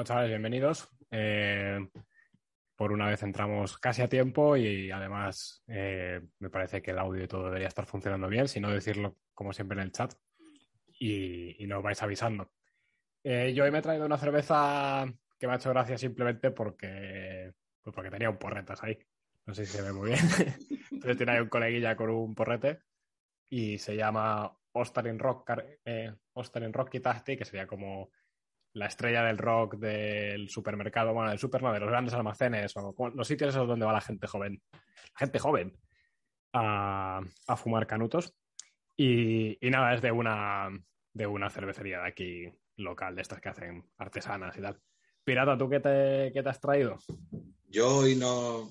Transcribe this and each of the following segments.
Bueno, chavales, bienvenidos. Eh, por una vez entramos casi a tiempo y además eh, me parece que el audio y todo debería estar funcionando bien, si no decirlo como siempre en el chat y, nos vais avisando. Eh, yo hoy me he traído una cerveza que me ha hecho gracia simplemente porque, pues porque tenía un porretas ahí. No sé si se ve muy bien. Entonces tiene ahí un coleguilla con un porrete y se llama Ostarin Rock, eh, Rock que sería como la estrella del rock del supermercado, bueno, del super, no, de los grandes almacenes, los sitios esos donde va la gente joven, gente joven, a, fumar canutos. Y, nada, es de una, de una cervecería de aquí local, de estas que hacen artesanas y tal. Pirata, ¿tú qué te, qué te has traído? Yo hoy no.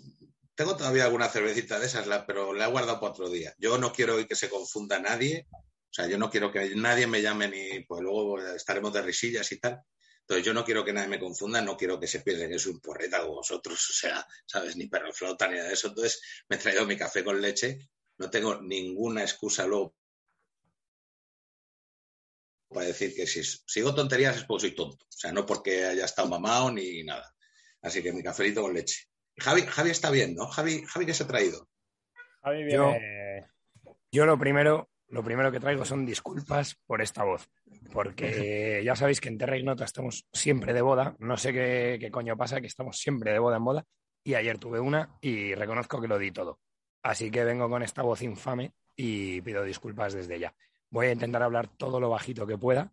Tengo todavía alguna cervecita de esas, pero la he guardado para otro día. Yo no quiero que se confunda nadie o sea, yo no quiero que nadie me llame ni, pues luego estaremos de risillas y tal. Entonces yo no quiero que nadie me confunda, no quiero que se pierda que soy un porreta como vosotros, o sea, ¿sabes? Ni perro flota ni nada de eso. Entonces me he traído mi café con leche, no tengo ninguna excusa luego para decir que si sigo tonterías es porque soy tonto, o sea, no porque haya estado mamado ni nada. Así que mi cafelito con leche. Javi, Javi está bien, ¿no? Javi, Javi ¿qué se ha traído? Javi viene... yo lo primero, lo primero que traigo son disculpas por esta voz, porque ya sabéis que en Terra Ignota estamos siempre de boda, no sé qué, coño pasa, que estamos siempre de boda en boda, y ayer tuve una y reconozco que lo di todo. Así que vengo con esta voz infame y pido disculpas desde ya. Voy a intentar hablar todo lo bajito que pueda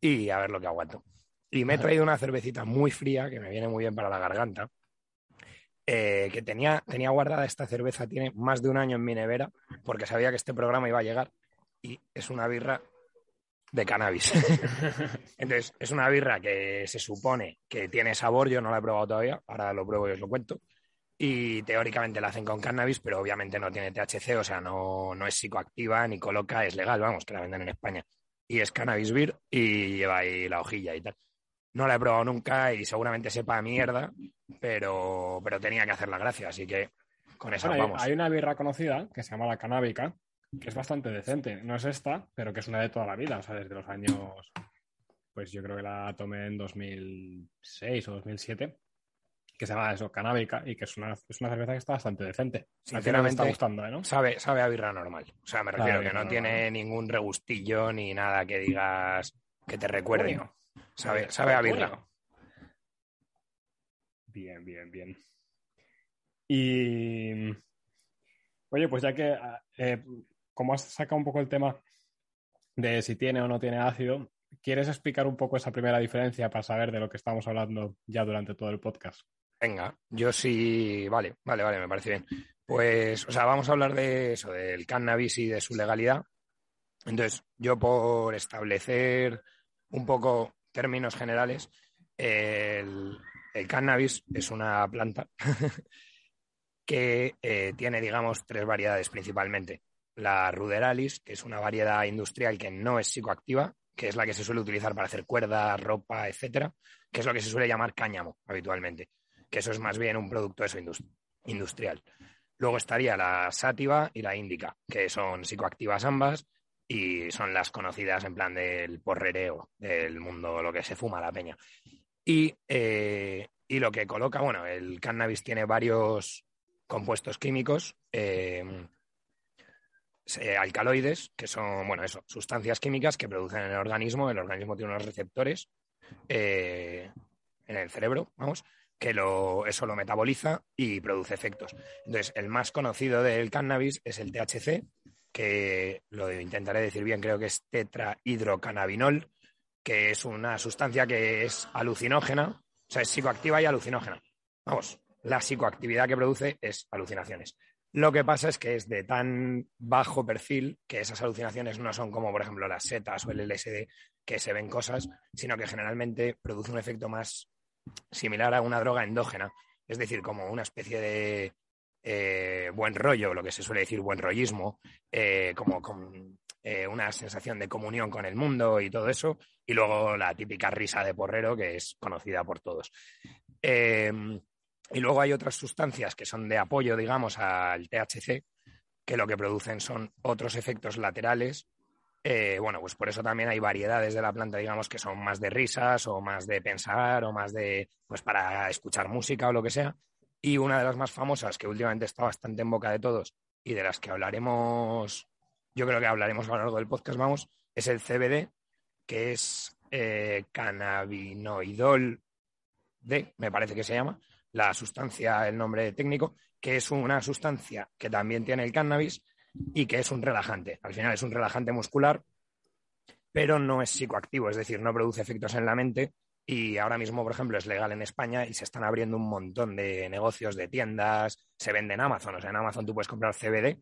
y a ver lo que aguanto. Y me he traído una cervecita muy fría que me viene muy bien para la garganta, eh, que tenía, tenía guardada esta cerveza, tiene más de un año en mi nevera, porque sabía que este programa iba a llegar y es una birra de cannabis. Entonces, es una birra que se supone que tiene sabor, yo no la he probado todavía, ahora lo pruebo y os lo cuento. Y teóricamente la hacen con cannabis, pero obviamente no tiene THC, o sea, no, no es psicoactiva ni coloca, es legal, vamos, que la venden en España. Y es cannabis beer y lleva ahí la hojilla y tal. No la he probado nunca y seguramente sepa a mierda, pero, pero tenía que hacer la gracia, así que con eso vamos. Hay una birra conocida que se llama la canábica, que es bastante decente. No es esta, pero que es una de toda la vida, o sea, desde los años, pues yo creo que la tomé en 2006 o 2007, que se llama eso, canábica, y que es una, es una cerveza que está bastante decente. Sinceramente, me está gustando, ¿eh, ¿no? Sabe, sabe a birra normal. O sea, me refiero que no tiene ningún regustillo ni nada que digas que te recuerde. Sabe, sabe a birra. Bien, bien, bien. Y Oye, pues ya que eh, como has sacado un poco el tema de si tiene o no tiene ácido, ¿quieres explicar un poco esa primera diferencia para saber de lo que estamos hablando ya durante todo el podcast? Venga, yo sí, vale, vale, vale, me parece bien. Pues, o sea, vamos a hablar de eso, del cannabis y de su legalidad. Entonces, yo por establecer un poco términos generales, el, cannabis es una planta que eh, tiene, digamos, tres variedades principalmente la ruderalis, que es una variedad industrial que no es psicoactiva, que es la que se suele utilizar para hacer cuerdas, ropa, etcétera, que es lo que se suele llamar cáñamo habitualmente, que eso es más bien un producto eso industrial. Luego estaría la sátiva y la índica, que son psicoactivas ambas y son las conocidas en plan del porrereo del mundo, lo que se fuma la peña. Y, eh, y lo que coloca, bueno, el cannabis tiene varios compuestos químicos. Eh, eh, alcaloides, que son, bueno, eso, sustancias químicas que producen en el organismo. El organismo tiene unos receptores eh, en el cerebro, vamos, que lo, eso lo metaboliza y produce efectos. Entonces, el más conocido del cannabis es el THC, que lo intentaré decir bien, creo que es tetrahidrocannabinol, que es una sustancia que es alucinógena, o sea, es psicoactiva y alucinógena. Vamos, la psicoactividad que produce es alucinaciones. Lo que pasa es que es de tan bajo perfil que esas alucinaciones no son como, por ejemplo, las setas o el LSD, que se ven cosas, sino que generalmente produce un efecto más similar a una droga endógena, es decir, como una especie de eh, buen rollo, lo que se suele decir buen rollismo, eh, como con eh, una sensación de comunión con el mundo y todo eso, y luego la típica risa de porrero que es conocida por todos. Y luego hay otras sustancias que son de apoyo, digamos, al THC, que lo que producen son otros efectos laterales eh, bueno, pues por eso también hay variedades de la planta, digamos, que son más de risas o más de pensar o más de, pues para escuchar música o lo que sea. Y una de las más famosas, que últimamente está bastante en boca de todos y de las que hablaremos, yo creo que hablaremos a lo largo del podcast, vamos, es el CBD, que es eh, cannabinoidol D, me parece que se llama, la sustancia, el nombre técnico, que es una sustancia que también tiene el cannabis y que es un relajante. Al final es un relajante muscular, pero no es psicoactivo, es decir, no produce efectos en la mente. Y ahora mismo, por ejemplo, es legal en España y se están abriendo un montón de negocios, de tiendas, se vende en Amazon. O sea, en Amazon tú puedes comprar CBD,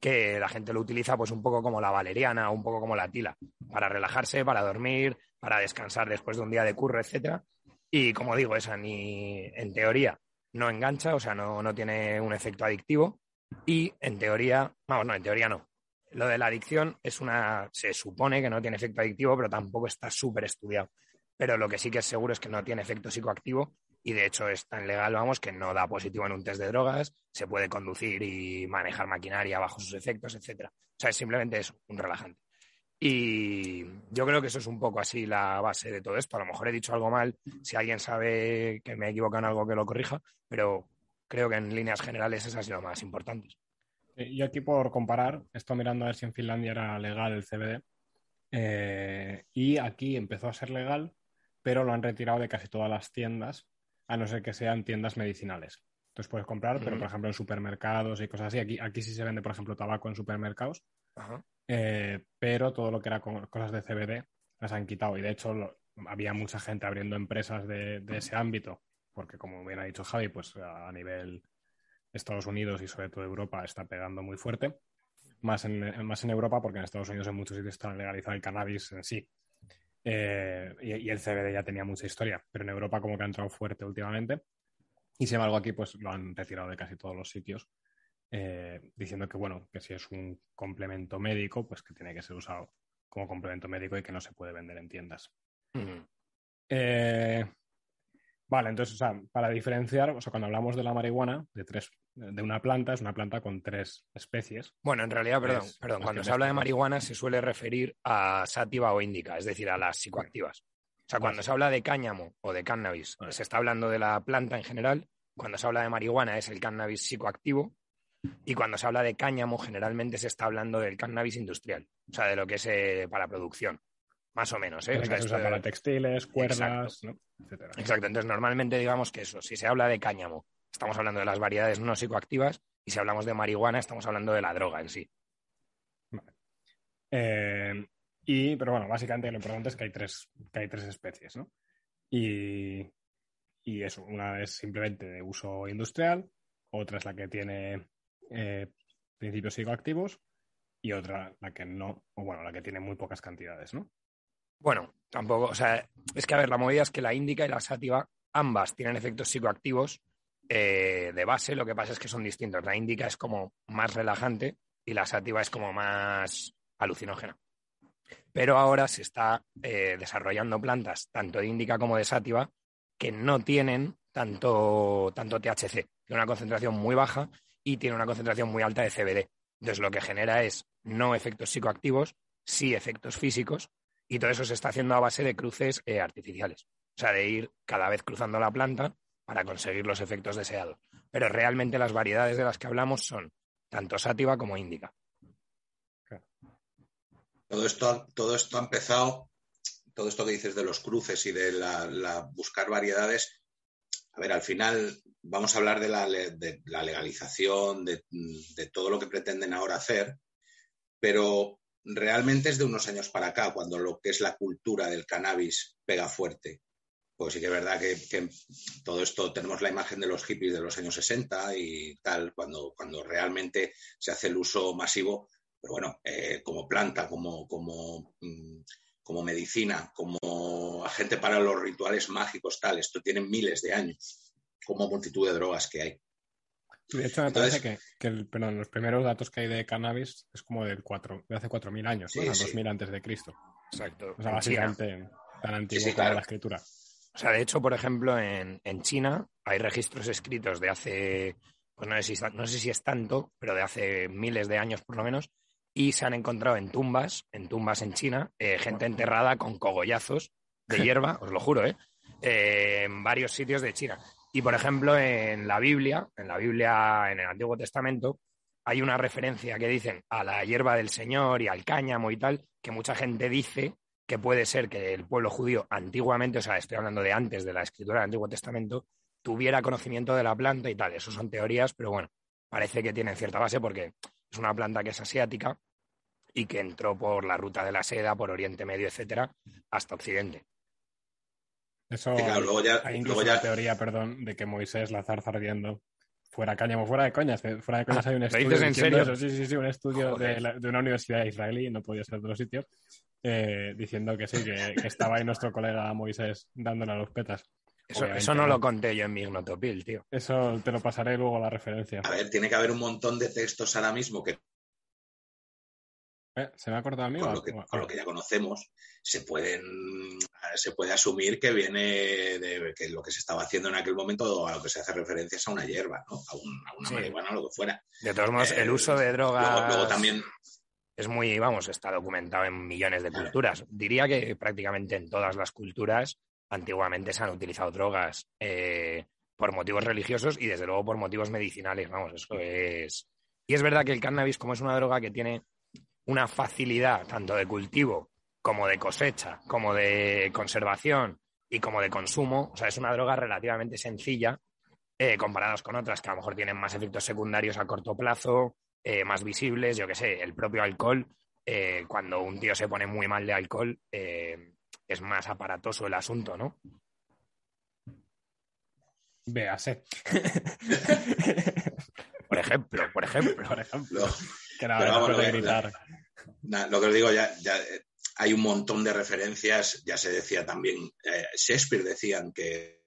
que la gente lo utiliza pues un poco como la valeriana, un poco como la tila, para relajarse, para dormir, para descansar después de un día de curro, etcétera. Y como digo, esa ni en teoría no engancha, o sea, no, no tiene un efecto adictivo, y en teoría, vamos, no, en teoría no. Lo de la adicción es una, se supone que no tiene efecto adictivo, pero tampoco está súper estudiado. Pero lo que sí que es seguro es que no tiene efecto psicoactivo y de hecho es tan legal, vamos, que no da positivo en un test de drogas, se puede conducir y manejar maquinaria bajo sus efectos, etcétera. O sea, es simplemente eso, un relajante. Y yo creo que eso es un poco así la base de todo esto. A lo mejor he dicho algo mal, si alguien sabe que me he equivocado en algo que lo corrija, pero creo que en líneas generales esas son lo más importantes. Yo aquí por comparar, estoy mirando a ver si en Finlandia era legal el CBD eh, y aquí empezó a ser legal, pero lo han retirado de casi todas las tiendas, a no ser que sean tiendas medicinales. Entonces puedes comprar, pero por ejemplo en supermercados y cosas así. Aquí, aquí sí se vende, por ejemplo, tabaco en supermercados, eh, pero todo lo que era cosas de CBD las han quitado. Y de hecho había mucha gente abriendo empresas de ese ámbito porque como bien ha dicho Javi, pues a nivel Estados Unidos y sobre todo Europa está pegando muy fuerte. Más en, más en Europa, porque en Estados Unidos en muchos sitios está legalizado el cannabis en sí. Eh, y, el CBD ya tenía mucha historia, pero en Europa como que ha entrado fuerte últimamente. Y sin embargo aquí pues lo han retirado de casi todos los sitios, eh, diciendo que bueno, que si es un complemento médico, pues que tiene que ser usado como complemento médico y que no se puede vender en tiendas. eh, Vale, entonces, o sea, para diferenciar, o sea, cuando hablamos de la marihuana, de tres, de una planta, es una planta con tres especies. Bueno, en realidad, perdón, perdón, cuando se habla de marihuana se suele referir a sativa o índica, es decir, a las psicoactivas. O sea, cuando se habla de cáñamo o de cannabis, se está hablando de la planta en general. Cuando se habla de marihuana es el cannabis psicoactivo. Y cuando se habla de cáñamo, generalmente se está hablando del cannabis industrial, o sea, de lo que es eh, para producción más o menos. ¿eh? se usa para textiles, cuerdas, Exacto. Exacto. Entonces, normalmente digamos que eso, si se habla de cáñamo, estamos hablando de las variedades no psicoactivas y si hablamos de marihuana, estamos hablando de la droga en sí. Eh, y, pero bueno, básicamente lo importante es que hay tres, que hay tres especies, ¿no? Y, y eso, una es simplemente de uso industrial, otra es la que tiene eh, principios psicoactivos y otra la que no, o bueno, la que tiene muy pocas cantidades, ¿no? Bueno, tampoco, o sea, es que a ver, la movida es que la índica y la sátiva ambas tienen efectos psicoactivos eh, de base, lo que pasa es que son distintos. La índica es como más relajante y la sátiva es como más alucinógena. Pero ahora se está eh, desarrollando plantas, tanto de índica como de sátiva, que no tienen tanto, tanto THC, tiene una concentración muy baja y tiene una concentración muy alta de CBD. Entonces lo que genera es no efectos psicoactivos, sí efectos físicos, y todo eso se está haciendo a base de cruces eh, artificiales. O sea, de ir cada vez cruzando la planta para conseguir los efectos deseados. Pero realmente las variedades de las que hablamos son tanto sátiva como índica. Todo esto, todo esto ha empezado, todo esto que dices de los cruces y de la, buscar variedades. A ver, al final vamos a hablar de la, legalización, de, de, todo lo que pretenden ahora hacer, pero realmente es de unos años para acá, cuando lo que es la cultura del cannabis pega fuerte. Pues sí que es verdad que, todo esto tenemos la imagen de los hippies de los años 60 y tal, cuando, cuando realmente se hace el uso masivo, pero bueno, eh, como planta, como, como, mm, como medicina, como agente para los rituales mágicos, tal, esto tiene miles de años, como multitud de drogas que hay. De hecho, me parece que, que los primeros datos que hay de cannabis es como del 4, de hace 4.000 años, ¿no? 2.000 antes de Cristo. Exacto. O sea, básicamente tan antiguo como la escritura. O sea, de hecho, por ejemplo, en, China hay registros escritos de hace, pues no sé, si, no sé si es tanto, pero de hace miles de años por lo menos, y se han encontrado en tumbas, en tumbas en China, eh, gente enterrada con cogollazos de hierba, os lo juro, ¿eh? ¿eh? en varios sitios de China. Y por ejemplo, en la Biblia, en la Biblia, en el Antiguo Testamento, hay una referencia que dicen a la hierba del Señor y al cáñamo y tal, que mucha gente dice que puede ser que el pueblo judío antiguamente, o sea, estoy hablando de antes de la escritura del Antiguo Testamento, tuviera conocimiento de la planta y tal. Eso son teorías, pero bueno, parece que tienen cierta base porque es una planta que es asiática y que entró por la ruta de la seda, por Oriente Medio, etcétera, hasta Occidente. Eso hay incluso la teoría, perdón, de que Moisés la zarza ardiendo fuera cáñamo, fuera de coñas, fuera de coñas hay un estudio. en serio? Sí, sí, sí, un estudio de, una universidad israelí, no podía ser de otro sitio, eh, diciendo que sí, que, estaba ahí nuestro colega Moisés dándole a los petas. Eso, no, lo conté yo en mi Ignotopil, tío. Eso te lo pasaré luego la referencia. A ver, tiene que haber un montón de textos ahora mismo que. Eh, ¿Se me ha cortado a mí? Con, lo que, ya conocemos, se pueden se puede asumir que viene de que lo que se estaba haciendo en aquel momento a lo que se hace referencia es a una hierba, ¿no? A, una marihuana o lo que fuera. De todos modos, el uso de eh, drogas. luego también es muy, vamos, está documentado en millones de culturas. Diría que prácticamente en todas las culturas antiguamente se han utilizado drogas eh, por motivos religiosos y desde luego por motivos medicinales, vamos, eso es... Y es verdad que el cannabis, como es una droga que tiene una facilidad tanto de cultivo como de cosecha, como de conservación y como de consumo, o sea, es una droga relativamente sencilla eh, comparados con otras que a lo mejor tienen más efectos secundarios a corto plazo, eh, más visibles, yo qué sé, el propio alcohol, cuando un tío se pone muy mal de alcohol, es más aparatoso el asunto, ¿no? Véase. por ejemplo, por ejemplo. Por ejemplo. Que nada, lo, gritar. Lo que os digo, ya, ya eh, hay un montón de referencias, ya se decía también, eh, Shakespeare decían que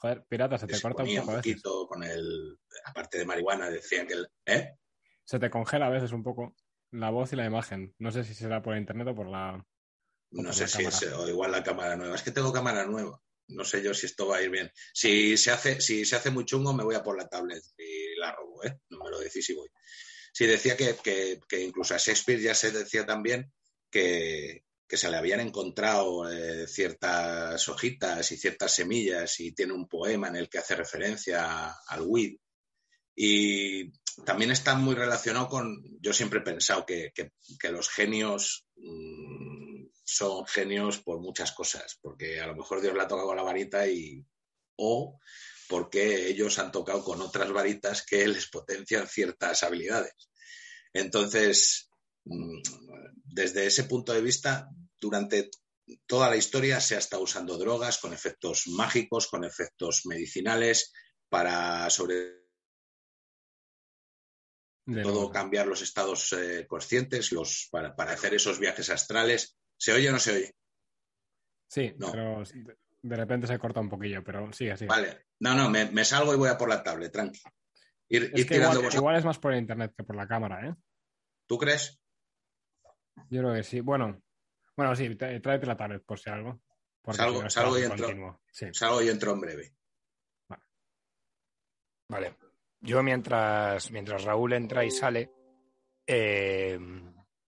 Joder, pirata, se te corta un poco. Un poquito con el, aparte de marihuana, decían que el, ¿eh? Se te congela a veces un poco la voz y la imagen. No sé si será por internet o por la, no sé si es o igual la cámara nueva. Es que tengo cámara nueva. No sé yo si esto va a ir bien. Si se hace, si se hace muy chungo, me voy a por la tablet y la robo, ¿eh? No me lo decís y voy. Sí, decía que, que, incluso a Shakespeare ya se decía también que, que se le habían encontrado eh, ciertas hojitas y ciertas semillas y tiene un poema en el que hace referencia al weed. Y también está muy relacionado con, yo siempre he pensado que, los genios mm, son genios por muchas cosas, porque a lo mejor Dios le ha tocado con la varita y o porque ellos han tocado con otras varitas que les potencian ciertas habilidades. Entonces, mm, desde ese punto de vista, durante toda la historia se ha estado usando drogas con efectos mágicos, con efectos medicinales, para sobre todo cambiar los estados eh, conscientes, los, para, para, hacer esos viajes astrales. ¿Se oye o no se oye? Sí, pero de repente se corta un poquillo, pero sigue así. Vale, no, no, me, salgo y voy a por la tablet, tranqui. igual, es más por internet que por la cámara, ¿eh? ¿Tú crees? Yo creo que sí. Bueno, bueno, sí, tráete la tablet por si algo. Salgo, salgo, y entro, salgo y entro en breve. Vale. vale. Yo mientras, mientras Raúl entra y sale, eh,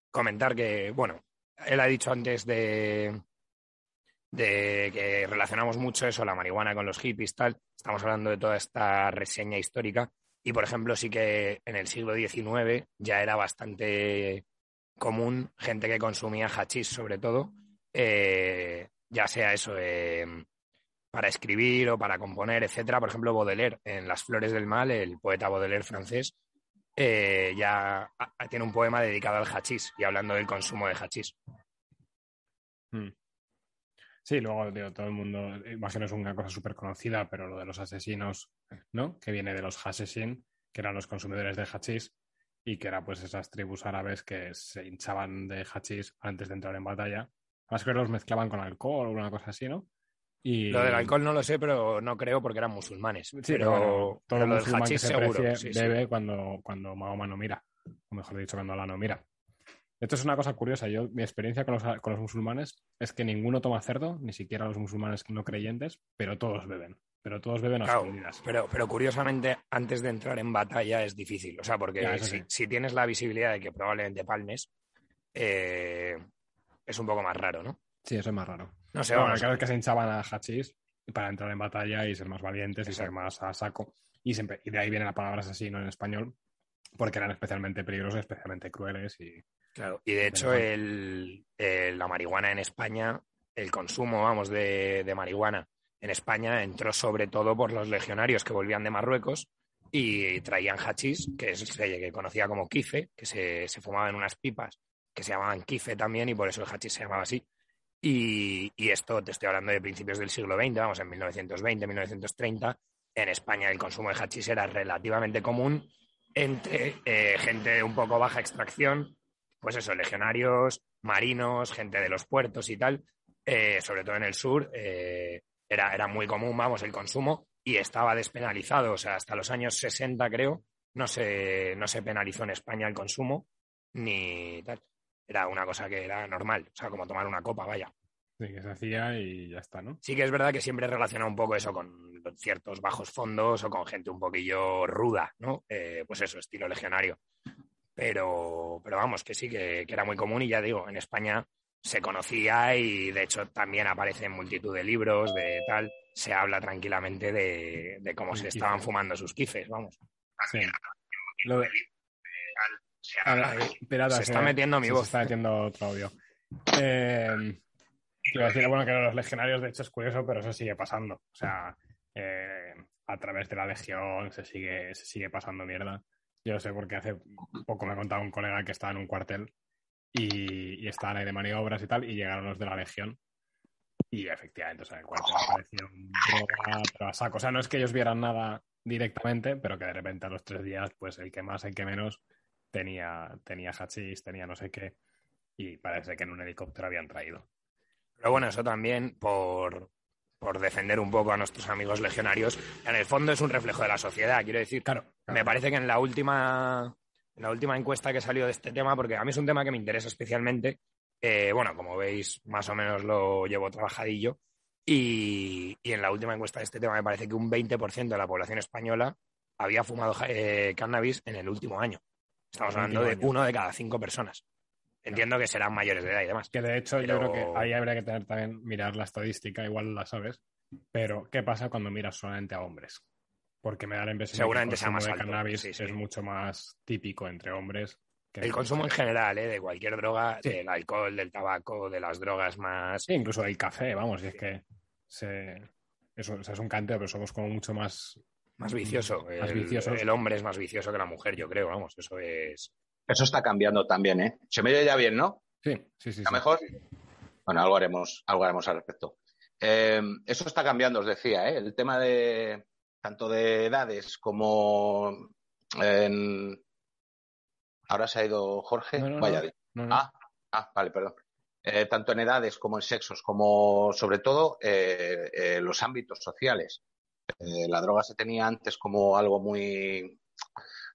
comentar que, bueno, él ha dicho antes de, de que relacionamos mucho eso, la marihuana con los hippies, tal. Estamos hablando de toda esta reseña histórica. Y, por ejemplo, sí que en el siglo XIX ya era bastante común gente que consumía hachís, sobre todo, eh, ya sea eso, eh, para escribir o para componer, etcétera. Por ejemplo, Baudelaire, en Las Flores del Mal, el poeta Baudelaire francés, eh, ya tiene un poema dedicado al hachís y hablando del consumo de hachís. Hmm. Sí, luego digo, todo el mundo, imagino es una cosa súper conocida, pero lo de los asesinos, ¿no? Que viene de los hasesin, que eran los consumidores de hachís, y que eran pues esas tribus árabes que se hinchaban de hachís antes de entrar en batalla. Más que los mezclaban con alcohol o una cosa así, ¿no? Lo del alcohol no lo sé, pero no creo porque eran musulmanes. Sí, pero, todo lo musulmán que se seguro. bebe Cuando, cuando Mahoma no mira, o mejor dicho, cuando Allah no mira. Esto es una cosa curiosa. Yo, mi experiencia con los, con los musulmanes es que ninguno toma cerdo, ni siquiera los musulmanes no creyentes, pero todos beben. pero todos beben a Claro, escondidas. pero, pero curiosamente, antes de entrar en batalla es difícil. O sea, porque Ya, si, sí. si tienes la visibilidad de que probablemente palmes, eh, es un poco más raro, ¿no? Sí, eso es más raro. No sé, bueno, claro es que se hinchaban a hachís para entrar en batalla y ser más valientes y ser más a saco. Y, siempre, y de ahí viene la palabra asesino en español, porque eran especialmente peligrosos, especialmente crueles y Claro, y de hecho bueno. el, el- la marihuana en España, el consumo, vamos, de, de marihuana en España entró sobre todo por los legionarios que volvían de Marruecos y traían hachís, que, es, se que conocía como kife, que se, se fumaba en unas pipas, que se llamaban kife también y por eso el hachís se llamaba así. Y, y esto te estoy hablando de principios del siglo XX, vamos, en 1920, 1930. En España el consumo de hachís era relativamente común entre eh, gente de un poco baja extracción, pues eso, legionarios, marinos, gente de los puertos y tal, eh, sobre todo en el sur, eh, era, era muy común, vamos, el consumo y estaba despenalizado, o sea, hasta los años 60 creo, no se, no se penalizó en España el consumo ni tal. Era una cosa que era normal, o sea, como tomar una copa, vaya. Sí, que se hacía y ya está, ¿no? Sí que es verdad que siempre relaciona un poco eso con ciertos bajos fondos o con gente un poquillo ruda, ¿no? Eh, pues eso, estilo legionario. Pero, pero vamos, que sí, que, que era muy común y ya digo, en España se conocía y de hecho también aparece en multitud de libros, de tal, se habla tranquilamente de, de cómo se estaban fumando sus kifes, vamos. Sí. Lo de- Se habla- se está metiendo mi se voz. está metiendo otro audio. Eh, quiero decir, bueno, que los legionarios, de hecho, es curioso, pero eso sigue pasando. O sea, eh, a través de la legión se sigue, se sigue pasando mierda. Yo sé porque hace poco me ha contado un colega que estaba en un cuartel y, estaban ahí de maniobras y tal, y llegaron los de la legión. Y efectivamente, o sea, en el cuartel aparecieron droga, pero a saco. O sea, no es que ellos vieran nada directamente, pero que de repente a los tres días, pues el que más, el que menos, tenía, tenía hachís, tenía no sé qué, y parece que en un helicóptero habían traído. Pero bueno, eso también por, por defender un poco a nuestros amigos legionarios. En el fondo es un reflejo de la sociedad, quiero decir. Claro, Me parece que en la última, en la última encuesta que salió de este tema, porque a mí es un tema que me interesa especialmente, eh, bueno, como veis, más o menos lo llevo trabajadillo, y, y en la última encuesta de este tema me parece que un 20% de la población española había fumado eh, cannabis en el último año. Estamos hablando de año. uno de cada cinco personas. Entiendo que serán mayores de edad y demás. Que de hecho Pero- yo creo que ahí habría que tener también, mirar la estadística, igual la sabes, pero ¿qué pasa cuando miras solamente a hombres? Porque me da la impresión Seguramente que sea el más consumo de alto, cannabis sí, sí. es mucho más típico entre hombres. que El consumo en general, ¿eh? de cualquier droga, Sí. del alcohol, del tabaco, de las drogas más. Sí, incluso del café, vamos, y es que se, eso, o sea, es un canteo, pero somos como mucho más... Más vicioso. Más el, viciosos. el hombre es más vicioso que la mujer, yo creo, vamos, eso es. Eso está cambiando también, ¿eh? Se me oye ya bien, ¿no? Sí, sí, sí. ¿Está sí. mejor? Bueno, algo haremos, algo haremos al respecto. Eh, eso está cambiando, os decía, ¿eh? El tema de tanto de edades como en... Ahora se ha ido Jorge. No. Vaya, No. Ah, ah, vale, perdón. Eh, tanto en edades como en sexos, como sobre todo eh, eh, los ámbitos sociales. La droga se tenía antes como algo muy,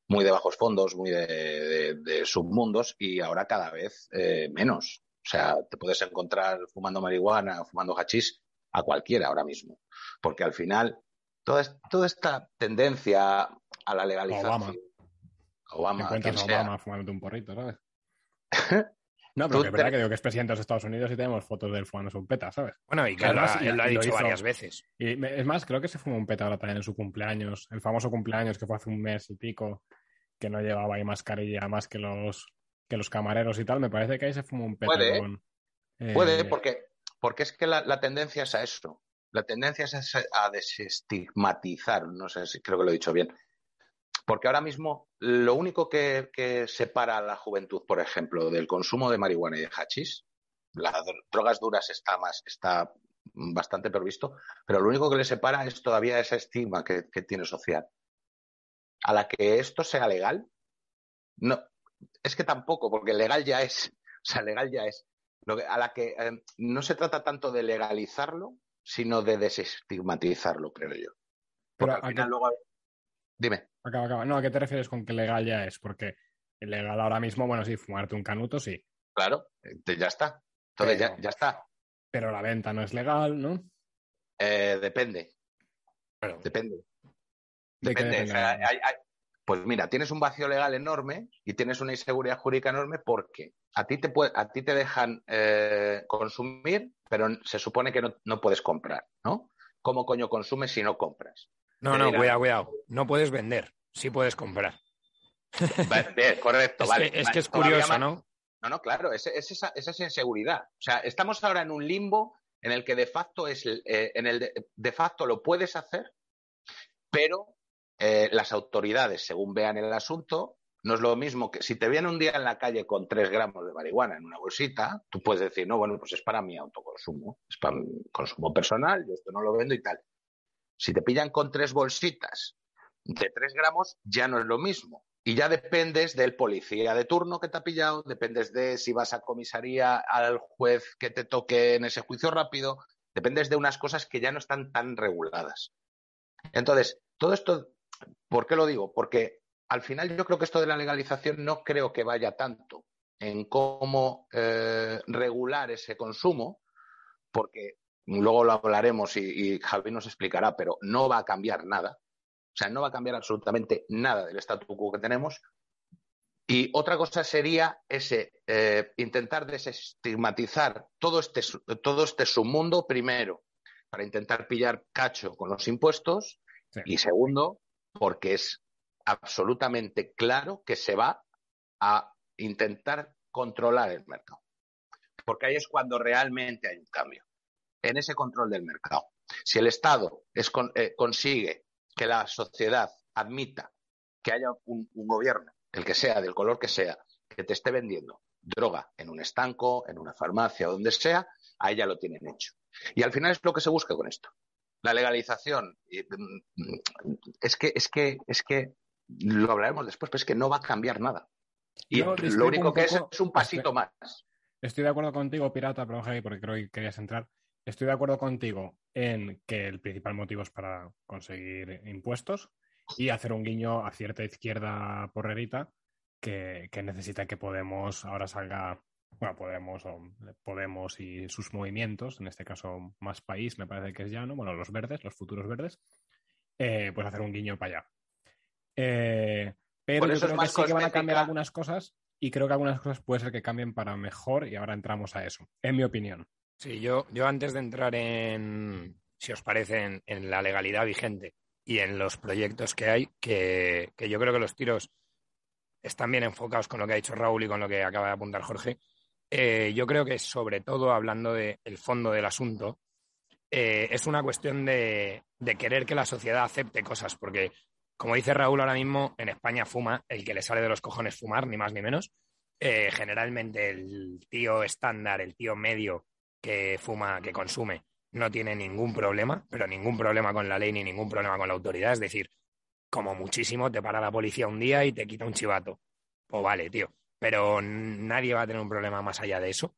muy de bajos fondos, muy de, de- de submundos, y ahora cada vez eh, menos. O sea, te puedes encontrar fumando marihuana, fumando hachís a cualquiera ahora mismo. Porque al final, toda, es- toda esta tendencia a la legalización. Obama. Te Obama, encuentras quien a. Obama fumándote un porrito, ¿sabes? No, pero que es verdad te- que digo que es presidente de los Estados Unidos y tenemos fotos de él fumándose un peta, ¿sabes? Bueno, y que Además, él, lo ha- lo dicho hizo- varias veces. Y es más, creo que se fumó un peta ahora también en su cumpleaños, el famoso cumpleaños que fue hace un mes y pico, que no llevaba ahí mascarilla más que los, que los camareros y tal. Me parece que ahí se fumó un peta Puede, con, eh, Puede, porque, porque es que la, la tendencia es a eso. La tendencia es a desestigmatizar, no sé si creo que lo he dicho bien. Porque ahora mismo lo único que, que separa a la juventud, por ejemplo, del consumo de marihuana y de hachís, las dro- drogas duras está más, está bastante previsto, pero lo único que le separa es todavía ese estigma que, que tiene social. A la que esto sea legal, no, es que tampoco, porque legal ya es, o sea, legal ya es. Lo que- a la que eh, no se trata tanto de legalizarlo, sino de desestigmatizarlo, creo yo. Porque ¿a al final luego... Dime. Acaba, acaba. No, ¿a qué te refieres con que legal ya es? Porque legal ahora mismo, bueno, sí, fumarte un canuto sí, Claro, eh, ya está. Entonces ya, Pero- ya está. pero la venta no es legal, ¿no? Eh, depende. Depende. ¿De qué Depende. depende? O sea, hay- hay- pues mira, tienes un vacío legal enorme y tienes una inseguridad jurídica enorme porque a ti te, puede- a ti te dejan eh, consumir, pero se supone que no, no puedes comprar, ¿no? ¿Cómo coño consumes si no compras? No, no, cuidado, cuidado. No puedes vender, sí puedes comprar. Bien, correcto, Es, vale. que, es que es curioso, más- ¿no? No, no, claro, es, es esa, es esa inseguridad. O sea, estamos ahora en un limbo en el que de facto es eh, en el de, de facto lo puedes hacer, pero eh, las autoridades, según vean el asunto, no es lo mismo que si te viene un día en la calle con tres gramos de marihuana en una bolsita, tú puedes decir, no, bueno, pues es para mi autoconsumo, es para mi consumo personal, yo esto no lo vendo y tal. Si te pillan con tres bolsitas de tres gramos, ya no es lo mismo. Y ya dependes del policía de turno que te ha pillado, dependes de si vas a comisaría al juez que te toque en ese juicio rápido, dependes de unas cosas que ya no están tan reguladas. Entonces, todo esto, ¿por qué lo digo? Porque al final yo creo que esto de la legalización no creo que vaya tanto en cómo eh, regular ese consumo, porque luego lo hablaremos y, y Javi nos explicará, pero no va a cambiar nada. O sea, no va a cambiar absolutamente nada del statu quo que tenemos. Y otra cosa sería ese eh, intentar desestigmatizar todo este, todo este submundo primero para intentar pillar cacho con los impuestos Sí. y segundo porque es absolutamente claro que se va a intentar controlar el mercado. Porque ahí es cuando realmente hay un cambio, en ese control del mercado. Si el Estado es con- eh, consigue que la sociedad admita que haya un, un gobierno, el que sea, del color que sea, que te esté vendiendo droga en un estanco, en una farmacia, donde sea, ahí ya lo tienen hecho. Y al final es lo que se busca con esto. La legalización. mm, Es que, es que, es que lo hablaremos después, pero es que no va a cambiar nada. Y lo único que es poco- es un pasito más. Estoy de acuerdo contigo, Pirata, pero porque creo que querías entrar. Estoy de acuerdo contigo en que el principal motivo es para conseguir impuestos y hacer un guiño a cierta izquierda porrerita que, que necesita que Podemos ahora salga, bueno, Podemos, o Podemos y sus movimientos, en este caso más país, me parece que es ya, ¿no? Bueno, los verdes, los futuros verdes, eh, pues hacer un guiño para allá. Eh, pero yo creo que sí que van a cambiar algunas cosas y creo que algunas cosas puede ser que cambien para mejor y ahora entramos a eso, en mi opinión. Sí, yo, yo antes de entrar en, si os parece, en, la legalidad vigente y en los proyectos que hay, que, que yo creo que los tiros están bien enfocados con lo que ha dicho Raúl y con lo que acaba de apuntar Jorge. Eh, yo creo que sobre todo hablando del fondo del asunto, eh, es una cuestión de, de querer que la sociedad acepte cosas, porque como dice Raúl ahora mismo, en España fuma el que le sale de los cojones fumar, ni más ni menos. Eh, generalmente el tío estándar, el tío medio que fuma, que consume, no tiene ningún problema, pero ningún problema con la ley ni ningún problema con la autoridad. Es decir, como muchísimo te para la policía un día y te quita un chivato. Pues vale, tío. Pero nadie va a tener un problema más allá de eso.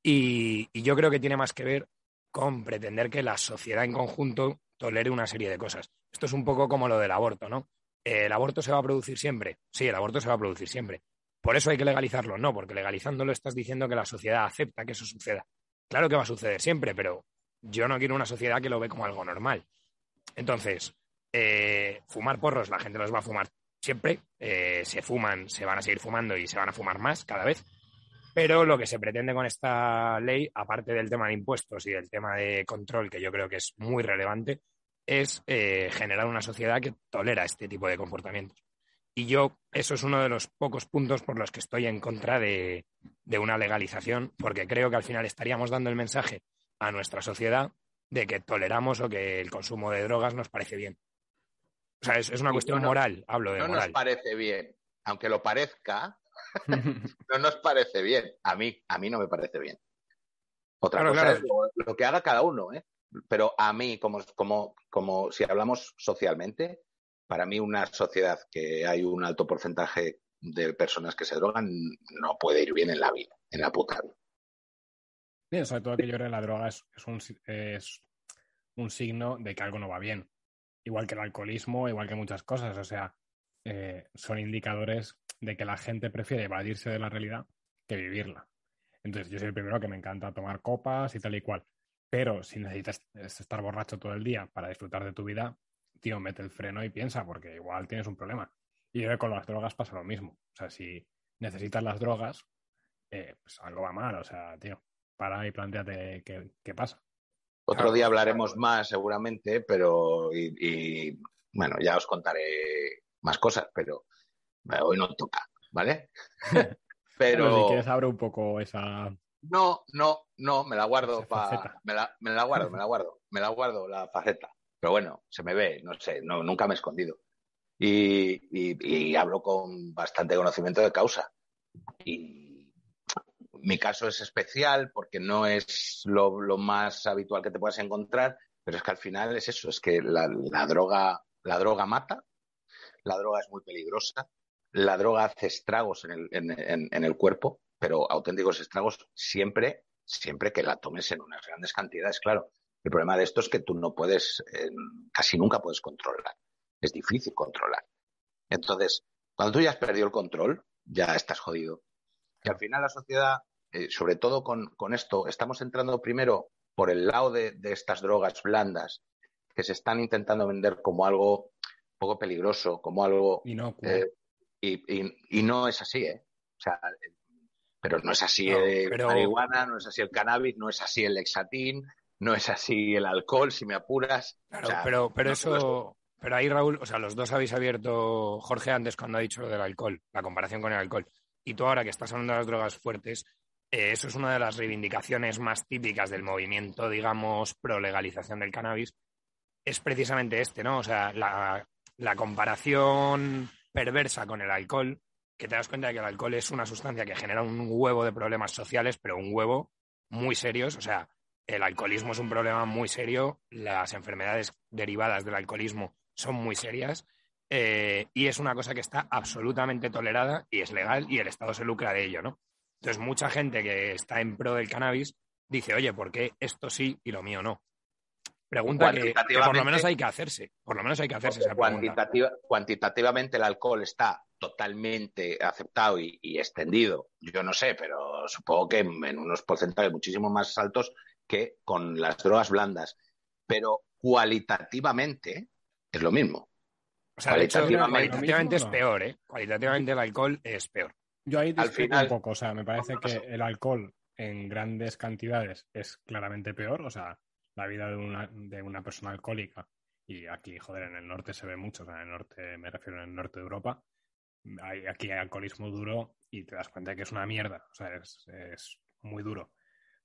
Y, y yo creo que tiene más que ver con pretender que la sociedad en conjunto tolere una serie de cosas. Esto es un poco como lo del aborto, ¿no? ¿El aborto se va a producir siempre? Sí, el aborto se va a producir siempre. ¿Por eso hay que legalizarlo? No, porque legalizándolo estás diciendo que la sociedad acepta que eso suceda. Claro que va a suceder siempre, pero yo no quiero una sociedad que lo ve como algo normal. Entonces, eh, fumar porros, la gente los va a fumar siempre. eh, se fuman, se van a seguir fumando y se van a fumar más cada vez. Pero lo que se pretende con esta ley, aparte del tema de impuestos y del tema de control, que yo creo que es muy relevante, es eh, generar una sociedad que tolera este tipo de comportamientos. Y yo, eso es uno de los pocos puntos por los que estoy en contra de, de una legalización, porque creo que al final estaríamos dando el mensaje a nuestra sociedad de que toleramos o que el consumo de drogas nos parece bien. O sea, es, es una cuestión no nos- moral, hablo de No nos moral. parece bien. Aunque lo parezca, no nos parece bien. A mí, a mí no me parece bien. Otra Claro, cosa claro. es lo, lo que haga cada uno, ¿eh? Pero a mí, como, como, como si hablamos socialmente, para mí una sociedad que hay un alto porcentaje de personas que se drogan no puede ir bien en la vida, en la puta vida. Sobre todo que yo creo que la droga es, un, es un signo de que algo no va bien. Igual que el alcoholismo, igual que muchas cosas. O sea, eh, son indicadores de que la gente prefiere evadirse de la realidad que vivirla. Entonces, yo soy el primero que me encanta tomar copas y tal y cual. Pero si necesitas estar borracho todo el día para disfrutar de tu vida, tío, mete el freno y piensa, porque igual tienes un problema. Y yo creo que con las drogas pasa lo mismo. O sea, si necesitas las drogas, eh, pues algo va mal. O sea, tío, para y planteate qué, qué pasa. Otro día hablaremos más seguramente, pero y, y, bueno, ya os contaré más cosas, pero hoy no toca, ¿vale? pero si quieres abre un poco esa. No, no, no, me la guardo para. Me la, me la guardo, me la guardo, me la guardo la faceta. Pero bueno, se me ve, no sé, no, nunca me he escondido. Y, hablo con bastante conocimiento de causa. Y mi caso es especial porque no es lo, más habitual que te puedas encontrar, pero es que al final es eso, es que la, droga, la droga mata, la droga es muy peligrosa, la droga hace estragos en el cuerpo, pero auténticos estragos siempre, siempre que la tomes en unas grandes cantidades, claro. El problema de esto es que tú no puedes, eh, casi nunca puedes controlar. Es difícil controlar. Entonces, cuando tú ya has perdido el control, ya estás jodido. Y al final la sociedad, eh, sobre todo con, con, esto, estamos entrando primero por el lado de, de, estas drogas blandas que se están intentando vender como algo poco peligroso, como algo... Eh, y, y, y, no es así, ¿eh? O sea, pero no es así no, el pero... marihuana, no es así el cannabis, no es así el lexatín, no es así el alcohol, si me apuras. Claro, o sea, pero, pero no eso, pero ahí Raúl, o sea, los dos habéis abierto, Jorge antes cuando ha dicho lo del alcohol, la comparación con el alcohol, y tú ahora que estás hablando de las drogas fuertes, eh, eso es una de las reivindicaciones más típicas del movimiento, digamos, pro legalización del cannabis, es precisamente este, ¿no? O sea, la, la comparación perversa con el alcohol, que te das cuenta de que el alcohol es una sustancia que genera un huevo de problemas sociales, pero un huevo muy serios, o sea, el alcoholismo es un problema muy serio, las enfermedades derivadas del alcoholismo son muy serias eh, y es una cosa que está absolutamente tolerada y es legal y el Estado se lucra de ello, ¿no? Entonces, mucha gente que está en pro del cannabis dice, oye, ¿por qué esto sí y lo mío no? Pregunta que, que, por lo menos hay que hacerse. Por lo menos hay que hacerse esa cuantitativa, cuantitativamente el alcohol está totalmente aceptado y, y, extendido. Yo no sé, pero supongo que en, en, unos porcentajes muchísimo más altos que con las drogas blandas. Pero cualitativamente es lo mismo. O sea, cualitativamente, hecho, cualitativamente es peor, ¿eh? Cualitativamente el alcohol es peor. Yo ahí discrepo final... un poco, o sea, me parece que el alcohol en grandes cantidades es claramente peor, o sea, la vida de una, de una persona alcohólica, y aquí, joder, en el norte se ve mucho, o sea, en el norte, me refiero en el norte de Europa, hay, aquí hay alcoholismo duro y te das cuenta de que es una mierda, o sea, es, es muy duro.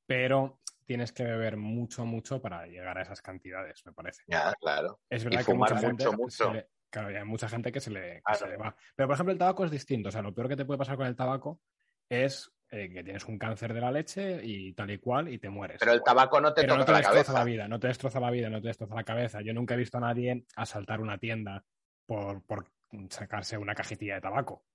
Pero tienes que beber mucho, mucho para llegar a esas cantidades, me parece. Ya, claro. Es verdad que mucha gente mucho, mucho. Le, claro, hay mucha gente que se, le, claro. se le va. Pero, por ejemplo, el tabaco es distinto. O sea, lo peor que te puede pasar con el tabaco es eh, que tienes un cáncer de la leche y tal y cual y te mueres. Pero el tabaco no te Pero toca no te la destroza cabeza. la vida, no te destroza la vida, no te destroza la cabeza. Yo nunca he visto a nadie asaltar una tienda por, por sacarse una cajetilla de tabaco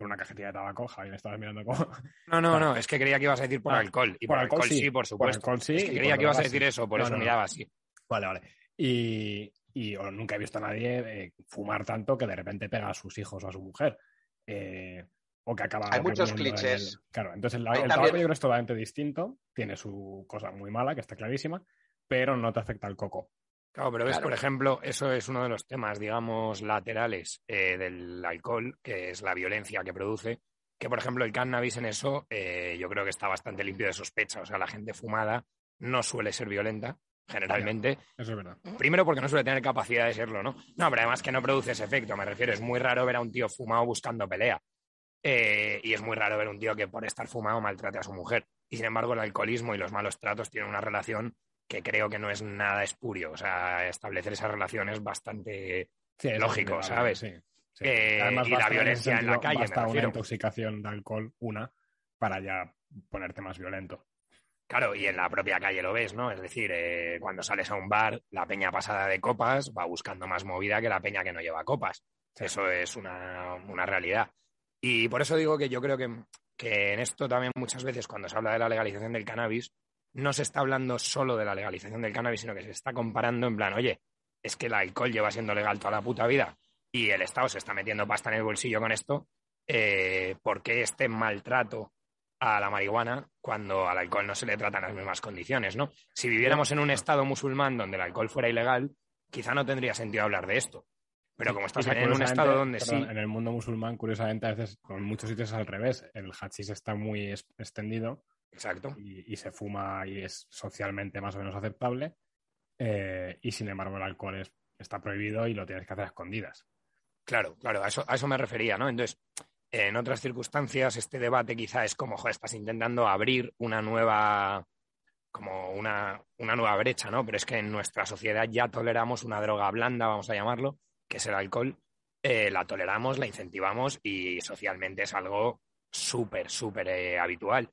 por una cajetilla de tabaco, Javi, me estabas mirando como... No, no, no, es que creía que ibas a decir por ah, alcohol. Y por, por alcohol, alcohol, sí, por supuesto. Por alcohol sí. Es que creía que ibas a decir eso, por no, eso no, miraba así. Vale, vale. Y, y o nunca he visto a nadie eh, fumar tanto que de repente pega a sus hijos o a su mujer. Eh, o que acaba... Hay muchos clichés. El... Claro, entonces el, el tabaco yo creo es totalmente distinto, tiene su cosa muy mala, que está clarísima, pero no te afecta el coco. Claro, pero ves, claro. por ejemplo, eso es uno de los temas, digamos, laterales eh, del alcohol, que es la violencia que produce, que por ejemplo el cannabis en eso eh, yo creo que está bastante limpio de sospecha. O sea, la gente fumada no suele ser violenta, generalmente. Eso es verdad. Primero porque no suele tener capacidad de serlo, ¿no? No, pero además que no produce ese efecto, me refiero. Es muy raro ver a un tío fumado buscando pelea. Eh, y es muy raro ver a un tío que por estar fumado maltrate a su mujer. Y sin embargo, el alcoholismo y los malos tratos tienen una relación que creo que no es nada espurio. O sea, establecer esa relación es bastante sí, lógico, ¿sabes? Sí. Sí. Eh, Además, y la violencia en, sentido, en, la calle. Basta una intoxicación de alcohol, una, para ya ponerte más violento. Claro, y en la propia calle lo ves, ¿no? Es decir, eh, cuando sales a un bar, la peña pasada de copas va buscando más movida que la peña que no lleva copas. Eso es una, una, realidad. Y por eso digo que yo creo que, que en esto también muchas veces cuando se habla de la legalización del cannabis, no se está hablando solo de la legalización del cannabis, sino que se está comparando en plan, oye, es que el alcohol lleva siendo legal toda la puta vida y el Estado se está metiendo pasta en el bolsillo con esto, eh, ¿por qué este maltrato a la marihuana cuando al alcohol no se le tratan las mismas condiciones, ¿no? Si viviéramos en un Estado musulmán donde el alcohol fuera ilegal, quizá no tendría sentido hablar de esto. Pero como estás en un estado donde perdón, sí, En el mundo musulmán, curiosamente, a veces con muchos sitios es al revés. El hachís está muy extendido exacto. y, y se fuma y es socialmente más o menos aceptable. eh, y sin embargo, el alcohol es- está prohibido y lo tienes que hacer a escondidas. Claro, claro, a eso, a eso me refería, ¿no? Entonces, en otras circunstancias, este debate quizá es como, joder, estás intentando abrir una nueva, como una, una nueva brecha, ¿no? Pero es que en nuestra sociedad ya toleramos una droga blanda, vamos a llamarlo, que es el alcohol. Eh, la toleramos, la incentivamos y socialmente es algo súper, súper eh, habitual.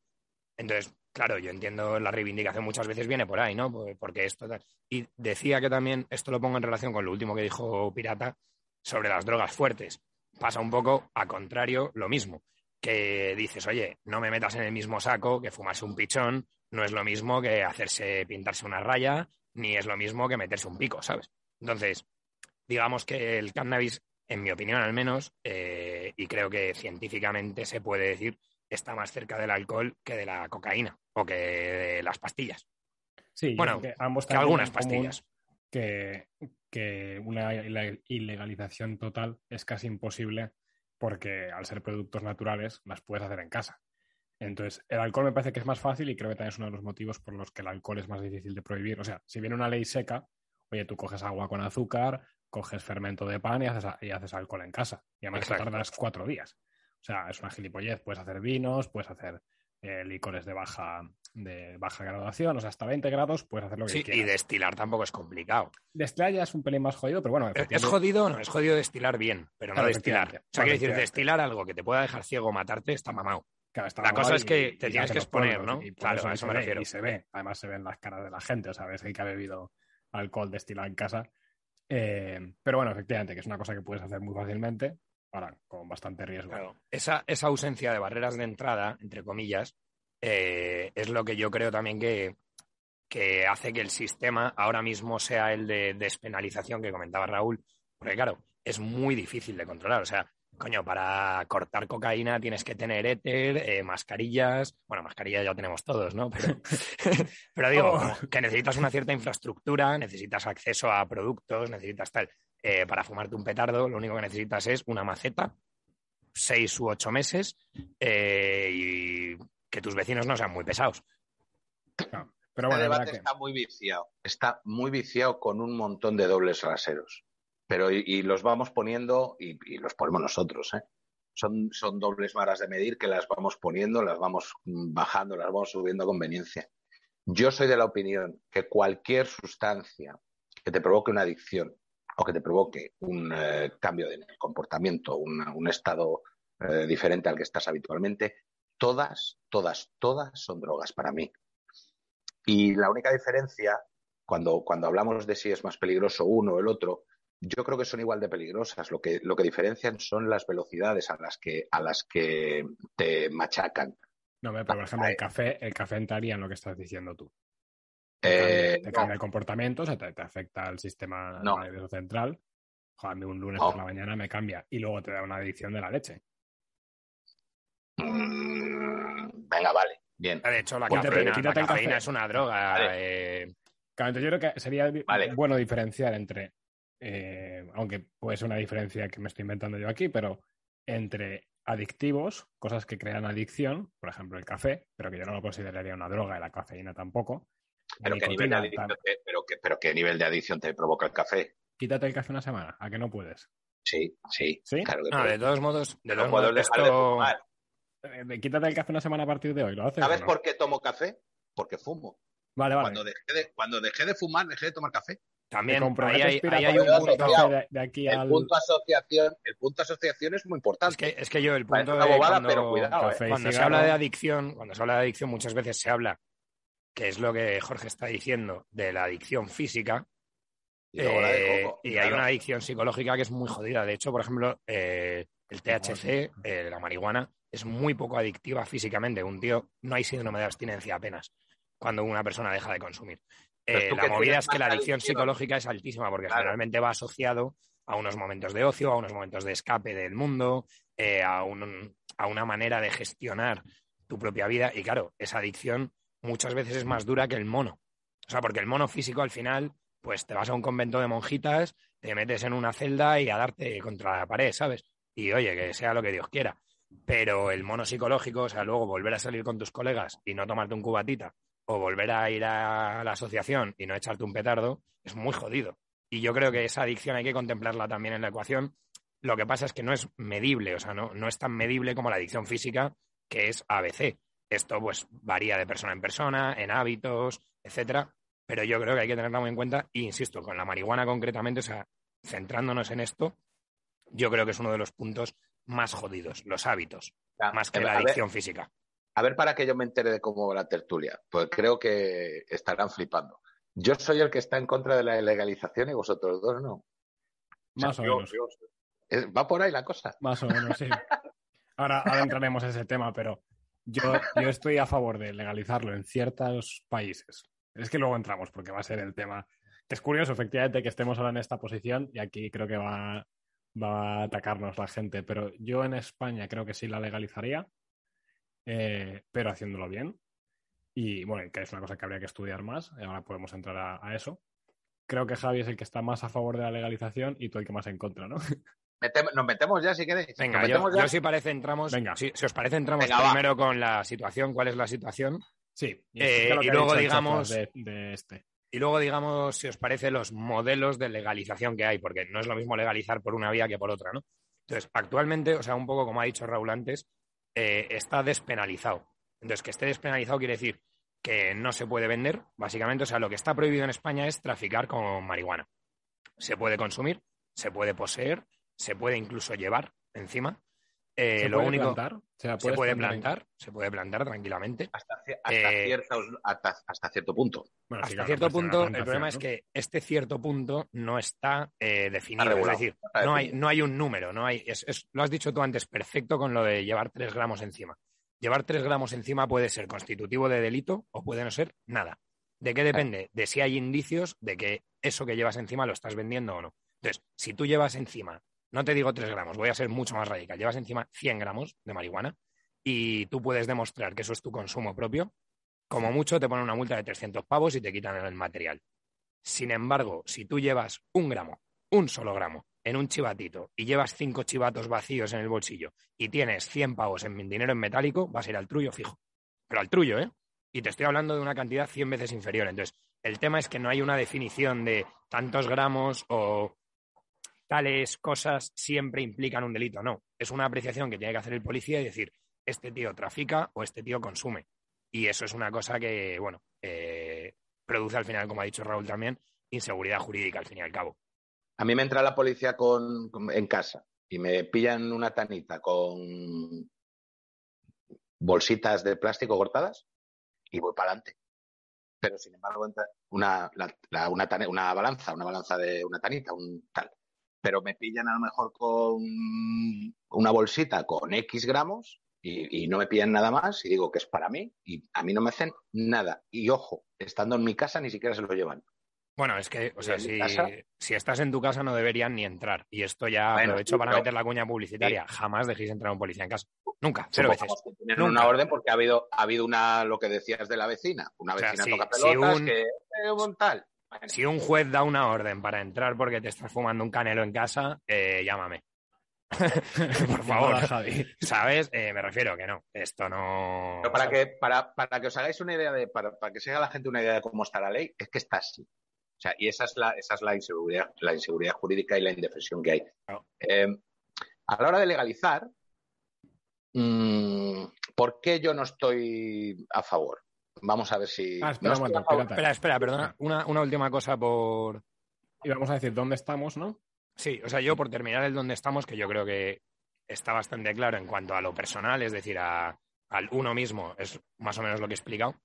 Entonces, claro, yo entiendo la reivindicación muchas veces viene por ahí, ¿no? Por- Porque esto... Y decía que también, esto lo pongo en relación con lo último que dijo Pirata, sobre las drogas fuertes. Pasa un poco a contrario lo mismo, que dices, oye, no me metas en el mismo saco que fumarse un pichón, no es lo mismo que hacerse pintarse una raya, ni es lo mismo que meterse un pico, ¿sabes? Entonces, digamos que el cannabis, en mi opinión al menos, eh, y creo que científicamente se puede decir, está más cerca del alcohol que de la cocaína o que de las pastillas. Sí, Bueno, que ambos Que algunas pastillas. Que, que una ile- ilegalización total es casi imposible porque al ser productos naturales las puedes hacer en casa. Entonces, el alcohol me parece que es más fácil y creo que también es uno de los motivos por los que el alcohol es más difícil de prohibir. O sea, si viene una ley seca, oye, tú coges agua con azúcar, coges fermento de pan y haces, y haces alcohol en casa. Y además te tardas cuatro días. O sea, es una gilipollez. Puedes hacer vinos, puedes hacer eh, licores de baja, de baja graduación, o sea, hasta 20 grados puedes hacer lo que Sí, y quieras. destilar tampoco es complicado. Destilar ya es un pelín más jodido, pero bueno, ¿Es- ¿Es jodido? No, es jodido destilar bien, pero no destilar. O sea, quiero decir, destilar algo que te pueda dejar ciego o matarte está mamado. Claro, está La cosa es que y- te y tienes que exponer, ¿no? y Claro, eso a y eso me ve, refiero. Y se ve, además se ven las caras de la gente, o sea, ves que ha bebido alcohol destilado en casa. Eh, pero bueno, efectivamente, que es una cosa que puedes hacer muy fácilmente, ahora con bastante riesgo. Claro. Esa, esa ausencia de barreras de entrada, entre comillas, eh, es lo que yo creo también que, que hace que el sistema ahora mismo sea el de despenalización que comentaba Raúl, porque claro, es muy difícil de controlar. O sea, coño, para cortar cocaína tienes que tener éter, eh, mascarillas. Bueno, mascarillas ya tenemos todos, ¿no? Pero, pero digo, Oh. que necesitas una cierta infraestructura, necesitas acceso a productos, necesitas tal. Eh, para fumarte un petardo, lo único que necesitas es una maceta, seis u ocho meses, eh, y que tus vecinos no sean muy pesados. Claro. Pero Este bueno, debate que- está muy viciado. Está muy viciado con un montón de dobles raseros. Pero y, y los vamos poniendo y, y los ponemos nosotros, ¿eh? Son, son dobles varas de medir que las vamos poniendo, las vamos bajando, las vamos subiendo a conveniencia. Yo soy de la opinión que cualquier sustancia que te provoque una adicción o que te provoque un eh, cambio de comportamiento, una- un estado eh, diferente al que estás habitualmente, todas, todas, todas son drogas para mí. Y la única diferencia, cuando, cuando hablamos de si es más peligroso uno o el otro, yo creo que son igual de peligrosas. Lo que, lo que diferencian son las velocidades a las que, a las que te machacan. No, pero por ejemplo, el café, el café entraría en lo que estás diciendo tú. Eh, te no, cambia el comportamiento, o sea, te, te afecta al sistema No. nervioso central. Joder, a mí un lunes No. por la mañana me cambia y luego te da una adicción de la leche. mm, venga, vale, bien. De hecho, la Quítate- cafeína, la el cafeína es una droga. Vale. eh, Claro, entonces yo creo que sería Vale. bueno diferenciar entre, eh, aunque puede ser una diferencia que me estoy inventando yo aquí, pero entre adictivos, cosas que crean adicción, por ejemplo el café, pero que yo no lo consideraría una droga y la cafeína tampoco. Pero ¿qué, nivel de adicción te, pero, qué, pero ¿qué nivel de adicción te provoca el café? Quítate el café una semana, ¿a que no puedes? Sí, sí. ¿Sí? Claro que no, de todos modos, de no todos puedo modos, dejar de fumar. Eh, quítate el café una semana a partir de hoy, ¿lo haces? ¿Sabes no? por qué tomo café? Porque fumo. Vale, vale. Cuando, dejé de, cuando dejé de fumar, dejé de tomar café. también ¿Te ahí hay, ahí hay un punto. de, de aquí El al punto asociación, el punto asociación es muy importante. Es que, es que yo el punto de bobada, cuando, pero cuidado, ¿eh? café y cuando se habla de adicción, cuando se habla de adicción, muchas veces se habla, que es lo que Jorge está diciendo, de la adicción física, Y luego la de Eh, hay una adicción psicológica que es muy jodida. De hecho, por ejemplo, eh, el THC, eh, la marihuana, es muy poco adictiva físicamente. Un tío, no hay síndrome de abstinencia apenas cuando una persona deja de consumir. La movida es que la adicción psicológica es altísima porque Claro. generalmente va asociado a unos momentos de ocio, a unos momentos de escape del mundo, a, un- a una manera de gestionar tu propia vida. Y claro, esa adicción muchas veces es más dura que el mono. O sea, porque el mono físico al final pues te vas a un convento de monjitas, te metes en una celda y a darte contra la pared, ¿sabes? Y oye, que sea lo que Dios quiera. Pero el mono psicológico, o sea, luego volver a salir con tus colegas y no tomarte un cubatita, o volver a ir a la asociación y no echarte un petardo, es muy jodido. Y yo creo que esa adicción hay que contemplarla también en la ecuación. Lo que pasa es que no es medible, o sea, no, no es tan medible como la adicción física, que es ABC. Esto pues varía de persona en persona, en hábitos, etcétera, pero yo creo que hay que tenerla muy en cuenta, e insisto, con la marihuana concretamente, o sea, centrándonos en esto, yo creo que es uno de los puntos más jodidos, los hábitos, más que la adicción física. A ver, para que yo me entere de cómo va la tertulia, pues creo que estarán flipando. Yo soy el que está en contra de la legalización y vosotros dos no. Más o, menos. va por ahí la cosa. Más o menos, sí. Ahora, ahora entraremos en ese tema, pero yo, estoy a favor de legalizarlo en ciertos países. Es que luego entramos porque va a ser el tema. Es curioso, efectivamente, que estemos ahora en esta posición y aquí creo que va, va a atacarnos la gente, pero yo en España creo que sí la legalizaría eh, pero haciéndolo bien. Y bueno, que es una cosa que habría que estudiar más, ahora podemos entrar a, eso. Creo que Javi es el que está más a favor de la legalización y tú el que más en contra, ¿no? nos metemos ya si queréis. Venga, yo, si parece entramos. Venga. Si, os parece entramos primero con la situación, cuál es la situación. Sí. Y, eh, luego digamos de, este. Y luego digamos si os parece los modelos de legalización que hay, porque no es lo mismo legalizar por una vía que por otra, ¿no? Entonces, actualmente, o sea, un poco como ha dicho Raúl antes, eh, está despenalizado. Entonces, que esté despenalizado quiere decir que no se puede vender, básicamente. O sea, lo que está prohibido en España es traficar con marihuana. Se puede consumir, se puede poseer, se puede incluso llevar encima. Eh, ¿Se lo puede único, plantar? se puede plantar, se puede plantar tranquilamente. Hasta, eh, cierto punto. hasta cierto punto, el problema es que este cierto punto no está eh, definido. es decir, no hay, no hay un número, no hay, lo has dicho tú antes, perfecto con lo de llevar tres gramos encima. Llevar tres gramos encima puede ser constitutivo de delito o puede no ser nada. ¿De qué depende? De si hay indicios de que eso que llevas encima lo estás vendiendo o no. Entonces, si tú llevas encima no te digo 3 gramos, voy a ser mucho más radical. Llevas encima 100 gramos de marihuana y tú puedes demostrar que eso es tu consumo propio. Como mucho te ponen una multa de 300 pavos y te quitan el material. Sin embargo, si tú llevas un gramo, un solo gramo, en un chivatito y llevas cinco chivatos vacíos en el bolsillo y tienes 100 pavos en dinero en metálico, vas a ir al trullo fijo. Pero al trullo, ¿eh? Y te estoy hablando de una cantidad 100 veces inferior. Entonces, el tema es que no hay una definición de tantos gramos o tales cosas siempre implican un delito. No, es una apreciación que tiene que hacer el policía y decir, este tío trafica o este tío consume. Y eso es una cosa que, bueno, eh, produce al final, como ha dicho Raúl también, inseguridad jurídica al fin y al cabo. A mí me entra la policía con, en casa y me pillan una tanita con bolsitas de plástico cortadas y voy para adelante. Pero sin embargo, una, una, una balanza, una balanza de una tanita, un tal pero me pillan a lo mejor con una bolsita con X gramos y, no me pillan nada más y digo que es para mí y a mí no me hacen nada. Y ojo, estando en mi casa ni siquiera se lo llevan. Bueno, es que, o sea, si, si, estás en tu casa no deberían ni entrar. Y esto ya lo aprovecho para meter la cuña publicitaria. Jamás dejéis entrar a un policía en casa. Nunca, cero veces. Tienen una orden porque ha habido, ha habido una, lo que decías de la vecina. Una vecina toca pelotas que eh, un tal. Si un juez da una orden para entrar porque te estás fumando un canelo en casa, eh, llámame. Por favor, ¿sabes? Eh, me refiero que no, esto no. para, que, para, para, que os hagáis una idea de, para, que se haga la gente una idea de cómo está la ley, es que está así. O sea, y esa es la, esa es la inseguridad, la inseguridad jurídica y la indefensión que hay. Eh, a la hora de legalizar, mm, ¿por qué yo no estoy a favor? Vamos a ver si. Ah, espera, espera, espera, perdona. Una, última cosa por. Y vamos a decir dónde estamos, ¿no? Sí, o sea, yo por terminar el dónde estamos, que yo creo que está bastante claro en cuanto a lo personal, es decir, a, al uno mismo, es más o menos lo que he explicado.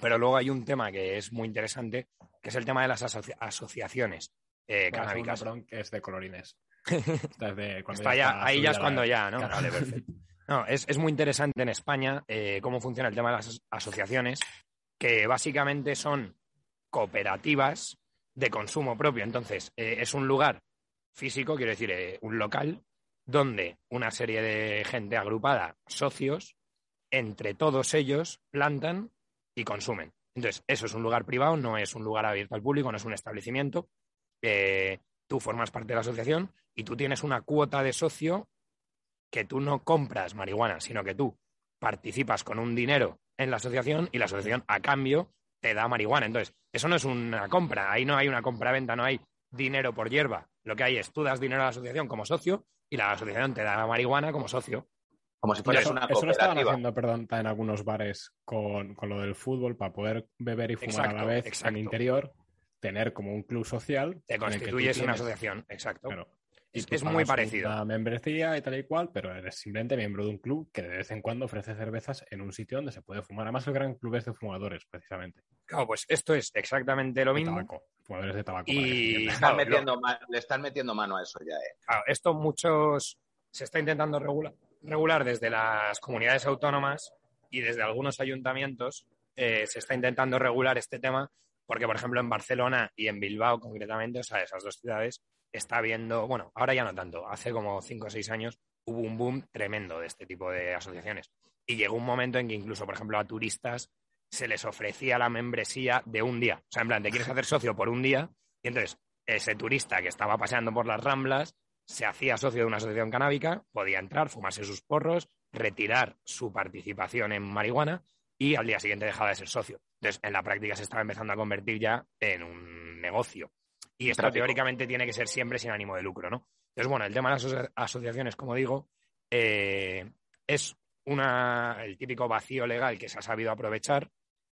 Pero luego hay un tema que es muy interesante, que es el tema de las asociaciones eh, canábicas. que es de colorines. Está ya, ahí ya es cuando ya, ¿no? Vale, perfecto. No, es, muy interesante en España eh, cómo funciona el tema de las asociaciones, que básicamente son cooperativas de consumo propio. Entonces, eh, es un lugar físico, quiero decir, eh, un local, donde una serie de gente agrupada, socios, entre todos ellos plantan y consumen. Entonces, eso es un lugar privado, no es un lugar abierto al público, no es un establecimiento. Eh, tú formas parte de la asociación y tú tienes una cuota de socio que tú no compras marihuana, sino que tú participas con un dinero en la asociación y la asociación a cambio te da marihuana. Entonces, eso no es una compra, ahí no hay una compra-venta, no hay dinero por hierba. Lo que hay es tú das dinero a la asociación como socio y la asociación te da marihuana como socio. Como si fuera Eso, una eso lo estaban cooperativa. haciendo, perdón, en algunos bares con, con lo del fútbol para poder beber y fumar a la vez exacto. en interior, tener como un club social. Te en el que tú constituyes una tienes- asociación, exacto. Claro. Y Es- muy parecido. Una membresía y tal y cual, pero eres simplemente miembro de un club que de vez en cuando ofrece cervezas en un sitio donde se puede fumar. Además, el gran club es de fumadores, precisamente. Claro, pues esto es exactamente lo De mismo. tabaco. Fumadores de tabaco. Y- están, Claro, metiendo le están metiendo mano a eso ya, ¿eh? Claro, esto muchos se está intentando regular, regular desde las comunidades autónomas y desde algunos ayuntamientos eh, se está intentando regular este tema porque, por ejemplo, en Barcelona y en Bilbao concretamente, o sea, esas dos ciudades, está habiendo, bueno, ahora ya no tanto, hace como cinco o seis años hubo un boom tremendo de este tipo de asociaciones. Y llegó un momento en que incluso, por ejemplo, a turistas se les ofrecía la membresía de un día. O sea, en plan, te quieres hacer socio por un día y entonces ese turista que estaba paseando por las Ramblas se hacía socio de una asociación canábica, podía entrar, fumarse sus porros, retirar su participación en marihuana y al día siguiente dejaba de ser socio. Entonces, en la práctica se estaba empezando a convertir ya en un negocio. Y esto Tráfico. teóricamente tiene que ser siempre sin ánimo de lucro, ¿no? Entonces, bueno, el tema de las aso- asociaciones, como digo, eh, es una, el típico vacío legal que se ha sabido aprovechar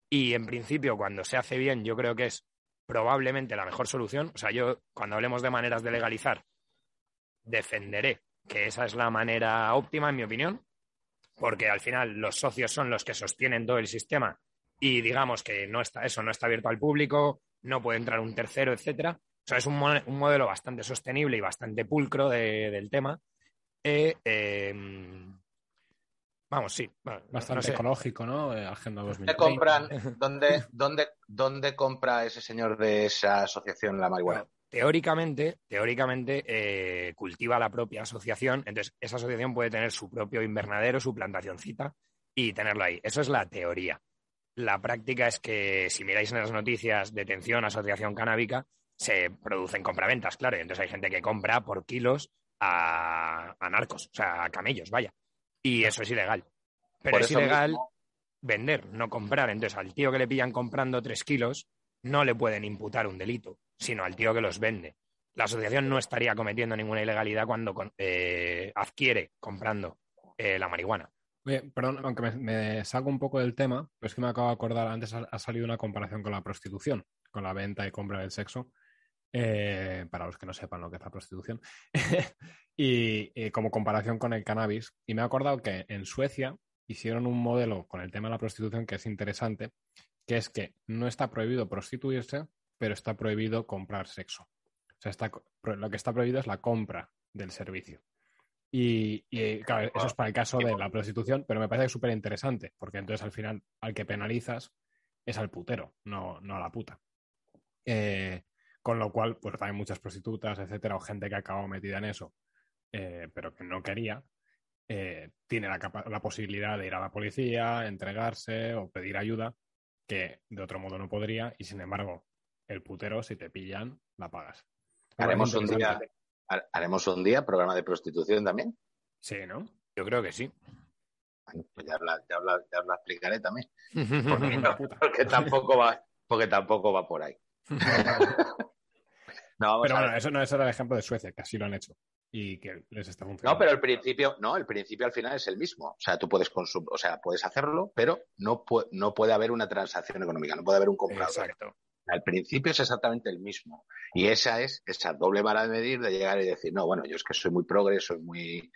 y en principio cuando se hace bien yo creo que es probablemente la mejor solución. O sea, yo cuando hablemos de maneras de legalizar defenderé que esa es la manera óptima, en mi opinión, porque al final los socios son los que sostienen todo el sistema y digamos que no está, eso no está abierto al público, no puede entrar un tercero, etcétera. O sea, es un, un modelo bastante sostenible y bastante pulcro de- del tema. Eh, eh, vamos, sí. bueno, Bastante no sé. ecológico, ¿no? Eh, Agenda ¿Dónde 2030. compran, dónde, dónde, dónde compra ese señor de esa asociación la marihuana? Bueno, teóricamente, teóricamente eh, cultiva la propia asociación, entonces esa asociación puede tener su propio invernadero, su plantacioncita y tenerlo ahí. Eso es la teoría. La práctica es que si miráis en las noticias detención, asociación canábica, se producen compraventas, claro, y entonces hay gente que compra por kilos a, a narcos, o sea, a camellos, vaya. Y eso es ilegal. Pero Por es ilegal mismo- vender, no comprar. Entonces, al tío que le pillan comprando tres kilos, no le pueden imputar un delito, sino al tío que los vende. La asociación no estaría cometiendo ninguna ilegalidad cuando eh, adquiere comprando eh, la marihuana. Oye, perdón, aunque me, me salgo un poco del tema, pero es que me acabo de acordar, antes ha, ha salido una comparación con la prostitución, con la venta y compra del sexo, eh, para los que no sepan lo que es la prostitución, y, eh, como comparación con el cannabis. Y me he acordado que en Suecia hicieron un modelo con el tema de la prostitución que es interesante, que es que no está prohibido prostituirse, pero está prohibido comprar sexo. O sea, está, lo que está prohibido es la compra del servicio. Y, y, claro, eso es para el caso de la prostitución, pero me parece súper interesante, porque entonces al final al que penalizas es al putero, no, no a la puta. Eh, con lo cual, pues también muchas prostitutas, etcétera, o gente que ha acabado metida en eso, eh, pero que no quería, eh, tiene la, la posibilidad de ir a la policía, entregarse o pedir ayuda, que de otro modo no podría, y sin embargo, el putero, si te pillan, la pagas. Haremos un día, haremos un día programa de prostitución también. Sí, ¿no? Yo creo que sí. Bueno, pues ya la, ya la- ya os la explicaré también. Porque. Porque tampoco va, porque tampoco va por ahí. No, Pero bueno, eso no es el ejemplo de Suecia, que así lo han hecho y que les está funcionando. No, pero el principio, no, el principio al final es el mismo. O sea, tú puedes consum- o sea, puedes hacerlo, pero no, pu- no puede haber una transacción económica, no puede haber un comprador. Exacto. Al principio es exactamente el mismo. Y esa es esa doble vara de medir de llegar y decir, no, bueno, yo es que soy muy progre, soy muy,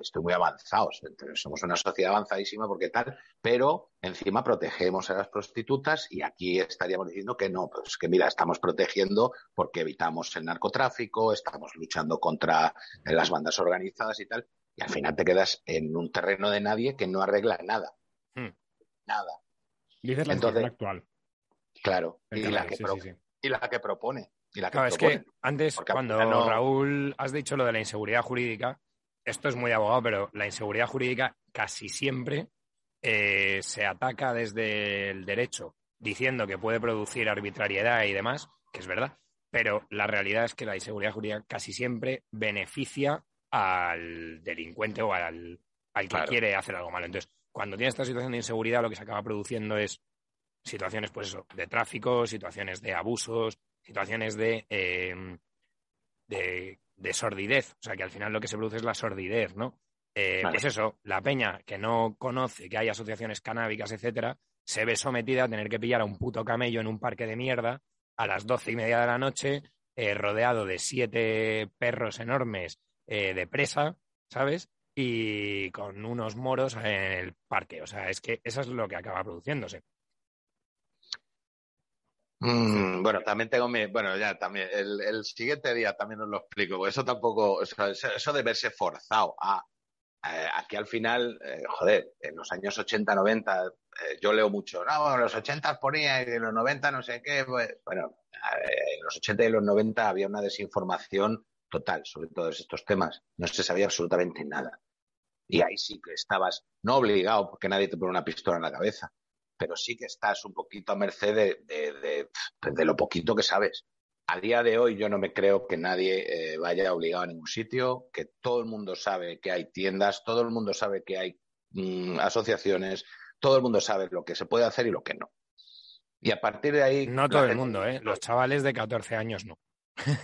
estoy muy avanzado, entonces somos una sociedad avanzadísima porque tal, pero encima protegemos a las prostitutas y aquí estaríamos diciendo que no, pues que mira, estamos protegiendo porque evitamos el narcotráfico, estamos luchando contra las bandas organizadas y tal, y al final te quedas en un terreno de nadie que no arregla nada. Hmm. Nada, Dices la Entonces- actual. Claro. Y la, que sí, pro- sí, sí. y la que propone. Y la que Claro, es propone. que antes, Porque cuando no- Raúl has dicho lo de la inseguridad jurídica, esto es muy abogado, pero la inseguridad jurídica casi siempre eh, se ataca desde el derecho diciendo que puede producir arbitrariedad y demás, que es verdad, pero la realidad es que la inseguridad jurídica casi siempre beneficia al delincuente o al, al que quiere hacer algo malo. Entonces, cuando tiene esta situación de inseguridad, lo que se acaba produciendo es situaciones, pues eso, de tráfico, situaciones de abusos, situaciones de, eh, de, de, sordidez. O sea, que al final lo que se produce es la sordidez, ¿no? Eh, pues eso, la peña que no conoce que hay asociaciones canábicas, etcétera, se ve sometida a tener que pillar a un puto camello en un parque de mierda a las doce y media de la noche, eh, rodeado de siete perros enormes de presa, ¿sabes? Y con unos moros en el parque. O sea, es que eso es lo que acaba produciéndose. Mm, bueno, también tengo mi. Bueno, ya también. El, siguiente día también os lo explico. Eso tampoco. Eso, de verse forzado a. Aquí al final, eh, joder, en los años 80, 90, eh, yo leo mucho. No, en los 80 ponía y en los 90 no sé qué. Pues, bueno, en los 80 y los 90 había una desinformación total sobre todos estos temas. No se sabía absolutamente nada. Y ahí sí que estabas, no obligado, porque nadie te pone una pistola en la cabeza, pero sí que estás un poquito a merced de, lo poquito que sabes. A día de hoy yo no me creo que nadie eh, vaya obligado a ningún sitio, que todo el mundo sabe que hay tiendas, todo el mundo sabe que hay mm, asociaciones, todo el mundo sabe lo que se puede hacer y lo que no. Y a partir de ahí... No todo el mundo, ¿eh? Los chavales de 14 años no.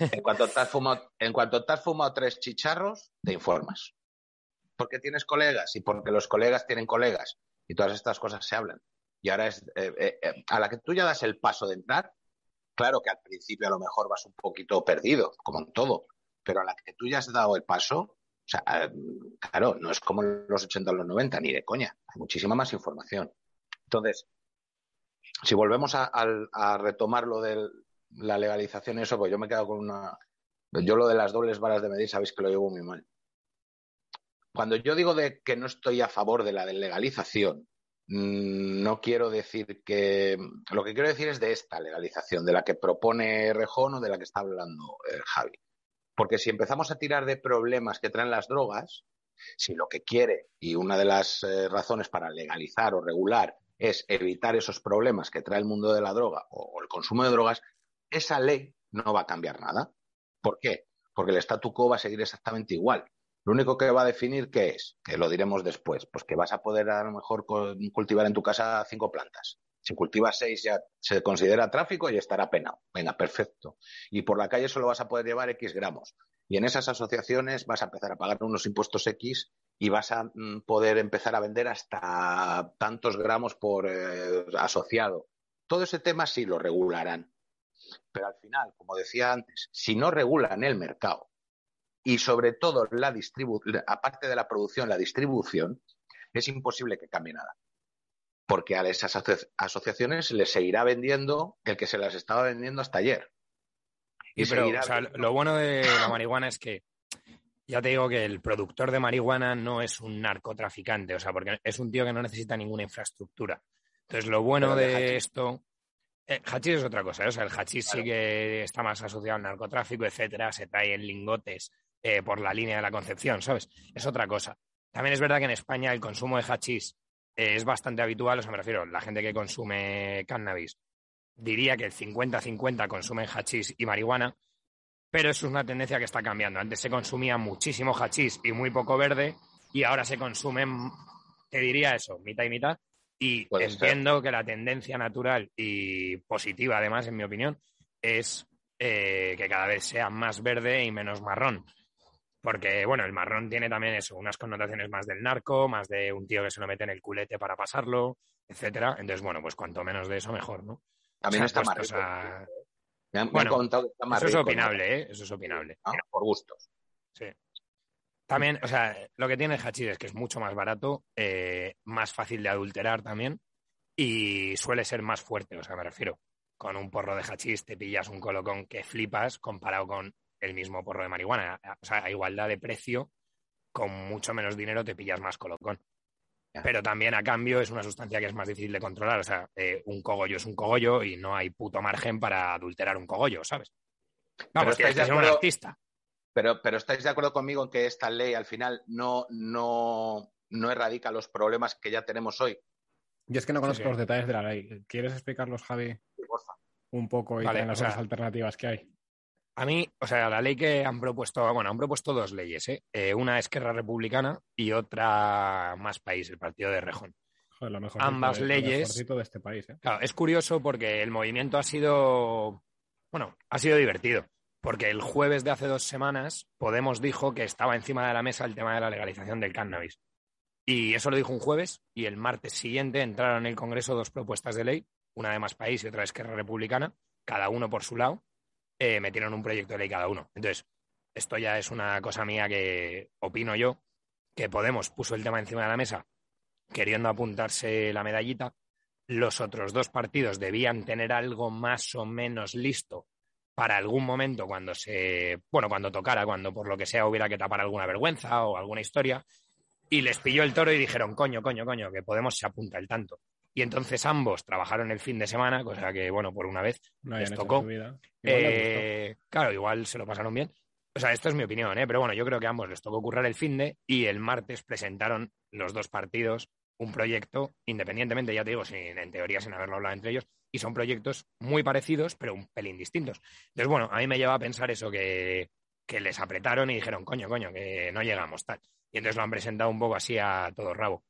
en, cuanto te has fumado, en cuanto te has fumado tres chicharros, te informas. Porque tienes colegas y porque los colegas tienen colegas y todas estas cosas se hablan y ahora es eh, eh, eh, a la que tú ya das el paso de entrar, claro que al principio a lo mejor vas un poquito perdido, como en todo, pero a la que tú ya has dado el paso, o sea, claro, no es como los 80 o los 90, ni de coña, hay muchísima más información. Entonces, si volvemos a, retomar lo de la legalización, eso, pues yo me he quedado con una. Yo lo de las dobles varas de medir, sabéis que lo llevo muy mal. Cuando yo digo de que no estoy a favor de la legalización, no quiero decir que. Lo que quiero decir es de esta legalización, de la que propone Rejón o de la que está hablando eh, Javi. Porque si empezamos a tirar de problemas que traen las drogas, si lo que quiere, y una de las eh, razones para legalizar o regular es evitar esos problemas que trae el mundo de la droga o, el consumo de drogas, esa ley no va a cambiar nada. ¿Por qué? Porque el statu quo va a seguir exactamente igual. Lo único que va a definir qué es, que lo diremos después, pues que vas a poder a lo mejor cultivar en tu casa cinco plantas. Si cultivas seis ya se considera tráfico y estará penado. Venga, perfecto. Y por la calle solo vas a poder llevar X gramos. Y en esas asociaciones vas a empezar a pagar unos impuestos X y vas a mm, poder empezar a vender hasta tantos gramos por eh, asociado. Todo ese tema sí lo regularán. Pero al final, como decía antes, si no regulan el mercado, y sobre todo la distribución, aparte de la producción, la distribución, es imposible que cambie nada. Porque a esas asociaciones les seguirá vendiendo el que se las estaba vendiendo hasta ayer. Y pero, lo bueno de la marihuana es que ya te digo que el productor de marihuana no es un narcotraficante, o sea, porque es un tío que no necesita ninguna infraestructura. Entonces, lo bueno de, esto. Eh, hachís es otra cosa, ¿eh? o sea, el hachís sí que está más asociado al narcotráfico, etcétera, se trae en lingotes eh, por la línea de la concepción, ¿sabes? Es otra cosa. También es verdad que en España el consumo de hachís eh, es bastante habitual, o sea, me refiero, la gente que consume cannabis diría que el 50-50 consumen hachís y marihuana, pero eso es una tendencia que está cambiando. Antes se consumía muchísimo hachís y muy poco verde, y ahora se consumen, te diría eso, mitad y mitad. Y entiendo que la tendencia natural y positiva, además, en mi opinión, es eh, que cada vez sea más verde y menos marrón. Porque, bueno, el marrón tiene también eso, unas connotaciones más del narco, más de un tío que se lo mete en el culete para pasarlo, etcétera. Entonces, bueno, pues cuanto menos de eso, mejor, ¿no? También está más Me han, contado que está más Eso es opinable, ¿eh? Eso es opinable. Ah, por gustos. Sí. También, o sea, lo que tiene el hachís es que es mucho más barato, eh, más fácil de adulterar también y suele ser más fuerte, o sea, me refiero. Con un porro de hachís te pillas un colocón que flipas comparado con el mismo porro de marihuana. O sea, a igualdad de precio, con mucho menos dinero te pillas más colocón. Pero también a cambio es una sustancia que es más difícil de controlar. O sea, eh, un cogollo es un cogollo y no hay puto margen para adulterar un cogollo, ¿sabes? Vamos, pero estáis de un artista. Pero, pero estáis de acuerdo conmigo en que esta ley al final no, no, no erradica los problemas que ya tenemos hoy. Yo es que no conozco Sí, sí. los detalles de la ley. ¿Quieres explicarlos, Javi, Sí, porfa. un poco y Vale, las o sea- otras alternativas que hay? A mí, o sea, la ley que han propuesto, bueno, han propuesto dos leyes, ¿eh? Eh, una Esquerra Republicana y otra Más País, el partido de Rejón. Joder, lo mejor Ambas leyes- de este país, ¿eh? Claro, es curioso porque el movimiento ha sido, bueno, ha sido divertido. Porque el jueves de hace dos semanas, Podemos dijo que estaba encima de la mesa el tema de la legalización del cannabis. Y eso lo dijo un jueves y el martes siguiente entraron en el Congreso dos propuestas de ley, una de Más País y otra de Esquerra Republicana, cada uno por su lado, eh, metieron un proyecto de ley cada uno. Entonces, esto ya es una cosa mía que opino yo, que Podemos puso el tema encima de la mesa queriendo apuntarse la medallita. Los otros dos partidos debían tener algo más o menos listo para algún momento cuando se, bueno, cuando tocara, cuando por lo que sea hubiera que tapar alguna vergüenza o alguna historia. Y les pilló el toro y dijeron, coño, coño, coño, que Podemos se apunta el tanto. Y entonces ambos trabajaron el fin de semana, cosa que, bueno, por una vez No les tocó. Igual. Eh, claro, igual se lo pasaron bien. O sea, esto es mi opinión, ¿eh? pero bueno, yo creo que a ambos les tocó currar el fin de y el martes presentaron los dos partidos un proyecto, independientemente, ya te digo, sin, en teoría sin haberlo hablado entre ellos, y son proyectos muy parecidos, pero un pelín distintos. Entonces, bueno, a mí me lleva a pensar eso, que, que les apretaron y dijeron, coño, coño, que no llegamos tal. Y entonces lo han presentado un poco así a todo rabo.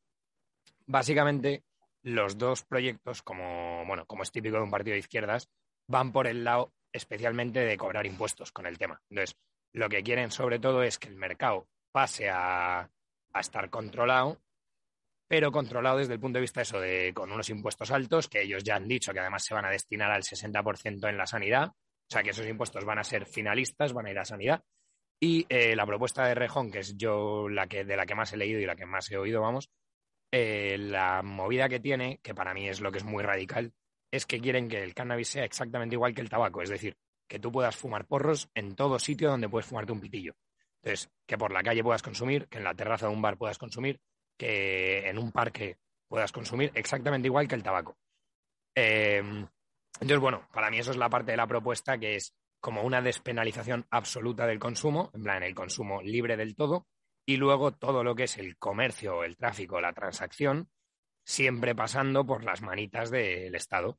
Básicamente, los dos proyectos, como, bueno, como es típico de un partido de izquierdas, van por el lado especialmente de cobrar impuestos con el tema. Entonces, lo que quieren sobre todo es que el mercado pase a, estar controlado, pero controlado desde el punto de vista eso de con unos impuestos altos, que ellos ya han dicho que además se van a destinar al 60% en la sanidad, o sea que esos impuestos van a ser finalistas, van a ir a sanidad. Y eh, la propuesta de Rejón, que es yo la que, de la que más he leído y la que más he oído, vamos, eh, la movida que tiene, que para mí es lo que es muy radical, es que quieren que el cannabis sea exactamente igual que el tabaco, es decir, que tú puedas fumar porros en todo sitio donde puedes fumarte un pitillo. Entonces, que por la calle puedas consumir, que en la terraza de un bar puedas consumir, que en un parque puedas consumir exactamente igual que el tabaco. Eh, entonces, bueno, para mí eso es la parte de la propuesta que es como una despenalización absoluta del consumo, en plan el consumo libre del todo, y luego todo lo que es el comercio, el tráfico, la transacción, siempre pasando por las manitas del Estado.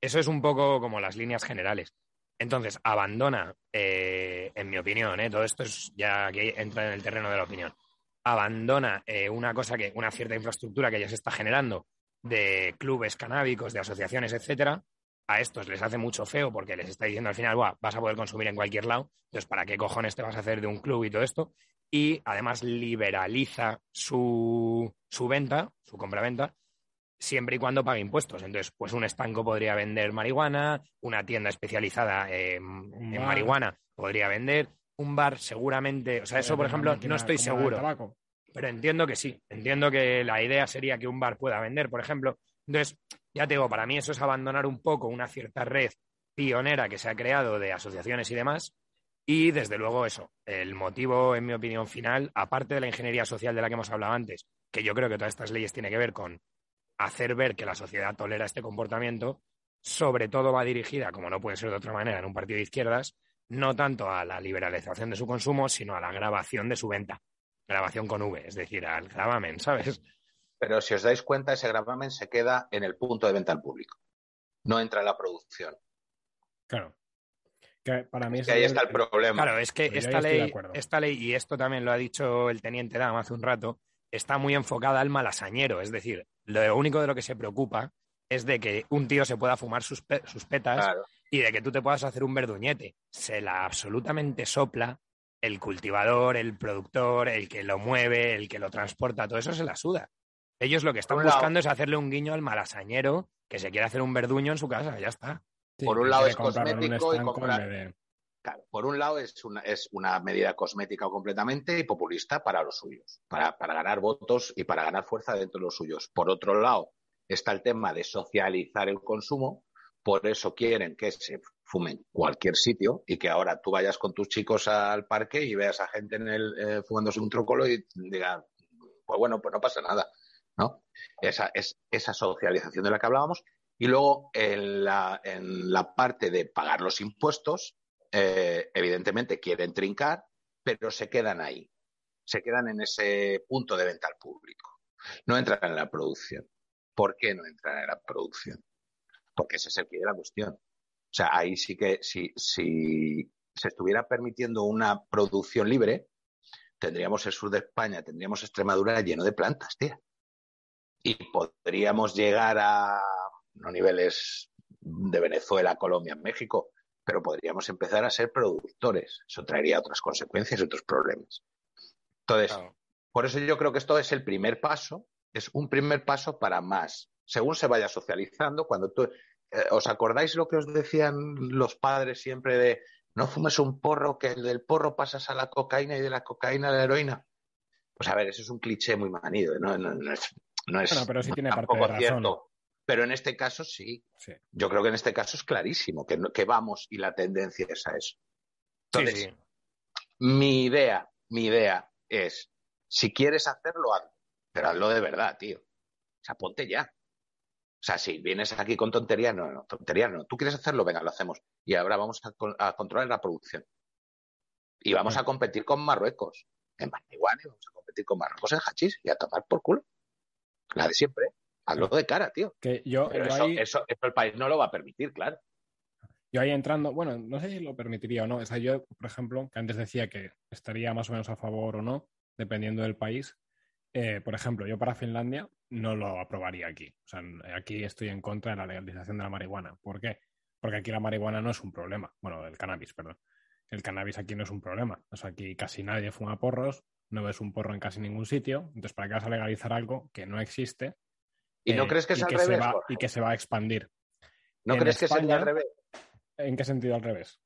Eso es un poco como las líneas generales. Entonces, abandona, eh, en mi opinión, eh, todo esto es ya que entra en el terreno de la opinión, abandona eh, una cosa que, una cierta infraestructura que ya se está generando de clubes canábicos, de asociaciones, etcétera, a estos les hace mucho feo porque les está diciendo al final, vas a poder consumir en cualquier lado, entonces ¿para qué cojones te vas a hacer de un club y todo esto? Y además liberaliza su, su venta, su compraventa, siempre y cuando pague impuestos. Entonces, pues un estanco podría vender marihuana, una tienda especializada en, Un en bar. marihuana podría vender, un bar seguramente, o sea, eso por ejemplo no estoy seguro. Pero entiendo que sí. Entiendo que la idea sería que un bar pueda vender, por ejemplo. Entonces, ya te digo, para mí eso es abandonar un poco una cierta red pionera que se ha creado de asociaciones y demás. Y desde luego eso, el motivo, en mi opinión final, aparte de la ingeniería social de la que hemos hablado antes, que yo creo que todas estas leyes tienen que ver con hacer ver que la sociedad tolera este comportamiento, sobre todo va dirigida, como no puede ser de otra manera, en un partido de izquierdas, no tanto a la liberalización de su consumo, sino a la grabación de su venta. Grabación con V, es decir, al gravamen, ¿sabes? Pero si os dais cuenta, ese gravamen se queda en el punto de venta al público. No entra en la producción. Claro. Que para mí Que ese ahí es está el problema. Claro, es que esta ley, esta ley, y esto también lo ha dicho el teniente Dam hace un rato, está muy enfocada al malasañero. Es decir, lo único de lo que se preocupa es de que un tío se pueda fumar sus, pe- sus petas Claro. y de que tú te puedas hacer un verduñete. Se la absolutamente sopla el cultivador, el productor, el que lo mueve, el que lo transporta, todo eso se la suda. Ellos lo que están buscando es hacerle un guiño al malasañero que se quiere hacer un verduño en su casa, ya está. Sí, por un lado es un cosmético y comprar- vez de- Claro, por un lado es una, es una medida cosmética completamente y populista para los suyos, para, para ganar votos y para ganar fuerza dentro de los suyos. Por otro lado, está el tema de socializar el consumo, por eso quieren que se fume en cualquier sitio y que ahora tú vayas con tus chicos al parque y veas a gente en el, eh, fumándose un trócolo y digan, pues bueno, pues no pasa nada, ¿no? Esa, es, esa socialización de la que hablábamos. Y luego, en la, en la parte de pagar los impuestos, eh, evidentemente quieren trincar, pero se quedan ahí. Se quedan en ese punto de venta al público. No entran en la producción. ¿por qué no entran en la producción? Porque ese es el que de la cuestión. O sea, ahí sí que si, si se estuviera permitiendo una producción libre, tendríamos el sur de España, tendríamos Extremadura lleno de plantas, tía. Y podríamos llegar a no niveles de Venezuela, Colombia, México, pero podríamos empezar a ser productores. Eso traería otras consecuencias y otros problemas. Entonces, por eso yo creo que esto es el primer paso, es un primer paso para más. Según se vaya socializando, cuando tú, eh, ¿os acordáis lo que os decían los padres siempre de no fumes un porro, que del porro pasas a la cocaína y de la cocaína a la heroína? Pues a ver, eso es un cliché muy manido, no, es, no es pero sí tiene parte de razón. cierto. Pero en este caso sí. Yo creo que en este caso es clarísimo que, que vamos y la tendencia es a eso. Entonces, mi idea, mi idea es, si quieres hacerlo, hazlo, pero hazlo de verdad, tío. O sea, ponte ya. O sea, si vienes aquí con tonterías, no, no, tonterías no. Tú quieres hacerlo, venga, lo hacemos. Y ahora vamos a, controlar la producción. Y vamos a competir con Marruecos en marihuana y vamos a competir con Marruecos en hachís y a tomar por culo. La de siempre. Hazlo de cara, tío. Que yo, eso, el país no lo va a permitir, claro. Yo ahí entrando, bueno, no sé si lo permitiría o no. O sea, yo, por ejemplo, que antes decía que estaría más o menos a favor o no, dependiendo del país. Eh, por ejemplo, yo para Finlandia no lo aprobaría aquí. O sea, aquí estoy en contra de la legalización de la marihuana. ¿Por qué? Porque aquí la marihuana no es un problema. Bueno, el cannabis, perdón. El cannabis aquí no es un problema. O sea, aquí casi nadie fuma porros, no ves un porro en casi ningún sitio. Entonces, ¿para qué vas a legalizar algo que no existe ¿Y no eh, crees que es al revés? y que se va a expandir. ¿No crees que sería al revés? ¿En qué sentido al revés?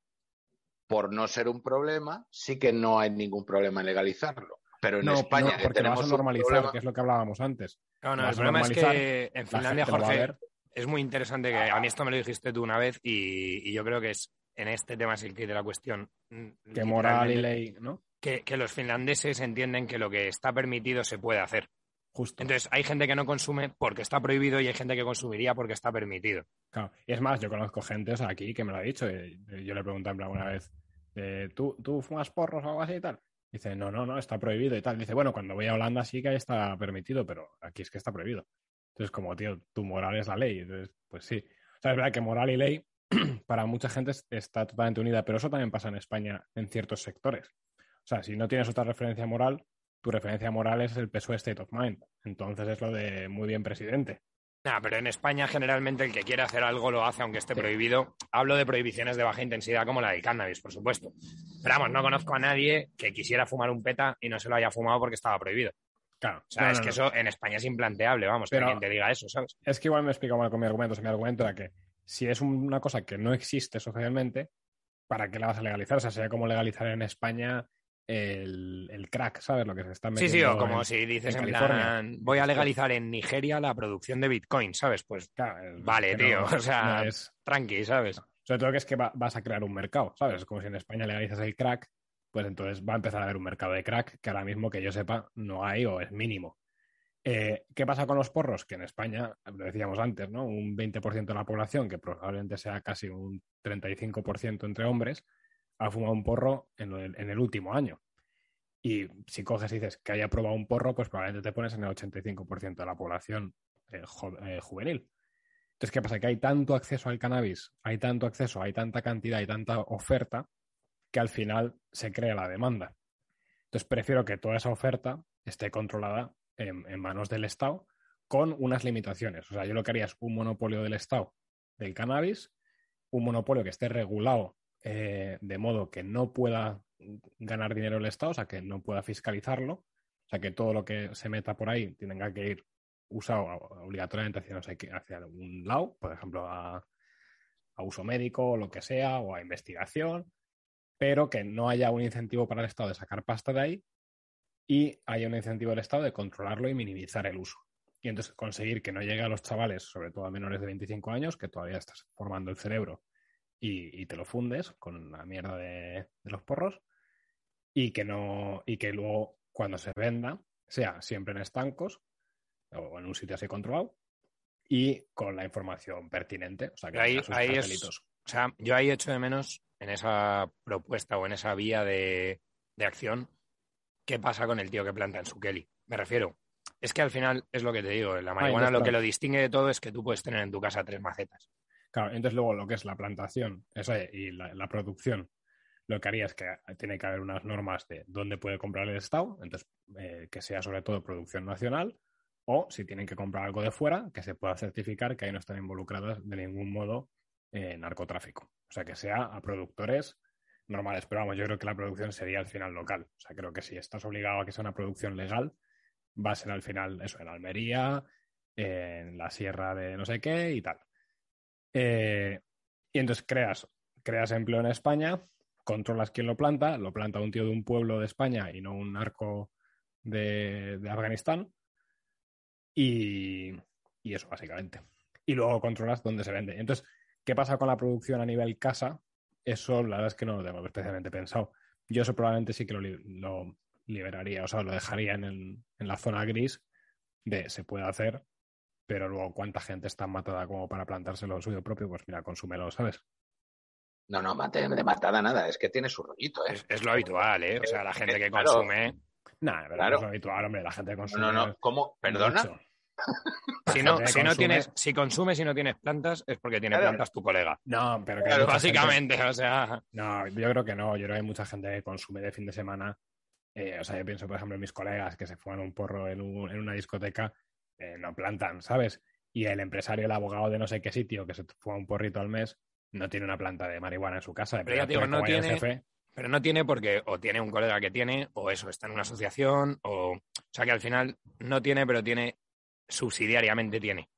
Por no ser un problema, sí que no hay ningún problema en legalizarlo. Pero en España no, porque tenemos vas a normalizar, que es lo que hablábamos antes. No, no, el problema es que en Finlandia, Jorge, es muy interesante que a mí esto me lo dijiste tú una vez y, yo creo que es en este tema es el que de la cuestión. Mm, que moral y ley, ¿no? Que, que, los finlandeses entienden que lo que está permitido se puede hacer. Entonces, hay gente que no consume porque está prohibido y hay gente que consumiría porque está permitido. Claro. Y es más, yo conozco gente aquí que me lo ha dicho. Yo le pregunté alguna vez, ¿tú, ¿tú fumas porros o algo así y tal? Dice, no, no, no, está prohibido y tal. Dice, bueno, cuando voy a Holanda sí que ahí está permitido, pero aquí es que está prohibido. Entonces, como, tío, tu moral es la ley. Entonces, pues sí. O sea, es verdad que moral y ley para mucha gente está totalmente unida, pero eso también pasa en España en ciertos sectores. O sea, si no tienes otra referencia moral, tu referencia moral es el peso State of Mind. Entonces es lo de muy bien presidente. Nah, pero en España generalmente el que quiere hacer algo lo hace aunque esté prohibido. Hablo de prohibiciones de baja intensidad como la del cannabis, por supuesto. Pero vamos, no conozco a nadie que quisiera fumar un peta y no se lo haya fumado porque estaba prohibido. Claro. O sea, es que eso en España es implanteable, vamos, pero que alguien te diga eso, ¿sabes? Es que igual me he explicado mal con mi argumento. O mi argumento era que si es una cosa que no existe socialmente, ¿para qué la vas a legalizar? O sea, sería como legalizar en España el, crack, ¿sabes? Lo que se está metiendo. Sí, sí, o como si dices en, plan, voy a legalizar en Nigeria la producción de Bitcoin, ¿sabes? Pues vale, tío, o sea, es... tranqui, ¿sabes? Sobre todo que es que vas a crear un mercado, ¿sabes? Como si en España legalizas el crack, pues entonces va a empezar a haber un mercado de crack que ahora mismo que yo sepa no hay o es mínimo. Eh, ¿Qué pasa con los porros? Que en España, lo decíamos antes, ¿no? Un 20% de la población, que probablemente sea casi un 35% entre hombres, ha fumado un porro en, el, último año. Y si coges y dices que haya probado un porro, pues probablemente te pones en el 85% de la población eh, eh, juvenil. Entonces, ¿qué pasa? Que hay tanto acceso al cannabis, hay tanto acceso, hay tanta cantidad, hay tanta oferta, que al final se crea la demanda. Entonces, prefiero que toda esa oferta esté controlada en, en manos del Estado con unas limitaciones. O sea, yo lo que haría es un monopolio del Estado del cannabis, un monopolio que esté regulado eh, de modo que no pueda ganar dinero el Estado, o sea, que no pueda fiscalizarlo, o sea, que todo lo que se meta por ahí tenga que ir usado obligatoriamente hacia, hacia algún lado, por ejemplo, a, uso médico o lo que sea, o a investigación, pero que no haya un incentivo para el Estado de sacar pasta de ahí y haya un incentivo del Estado de controlarlo y minimizar el uso. Y entonces conseguir que no llegue a los chavales, sobre todo a menores de 25 años, que todavía estás formando el cerebro y, te lo fundes con la mierda de, los porros y que no y que luego cuando se venda sea siempre en estancos o en un sitio así controlado y con la información pertinente. O sea, que ahí, o sea, yo ahí echo de menos en esa propuesta o en esa vía de, de acción qué pasa con el tío que planta en su Kelly. Me refiero, es que al final es lo que te digo, la marihuana lo que lo distingue de todo es que tú puedes tener en tu casa tres macetas. Claro, entonces luego lo que es la plantación y la, la producción, lo que haría es que tiene que haber unas normas de dónde puede comprar el Estado, entonces eh, que sea sobre todo producción nacional, o si tienen que comprar algo de fuera, que se pueda certificar que ahí no están involucradas de ningún modo eh, narcotráfico. O sea, que sea a productores normales. Pero vamos, yo creo que la producción sería al final local. O sea, creo que si estás obligado a que sea una producción legal, va a ser al final eso, en Almería, en la sierra de no sé qué y tal. Eh, y entonces creas, creas empleo en España, controlas quién lo planta, lo planta un tío de un pueblo de España y no un narco de, de Afganistán. Y, y eso, básicamente. Y luego controlas dónde se vende. Entonces, ¿qué pasa con la producción a nivel casa? Eso, la verdad es que no lo tengo especialmente pensado. Yo eso probablemente sí que lo, lo liberaría, o sea, lo dejaría en, el- en la zona gris de se puede hacer, pero luego cuánta gente está matada como para plantarse lo suyo propio, pues mira, consúmelo, ¿sabes? No, no, mate- de matada nada, es que tiene su rollito, ¿eh? Es, es lo habitual, ¿eh? O sea, la gente que Claro. consume. Nada, pero Claro. no es lo habitual, hombre, la gente No, consume. no, no, ¿cómo? ¿Perdona? mucho. Si no, si no consume- tienes, si consumes y no tienes plantas, es porque tiene Claro. plantas tu colega. No, pero que Claro, gente- Básicamente, o sea. No, yo creo que no. Yo creo que hay mucha gente que consume de fin de semana. Eh, o sea, yo pienso, por ejemplo, en mis colegas que se fuman un porro en, un- en una discoteca, eh, no plantan, ¿sabes? Y el empresario, el abogado de no sé qué sitio que se fuma un porrito al mes, no tiene una planta de marihuana en su casa. Pero ya te digo, no tiene- jefe, Pero no tiene porque o tiene un colega que tiene, o eso, está en una asociación, o. O sea que al final no tiene, pero tiene subsidiariamente tiene.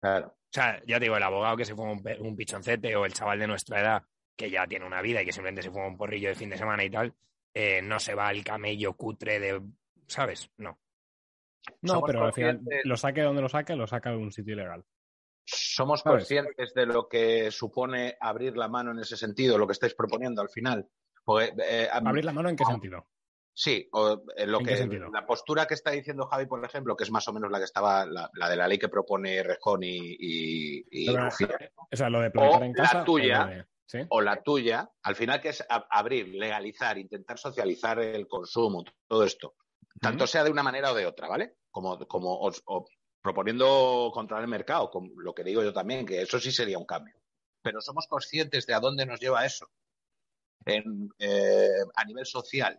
Claro. O sea, ya te digo, el abogado que se fuma un, un pichoncete o el chaval de nuestra edad que ya tiene una vida y que simplemente se fuma un porrillo de fin de semana y tal, eh, no se va al camello cutre de. ¿Sabes? No. No, Somos pero al final, lo saque donde lo saque, lo saca de un sitio ilegal. ¿Somos ¿Sabes? conscientes de lo que supone abrir la mano en ese sentido, lo que estáis proponiendo al final? Porque, eh, ¿Abrir la mano en qué sentido? Sí, o eh, lo ¿En que la postura que está diciendo Javi, por ejemplo, que es más o menos la que estaba, la, la de la ley que propone Rejón y, y- y Pero, Rufián, O sea, lo de plantar O en la casa. tuya. o lo de- ¿sí? o la tuya, al final que es abrir, legalizar, intentar socializar el consumo, todo esto, tanto sea de una manera o de otra, ¿vale? Como, como os- o proponiendo controlar el mercado, como lo que digo yo también, que eso sí sería un cambio. Pero somos conscientes de a dónde nos lleva eso en, eh, a nivel social.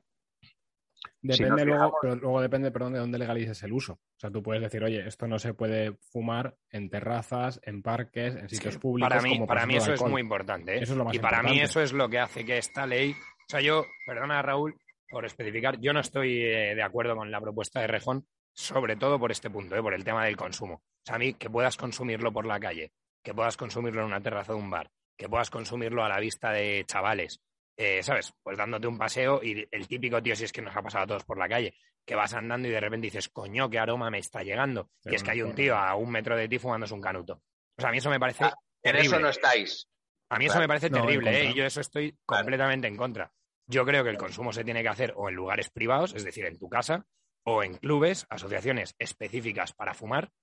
Si Depende luego, pero luego depende, perdón, de dónde legalices el uso. O sea, tú puedes decir, oye, esto no se puede fumar en terrazas, en parques, en sitios públicos. para mí, como para mí eso es muy importante. ¿eh? Eso es lo más y para mí eso es lo que hace que esta ley. O sea, yo, perdona Raúl por especificar, yo no estoy eh, de acuerdo con la propuesta de Rejón, sobre todo por este punto, ¿eh? por el tema del consumo. O sea, a mí que puedas consumirlo por la calle, que puedas consumirlo en una terraza de un bar, que puedas consumirlo a la vista de chavales, eh, ¿sabes? Pues dándote un paseo y el típico tío, si es que nos ha pasado a todos por la calle, que vas andando y de repente dices, coño, qué aroma me está llegando. Y es que hay un tío a un metro de ti fumándose un canuto. O sea, a mí eso me parece Ah, En terrible. eso no estáis. A mí eso me parece No, terrible, ¿eh? y yo eso estoy completamente en contra. Yo creo que el consumo se tiene que hacer o en lugares privados, es decir, en tu casa, o en clubes, asociaciones específicas para fumar,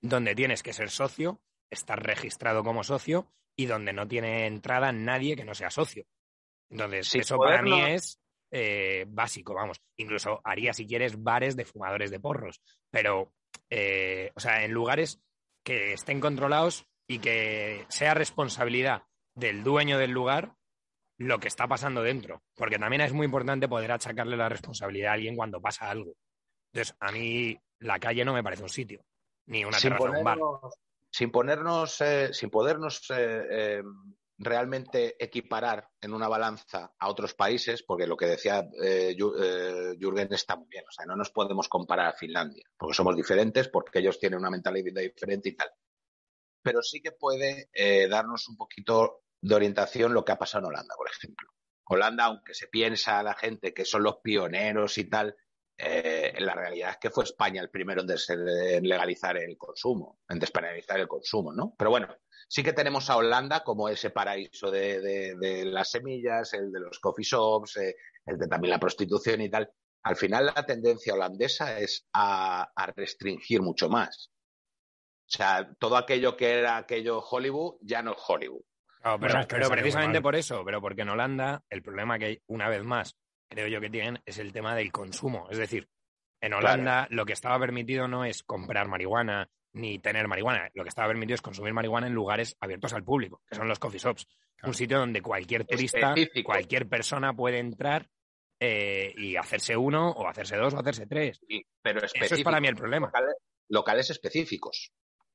donde tienes que ser socio, estar registrado como socio y donde no tiene entrada nadie que no sea socio. Entonces, Sin eso para mí es eh, básico, vamos. Incluso haría, si quieres, bares de fumadores de porros, pero, eh, o sea, en lugares que estén controlados y que sea responsabilidad del dueño del lugar lo que está pasando dentro. Porque también es muy importante poder achacarle la responsabilidad a alguien cuando pasa algo. Entonces, a mí la calle no me parece un sitio, ni una sin terraza de un bar. ponernos, sin ponernos, eh, sin podernos eh, eh, realmente equiparar en una balanza a otros países, porque lo que decía eh, Jürgen está muy bien, o sea, no nos podemos comparar a Finlandia, porque somos diferentes, porque ellos tienen una mentalidad diferente y tal. Pero sí que puede darnos un poquito de orientación lo que ha pasado en Holanda, por ejemplo. Holanda, aunque se piensa a la gente que son los pioneros y tal, eh, la realidad es que fue España el primero en, en legalizar el consumo, en despenalizar el consumo, ¿no? Pero bueno, sí que tenemos a Holanda como ese paraíso de, de- las semillas, el de los coffee shops, eh, el de también la prostitución y tal. Al final la tendencia holandesa es a restringir mucho más. O sea, todo aquello que era aquello Hollywood ya no es Hollywood. Pero, Bueno, precisamente por eso, pero porque en Holanda el problema que hay, una vez más, creo yo que tienen, es el tema del consumo. Es decir, En Holanda lo que estaba permitido no es comprar marihuana ni tener marihuana. Lo que estaba permitido es consumir marihuana en lugares abiertos al público, que son los coffee shops. Un sitio donde cualquier turista, Específico. cualquier persona puede entrar eh, y hacerse uno, o hacerse dos, o hacerse tres. Sí, pero Eso es para mí el problema. Locales, locales específicos.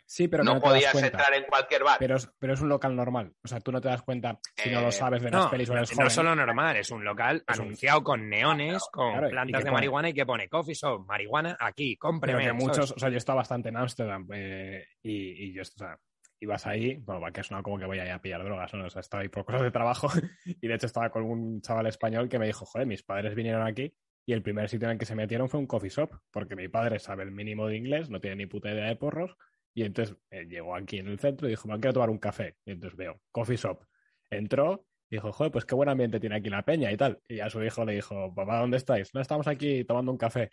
Sí, pero no, no, podías entrar en cualquier bar. Pero es, pero es un local normal. O sea, tú no te das cuenta si no Eh, lo sabes de las No, pelis o eres no joven. solo normal, es un local Es un- anunciado con neones, con Claro, plantas que de pone- marihuana y que pone coffee shop, marihuana aquí, Pero cómpreme. que ¿sabes? muchos, o sea, yo he estado bastante en Ámsterdam eh, y, y yo, o sea, ibas ahí, bueno, va, que es una como que voy ahí a pillar drogas, ¿no? O sea, estaba ahí por cosas de trabajo y de hecho estaba con un chaval español que me dijo, joder, mis padres vinieron aquí y el primer sitio en el que se metieron fue un coffee shop, porque mi padre sabe el mínimo de inglés, no tiene ni puta idea de porros y entonces eh, llegó aquí en el centro y dijo, me quiero tomar un café. Y entonces veo, coffee shop. Entró y dijo, joder, pues qué buen ambiente tiene aquí la peña y tal. Y a su hijo le dijo, papá, ¿dónde estáis? No, estamos aquí tomando un café.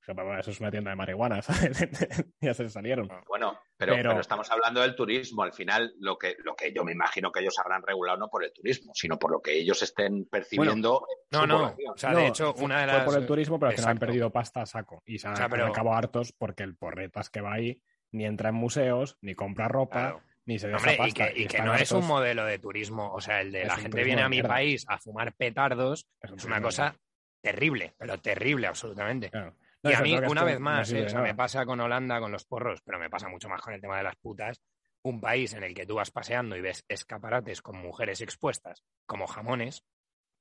Dijo, papá, eso es una tienda de marihuana, ¿sabes? ya se salieron. Bueno, pero, Pero- pero estamos hablando del turismo. Al final, lo que, lo que yo me imagino que ellos habrán regulado no por el turismo, sino por lo que ellos estén percibiendo. en No, no. O sea, No, de hecho, fue- una de fue las. por el turismo, pero al final han perdido pasta a saco. Y se han O sea, pero- acabado hartos porque el porretas que va ahí ni entra en museos, ni compra ropa, Claro. ni se Hombre, y que, y que no es un modelo de turismo. O sea, el de Es la gente viene a mi mierda. país a fumar petardos. Es un Es una cosa terrible, pero terrible, absolutamente. Claro. No, y a mí, una vez más, eh, o sea, me pasa con Holanda, con los porros, pero me pasa mucho más con el tema de las putas. Un país en el que tú vas paseando y ves escaparates con mujeres expuestas como jamones,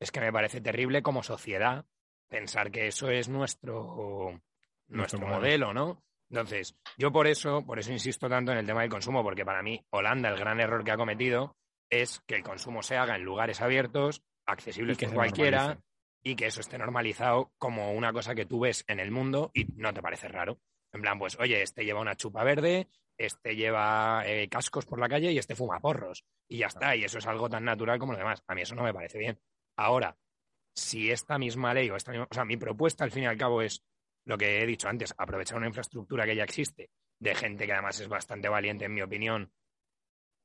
es que me parece terrible como sociedad pensar que eso es nuestro, nuestro modelo, ¿no? Entonces, yo por eso, por eso insisto tanto en el tema del consumo, porque para mí Holanda el gran error que ha cometido es que el consumo se haga en lugares abiertos, accesibles por cualquiera, normalice. y que eso esté normalizado como una cosa que tú ves en el mundo y no te parece raro. En plan, pues, oye, este lleva una chupa verde, este lleva eh, cascos por la calle y este fuma porros. Y ya está, y eso es algo tan natural como lo demás. A mí eso no me parece bien. Ahora, si esta misma ley o esta misma, o sea, mi propuesta al fin y al cabo es lo que he dicho antes, aprovechar una infraestructura que ya existe, de gente que además es bastante valiente, en mi opinión,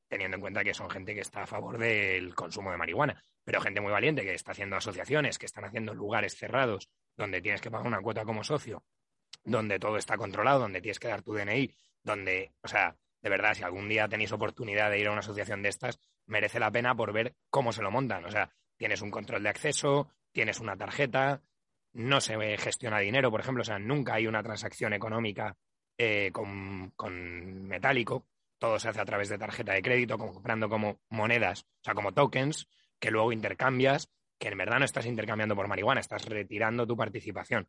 teniendo en cuenta que son gente que está a favor del consumo de marihuana, pero gente muy valiente que está haciendo asociaciones, que están haciendo lugares cerrados, donde tienes que pagar una cuota como socio, donde todo está controlado, donde tienes que dar tu DNI, donde, o sea, de verdad, si algún día tenéis oportunidad de ir a una asociación de estas, merece la pena por ver cómo se lo montan. O sea, tienes un control de acceso, tienes una tarjeta, no se gestiona dinero, por ejemplo, o sea, nunca hay una transacción económica eh, con, con metálico, todo se hace a través de tarjeta de crédito, comprando como monedas, o sea, como tokens, que luego intercambias, que en verdad no estás intercambiando por marihuana, estás retirando tu participación.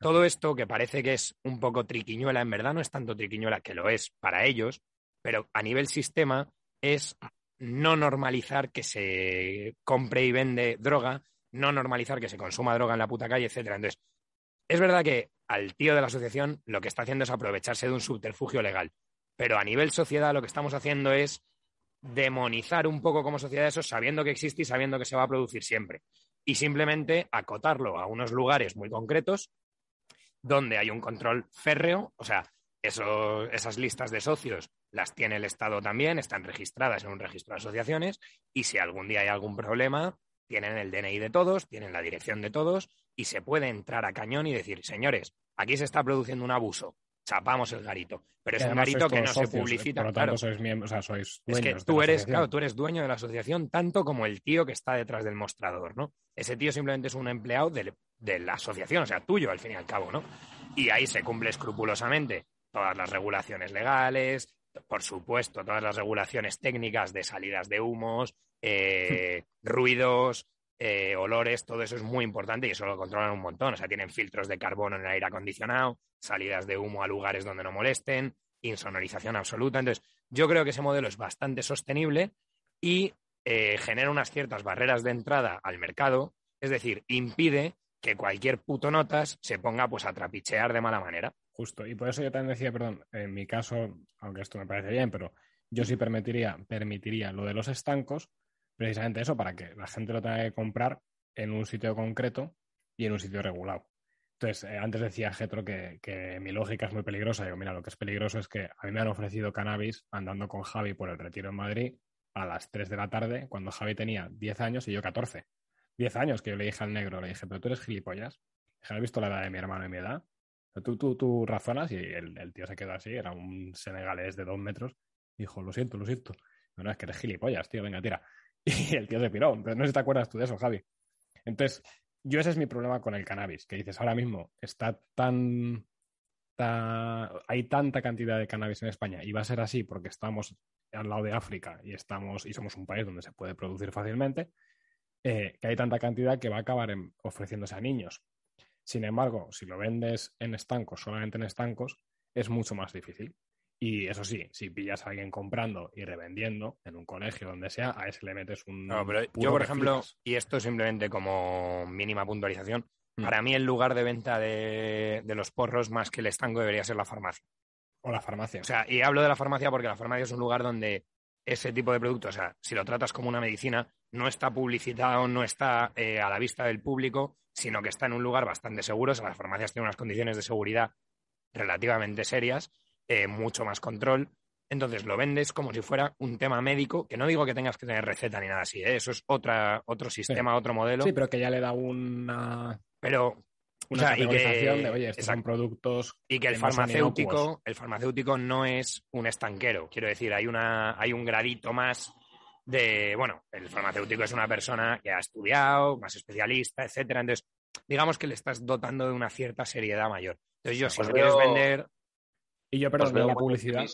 Todo esto que parece que es un poco triquiñuela, en verdad no es tanto triquiñuela, que lo es para ellos, pero a nivel sistema es no normalizar que se compre y vende droga, no normalizar que se consuma droga en la puta calle, etcétera. Entonces, es verdad que al tío de la asociación lo que está haciendo es aprovecharse de un subterfugio legal, pero a nivel sociedad lo que estamos haciendo es demonizar un poco como sociedad eso, sabiendo que existe y sabiendo que se va a producir siempre. Y simplemente acotarlo a unos lugares muy concretos donde hay un control férreo, o sea, esas listas de socios las tiene el Estado también, están registradas en un registro de asociaciones y si algún día hay algún problema, tienen el DNI de todos, tienen la dirección de todos y se puede entrar a cañón y decir, señores, aquí se está produciendo un abuso, chapamos el garito, pero es un garito que no se ¿eh? publicita. Por lo claro. tanto, sois miembros, o sea, sois Es que tú eres, claro, tú eres dueño de la asociación tanto como el tío que está detrás del mostrador, ¿no? Ese tío simplemente es un empleado del- de, la asociación, o sea, tuyo al fin y al cabo, ¿no? Y ahí se cumple escrupulosamente todas las regulaciones legales, por supuesto, todas las regulaciones técnicas de salidas de humos, eh, ruidos, eh, olores, todo eso es muy importante y eso lo controlan un montón. O sea, tienen filtros de carbono en el aire acondicionado, salidas de humo a lugares donde no molesten, insonorización absoluta. Entonces, yo creo que ese modelo es bastante sostenible y eh, genera unas ciertas barreras de entrada al mercado, es decir, impide que cualquier puto notas se ponga pues a trapichear de mala manera. Justo. Y por eso yo también decía, perdón, en mi caso, aunque esto me parece bien, pero yo sí permitiría, permitiría lo de los estancos, precisamente eso, para que la gente lo tenga que comprar en un sitio concreto y en un sitio regulado. Entonces, eh, antes decía Getro que, que mi lógica es muy peligrosa. Digo, mira, lo que es peligroso es que a mí me han ofrecido cannabis andando con Javi por el retiro en Madrid a las 3 de la tarde, cuando Javi tenía 10 años y yo 14. 10 años que yo le dije al negro, le dije, pero tú eres gilipollas. ¿has visto la edad de mi hermano y mi edad? Tú, tú, tú razonas y el, tío se quedó así, era un senegalés de dos metros. Dijo, lo siento, lo siento. No, no, es que eres gilipollas, tío, venga, tira. Y el tío se piró. Pero no sé si te acuerdas tú de eso, Javi. Entonces, yo ese es mi problema con el cannabis, que dices, ahora mismo está tan, ta- hay tanta cantidad de cannabis en España y va a ser así porque estamos al lado de África y estamos y somos un país donde se puede producir fácilmente, eh, que hay tanta cantidad que va a acabar en- ofreciéndose a niños. Sin embargo, si lo vendes en estancos, solamente en estancos, es mucho más difícil. Y eso sí, si pillas a alguien comprando y revendiendo en un colegio donde sea, a ese le metes un. No, pero yo, por ejemplo, flipas. y esto simplemente como mínima puntualización, Mm. para mí el lugar de venta de, de los porros más que el estanco debería ser la farmacia. O la farmacia. O sea, y hablo de la farmacia porque la farmacia es un lugar donde ese tipo de producto, o sea, si lo tratas como una medicina, no está publicitado, no está eh, a la vista del público, sino que está en un lugar bastante seguro. O sea, las farmacias tienen unas condiciones de seguridad relativamente serias, eh, mucho más control. Entonces lo vendes como si fuera un tema médico, que no digo que tengas que tener receta ni nada así, ¿eh? eso es otra, otro sistema, otro modelo, sí, pero que ya le da una, pero una O sea, y que- de, oye, estos son productos y que el farmacéutico, el farmacéutico no es un estanquero. Quiero decir, hay una, hay un gradito más de, bueno, el farmacéutico es una persona que ha estudiado, más especialista, etcétera. Entonces, digamos que le estás dotando de una cierta seriedad mayor. Entonces, yo, si lo quieres veo- vender, Y yo, perdón, lo de veo la publicidad,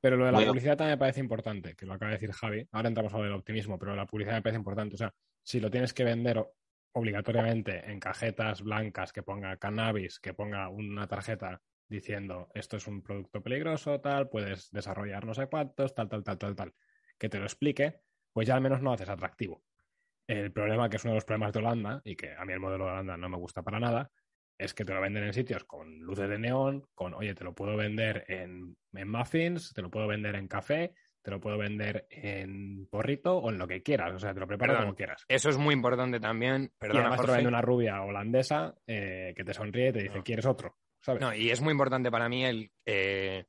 pero lo de la publicidad también me parece importante, que lo acaba de decir Javi. Ahora entramos a lo del optimismo, pero la publicidad me parece importante. O sea, si lo tienes que vender obligatoriamente en cajetas blancas, que ponga cannabis, que ponga una tarjeta diciendo esto es un producto peligroso, tal, puedes desarrollar no sé cuántos, tal, tal, tal, tal, tal, que te lo explique, pues ya al menos no haces atractivo. El problema, que es uno de los problemas de Holanda, y que a mí el modelo de Holanda no me gusta para nada, es que te lo venden en sitios con luces de neón, con, oye, te lo puedo vender en, en muffins, te lo puedo vender en café, te lo puedo vender en porrito o en lo que quieras. O sea, te lo preparo Perdón. como quieras. eso es muy importante también. y Perdona, además te lo vende una rubia holandesa eh, que te sonríe y te dice, No. ¿quieres otro? ¿Sabes? No, y es muy importante para mí el eh,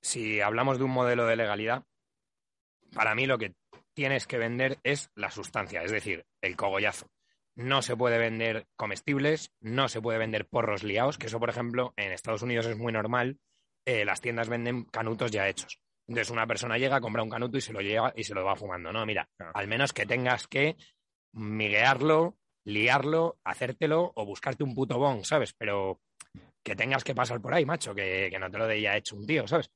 si hablamos de un modelo de legalidad, para mí lo que tienes que vender es la sustancia, es decir, el cogollazo. No se puede vender comestibles, no se puede vender porros liados, que eso, por ejemplo, en Estados Unidos es muy normal. eh, las tiendas venden canutos ya hechos. Entonces una persona llega, compra un canuto y se lo lleva y se lo va fumando. No, mira, al menos que tengas que miguearlo, liarlo, hacértelo o buscarte un puto bong, ¿sabes? Pero que tengas que pasar por ahí, macho, que, que no te lo de ya hecho un tío, ¿sabes?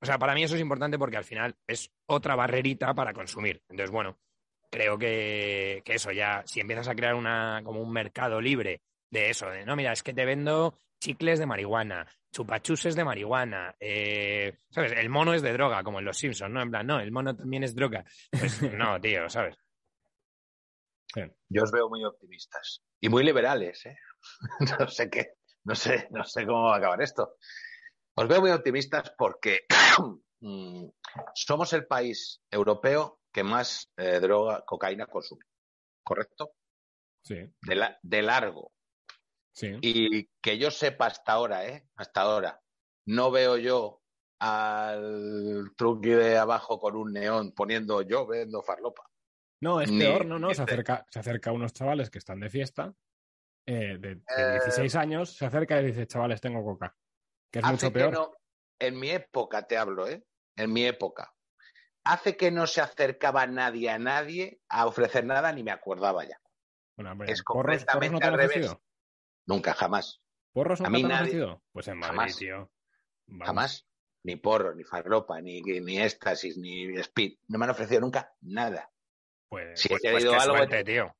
O sea, para mí eso es importante porque al final es otra barrerita para consumir. Entonces, bueno, creo que, que eso ya, si empiezas a crear una, como un mercado libre de eso, de no, mira, es que te vendo chicles de marihuana, chupachuses de marihuana, eh, ¿sabes? El mono es de droga, como en Los Simpsons, ¿no? En plan, no, el mono también es droga. Pues no, tío, ¿sabes? Yo os veo muy optimistas y muy liberales, ¿eh? No sé qué, no sé, no sé cómo va a acabar esto. Os veo muy optimistas porque mm, somos el país europeo que más eh, droga, cocaína consume, ¿correcto? Sí, De, la- de largo. Sí. Y que yo sepa hasta ahora, ¿eh? Hasta ahora, no veo yo al truqui de abajo con un neón poniendo yo vendo farlopa. No, es Ni- peor, no, no. Se este. acerca, se acerca a unos chavales que están de fiesta, eh, de, de Eh, 16 años, se acerca y dice, chavales, tengo coca. Que es Hace mucho que peor. no- en mi época te hablo, ¿eh? En mi época. Hace que no se acercaba nadie a nadie a ofrecer nada ni me acordaba ya. Bueno, hombre, es ¿porros, porros no completamente te al revés. Nunca, jamás. ¿Porros A nunca mí te han nadie- ofrecido? Pues en Madrid, Jamás. tío. Vamos. Jamás. Ni porro, ni farlopa, ni, ni éxtasis, ni speed. No me han ofrecido nunca nada. Pues, Si Pues, he pues qué algo, suerte, tío.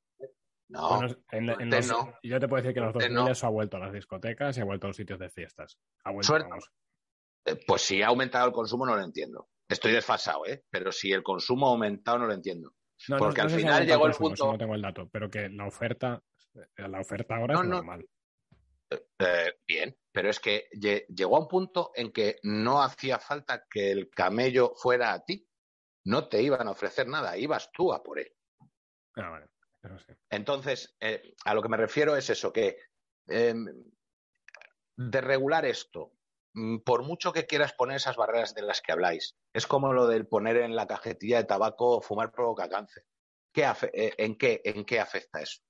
no. Bueno, en, en los- no. Yo te puedo decir que en los 2000 no. ha vuelto a las discotecas y ha vuelto a los sitios de fiestas. Ha vuelto, Suerte. Eh, Pues si ha aumentado el consumo no lo entiendo. Estoy desfasado, ¿eh? Pero si el consumo ha aumentado no lo entiendo. No, Porque al si final llegó el consumo, punto- No tengo el dato, pero que la oferta, eh, la oferta ahora es no. normal. Eh, bien, pero es que lle- llegó a un punto en que no hacía falta que el camello fuera a ti. No te iban a ofrecer nada, ibas tú a por él. Ah, vale. Sí. Entonces, eh, a lo que me refiero es eso, que eh, de regular esto, mm, por mucho que quieras poner esas barreras de las que habláis, es como lo del poner en la cajetilla de tabaco fumar provoca cáncer. ¿Qué eh, en, qué, ¿En qué afecta eso?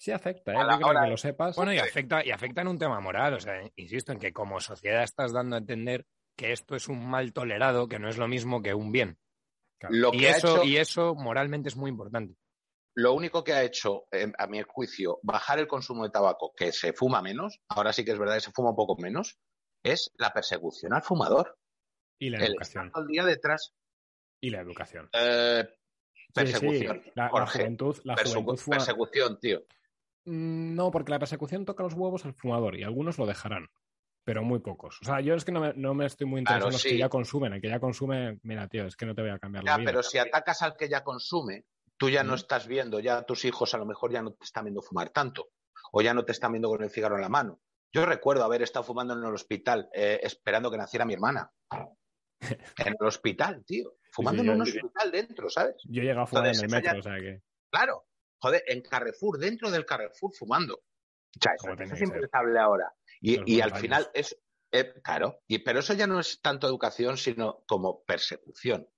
Sí afecta, ¿eh? Yo creo hora- que lo sepas. Bueno, y afecta, y afecta en un tema moral. O sea, insisto en que como sociedad estás dando a entender que esto es un mal tolerado, que no es lo mismo que un bien. Lo Y que eso, hecho- y eso moralmente es muy importante. lo único que ha hecho, eh, a mi juicio, bajar el consumo de tabaco, que se fuma menos, ahora sí que es verdad que se fuma un poco menos, es la persecución al fumador. Y la El educación. el día detrás. Y la educación. eh, Sí, persecución. sí, La, la Jorge, juventud, la persecu- juventud fuma- persecución, tío. Mm, No, porque la persecución toca los huevos al fumador y algunos lo dejarán, pero muy pocos. O sea, yo es que no me, no me estoy muy interesado Claro, en los sí. que ya consumen. El que ya consume, mira, tío, es que no te voy a cambiar la vida. pero si atacas al que ya consume, tú ya no estás viendo, ya tus hijos a lo mejor ya no te están viendo fumar tanto, o ya no te están viendo con el cigarro en la mano. Yo recuerdo haber estado fumando en el hospital, eh, esperando que naciera mi hermana. En el hospital, tío. Fumando sí, en yo- un hospital dentro, ¿sabes? Yo he llegado a fumar Entonces, en el ya- metro, o sea que. Claro. Joder, en Carrefour, dentro del Carrefour, fumando. O sea, eso, es impensable ahora. Y, al final es. eh, claro, y, pero eso ya no es tanto educación, sino como persecución.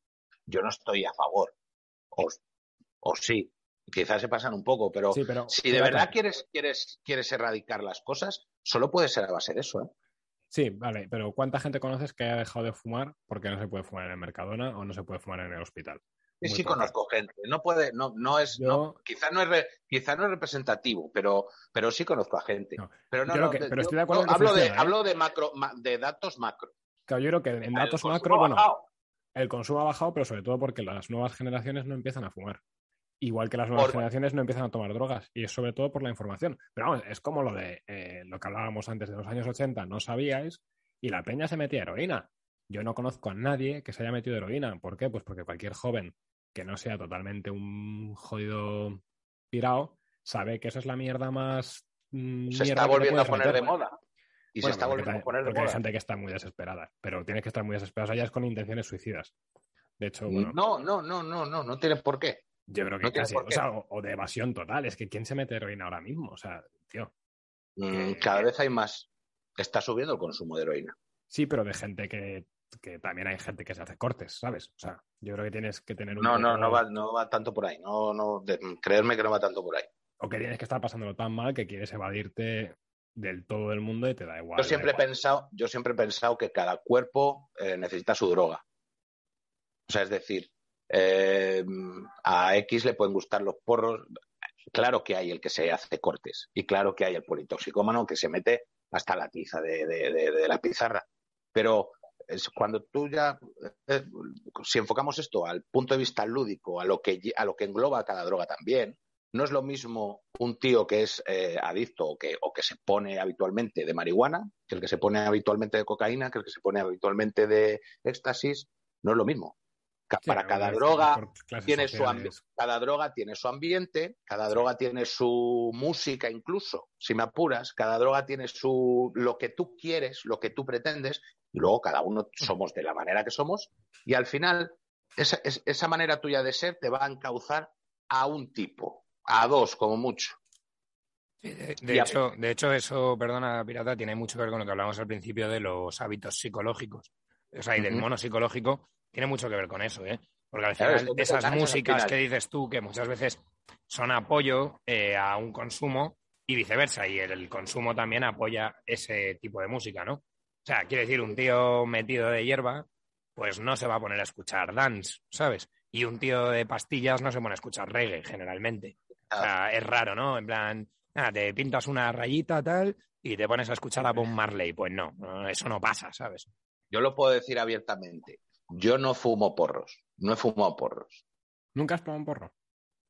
Yo no estoy a favor. O, o sí, quizás se pasan un poco, pero Sí, pero. si de pero- verdad quieres, quieres, quieres erradicar las cosas, solo puede ser a base de eso. ¿eh? Sí, vale, pero ¿cuánta gente conoces que haya dejado de fumar porque no se puede fumar en el Mercadona o no se puede fumar en el hospital? Sí, conozco gente. No puede, no, no es, Yo- no, quizás no es, re- no es representativo, pero, pero sí conozco a gente. No, Pero no, que- pero yo- estoy de acuerdo hablo de, ¿eh? hablo de macro, ma- de datos macro. Claro, yo creo que en datos macro, bueno, el consumo ha bajado, pero sobre todo porque las nuevas generaciones no empiezan a fumar. Igual que las nuevas Por- generaciones no empiezan a tomar drogas. Y es sobre todo por la información. Pero vamos, es como lo de eh, lo que hablábamos antes de los años 80, no sabíais, y la peña se metía heroína. Yo no conozco a nadie que se haya metido heroína. ¿Por qué? Pues porque cualquier joven que no sea totalmente un jodido pirao sabe que eso es la mierda más. mm, Se mierda está volviendo a poner meter. de moda. Y Bueno, se está volviendo a poner de porque hay moda. gente que está muy desesperada, pero tienes que estar muy desesperado. O sea, ya es con intenciones suicidas. De hecho, bueno, No, no, no, no, no, no tiene por qué. yo creo que no casi, o sea, o, o de evasión total. Es que ¿quién se mete heroína ahora mismo? O sea, tío. Mm, Que- Cada vez hay más. Está subiendo el consumo de heroína. Sí, pero de gente que, que también hay gente que se hace cortes, ¿sabes? O sea, yo creo que tienes que tener un No, no, no va, no va tanto por ahí. No, no, de- creerme que no va tanto por ahí. O que tienes que estar pasándolo tan mal que quieres evadirte del todo del mundo y te da igual. Yo siempre he pensado, yo siempre he pensado que cada cuerpo eh, necesita su droga. O sea, es decir, eh, a X le pueden gustar los porros. Claro que hay el que se hace cortes y claro que hay el politoxicómano que se mete hasta la tiza de, de- de- de la pizarra. Pero es cuando tú ya, eh, si enfocamos esto al punto de vista lúdico, a lo que, a lo que engloba cada droga también, no es lo mismo un tío que es eh, adicto o que, o que se pone habitualmente de marihuana, que el que se pone habitualmente de cocaína, que el que se pone habitualmente de éxtasis, no es lo mismo. Sí, Para cada droga tiene su sociales. ambi- cada droga tiene su ambiente, cada droga tiene su música incluso, si me apuras, cada droga tiene su lo que tú quieres, lo que tú pretendes, y luego cada uno somos de la manera que somos, y al final esa, es- esa manera tuya de ser te va a encauzar a un tipo, a dos como mucho. De, hecho, de hecho, eso, perdona, Pirata, tiene mucho que ver con lo que hablamos al principio de los hábitos psicológicos. O sea, y del mono psicológico, tiene mucho que ver con eso, ¿eh? Porque al Claro, final, es esas músicas que dices tú, que muchas veces son apoyo eh, a un consumo y viceversa, y el, el consumo también apoya ese tipo de música, ¿no? O sea, quiere decir, un tío metido de hierba, pues no se va a poner a escuchar dance, ¿sabes? Y un tío de pastillas no se pone a escuchar reggae, generalmente. O sea, es raro, ¿no? En plan, nada, te pintas una rayita tal y te pones a escuchar a Bob Marley. Pues no, eso no pasa, ¿sabes? Yo lo puedo decir abiertamente, yo no fumo porros, no he fumado porros. ¿Nunca has tomado un porro?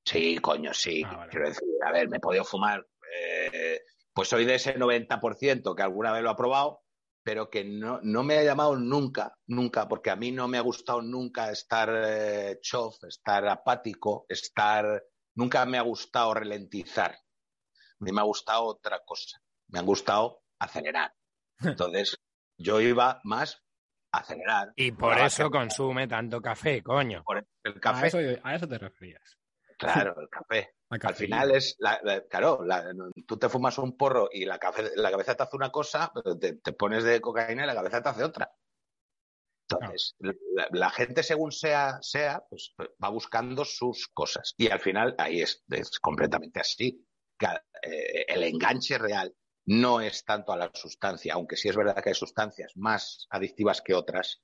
Sí, coño, sí. Ah, vale. Quiero decir, a ver, me he podido fumar. eh, pues soy de ese 90% que alguna vez lo ha probado, pero que no, no me ha llamado nunca, nunca, porque a mí no me ha gustado nunca estar eh, chof, estar apático, estar. Nunca me ha gustado ralentizar. A mí me ha gustado otra cosa. Me ha gustado acelerar. Entonces, yo iba más acelerar. Y por eso consume tanto café, coño. por el A café. eso, a eso te referías. Claro, el café. Al final es, la, la- claro, la- tú te fumas un porro y la, cafe- la cabeza te hace una cosa, pero te, te pones de cocaína y la cabeza te hace otra. Entonces, la, la gente según sea, sea, pues va buscando sus cosas. Y al final ahí es, es completamente así. eh, el enganche real no es tanto a la sustancia, aunque sí es verdad que hay sustancias más adictivas que otras,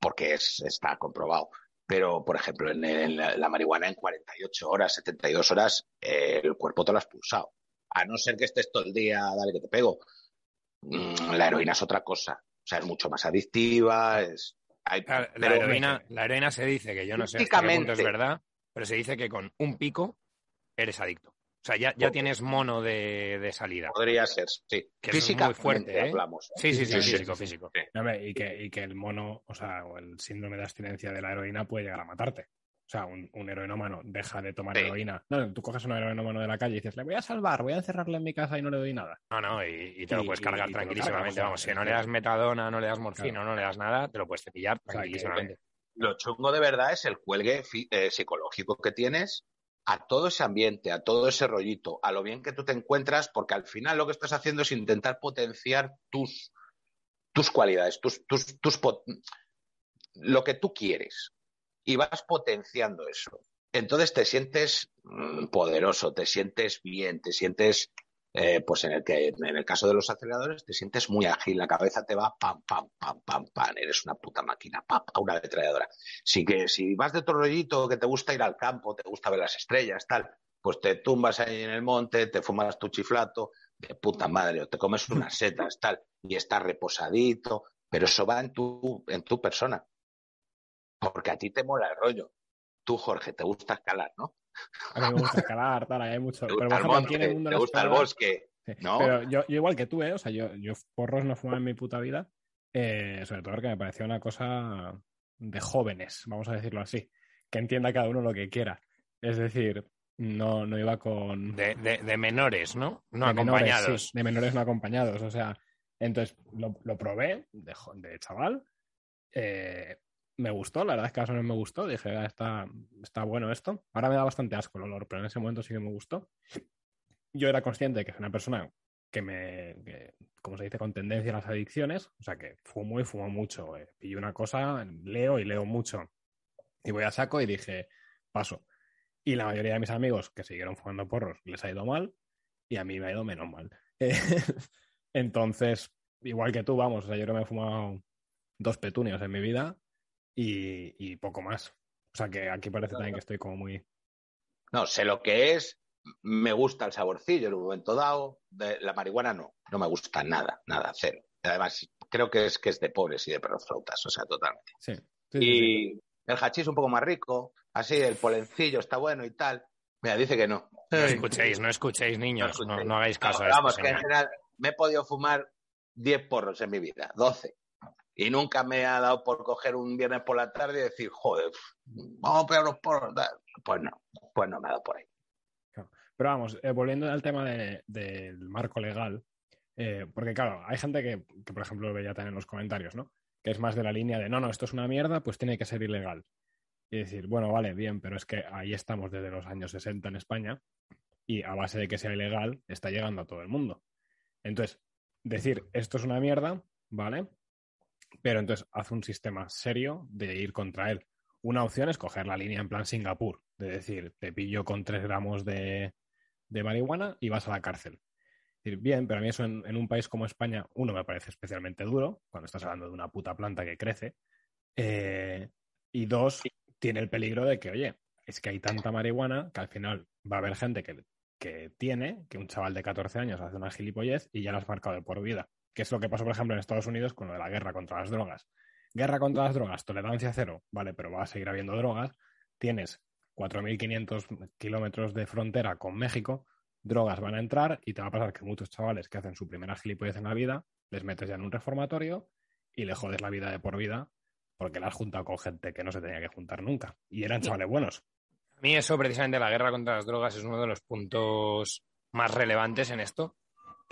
porque es, está comprobado. Pero, por ejemplo, en, la, marihuana en 48 horas, 72 horas, eh, el cuerpo te lo has pulsado. A no ser que estés todo el día, dale que te pego. Mm, la heroína es otra cosa. O sea, es mucho más adictiva, es... la, heroína, la heroína se dice que yo no sé hasta qué punto es verdad, pero se dice que con un pico eres adicto. O sea, ya, ya tienes mono de, de, salida. Podría ser, sí. Que Física muy fuerte, ¿eh? hablamos. Sí, sí, sí, físico, físico. y, que, y que el mono, o sea, o el síndrome de abstinencia de la heroína puede llegar a matarte. O sea, un, un heroinómano deja de tomar heroína. No, tú coges un heroinómano de la calle y dices, le voy a salvar, voy a encerrarle en mi casa y no le doy nada. No, no, y, te lo puedes cargar tranquilísimamente. Vamos, si no le das metadona, no le das morfina, no le das nada, te lo puedes cepillar tranquilísimamente. lo chungo de verdad es el cuelgue eh, psicológico que tienes a todo ese ambiente, a todo ese rollito, a lo bien que tú te encuentras, porque al final lo que estás haciendo es intentar potenciar tus, tus cualidades, tus, tus, tus lo que tú quieres. Y vas potenciando eso. Entonces te sientes mm, poderoso, te sientes bien, te sientes eh, pues en el que en el caso de los aceleradores te sientes muy ágil, la cabeza te va pam, pam, pam, pam, pam, eres una puta máquina, pam, una ametralladora. Sí que si vas de rollito, que te gusta ir al campo, te gusta ver las estrellas, tal, pues te tumbas ahí en el monte, te fumas tu chiflato, de puta madre, o te comes unas setas, tal, y estás reposadito, pero eso va en tu, en tu persona. Porque a ti te mola el rollo. Tú, Jorge, te gusta escalar, ¿no? A mí me gusta escalar, tal, hay mucho. Te gusta pero el monte, te gusta el bosque. ¿no? Pero yo, yo, igual que tú, ¿eh? O sea, yo, yo porros no fumaba en mi puta vida. Eh, sobre todo porque me parecía una cosa de jóvenes, vamos a decirlo así. Que entienda cada uno lo que quiera. Es decir, no, no iba con. De, de, menores, ¿no? No acompañados. de menores no acompañados. O sea, entonces lo, lo probé de, de chaval. Eh, me gustó, la verdad es que a no me gustó. Dije, ah, está, está bueno esto. Ahora me da bastante asco el olor, pero en ese momento sí que me gustó. Yo era consciente de que es una persona que me, como se dice, con tendencia a las adicciones, o sea que fumo y fumo mucho. Eh. Pillo una cosa, leo y leo mucho. Y voy a saco y dije, paso. Y la mayoría de mis amigos que siguieron fumando porros les ha ido mal y a mí me ha ido menos mal. Entonces, igual que tú, vamos, o sea, yo no me he fumado dos petunios en mi vida y, poco más. O sea que aquí parece también que estoy como muy. No, sé lo que es, me gusta el saborcillo en un momento dado. De la marihuana no, no me gusta nada, nada, cero. Además, creo que es que es de pobres y de perros flautas, o sea, totalmente. Sí. y el hachís un poco más rico, así, el polencillo está bueno y tal. Mira, dice que no. No escuchéis, no escuchéis, niños, no, hagáis caso. vamos, que en general me he podido fumar 10 porros en mi vida, 12. Y nunca me ha dado por coger un viernes por la tarde y decir, joder, vamos a pegar los. Pues no, pues no me ha dado por ahí. Pero vamos, eh, volviendo al tema del marco legal, eh, porque claro, hay gente que, por ejemplo, lo veía también en los comentarios, ¿no? Que es más de la línea de, no, no, esto es una mierda, pues tiene que ser ilegal. Y decir, bueno, vale, bien, pero es que ahí estamos desde los años 60 en España y a base de que sea ilegal está llegando a todo el mundo. Entonces, decir, esto es una mierda, ¿vale? Pero entonces haz un sistema serio de ir contra él. Una opción es coger la línea en plan Singapur, de decir, te pillo con tres gramos de, marihuana y vas a la cárcel. Decir, bien, pero a mí eso en, un país como España, uno, me parece especialmente duro, cuando estás hablando de una puta planta que crece. Eh, y dos, tiene el peligro de que, oye, es que hay tanta marihuana que al final va a haber gente que, que tiene, que un chaval de 14 años hace una gilipollez y ya la has marcado de por vida que es lo que pasó, por ejemplo, en Estados Unidos con lo de la guerra contra las drogas. Guerra contra las drogas, tolerancia cero, vale, pero va a seguir habiendo drogas. Tienes 4.500 kilómetros de frontera con México, drogas van a entrar y te va a pasar que muchos chavales que hacen su primera gilipollez en la vida, les metes ya en un reformatorio y le jodes la vida de por vida porque la has juntado con gente que no se tenía que juntar nunca. Y eran chavales buenos. A mí eso, precisamente, la guerra contra las drogas es uno de los puntos más relevantes en esto,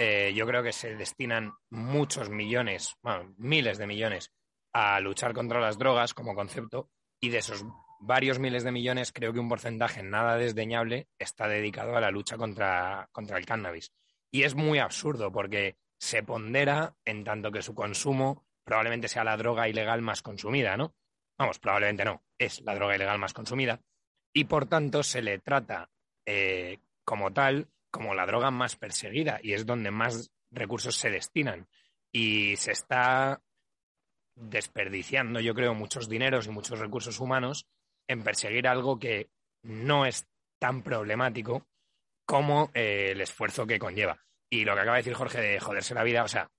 eh, yo creo que se destinan muchos millones, bueno, miles de millones a luchar contra las drogas como concepto y de esos varios miles de millones creo que un porcentaje nada desdeñable está dedicado a la lucha contra, contra el cannabis. Y es muy absurdo porque se pondera en tanto que su consumo probablemente sea la droga ilegal más consumida, ¿no? Vamos, probablemente no, es la droga ilegal más consumida y por tanto se le trata eh, como tal como la droga más perseguida y es donde más recursos se destinan. Y se está desperdiciando, yo creo, muchos dineros y muchos recursos humanos en perseguir algo que no es tan problemático como eh, el esfuerzo que conlleva. Y lo que acaba de decir Jorge de joderse la vida, o sea,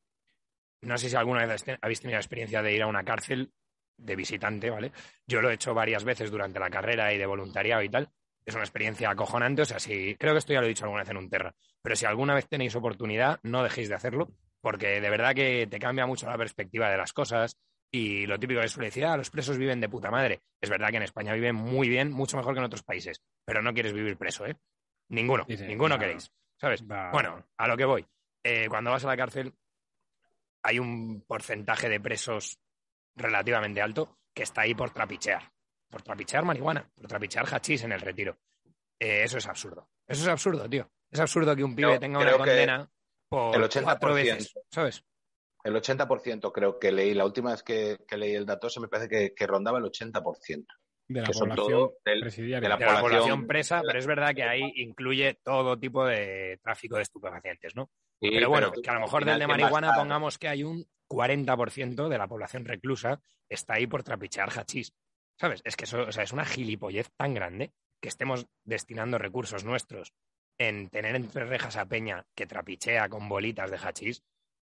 no sé si alguna vez habéis tenido la experiencia de ir a una cárcel de visitante, ¿vale? Yo lo he hecho varias veces durante la carrera y de voluntariado y tal. Es una experiencia acojonante, o sea, si creo que esto ya lo he dicho alguna vez en un Terra, pero si alguna vez tenéis oportunidad, no dejéis de hacerlo, porque de verdad que te cambia mucho la perspectiva de las cosas, y lo típico que suele decir, ah, los presos viven de puta madre. Es verdad que en España viven muy bien, mucho mejor que en otros países, pero no quieres vivir preso, ¿eh? Ninguno, ninguno queréis, ¿sabes? Bueno, a lo que voy. Eh, cuando vas a la cárcel, hay un porcentaje de presos relativamente alto que está ahí por trapichear. Por trapichear marihuana, por trapichear hachís en el retiro. Eh, eso es absurdo. Eso es absurdo, tío. Es absurdo que un pibe tenga una condena por el 80%, cuatro veces, ¿sabes? El 80% creo que leí, la última vez que, leí el dato, se me parece que, rondaba el 80%. De la, que población de, la, población, presa, pero es verdad que ahí incluye todo tipo de tráfico de estupefacientes, ¿no? pero bueno, que a lo mejor del de marihuana pongamos que hay un 40% de la población reclusa está ahí por trapichear hachís. ¿Sabes? Es que eso o sea, es una gilipollez tan grande que estemos destinando recursos nuestros en tener entre rejas a Peña que trapichea con bolitas de hachís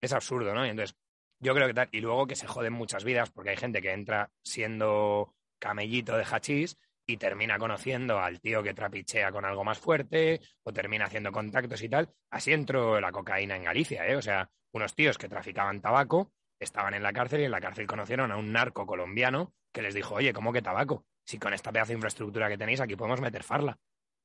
es absurdo, ¿no? Y entonces, yo creo que tal. Y luego que se joden muchas vidas, porque hay gente que entra siendo camellito de hachís y termina conociendo al tío que trapichea con algo más fuerte o termina haciendo contactos y tal. Así entró la cocaína en Galicia, ¿eh? O sea, unos tíos que traficaban tabaco estaban en la cárcel y en la cárcel conocieron a un narco colombiano que les dijo, oye, ¿cómo que tabaco? Si con esta pedazo de infraestructura que tenéis aquí podemos meter farla.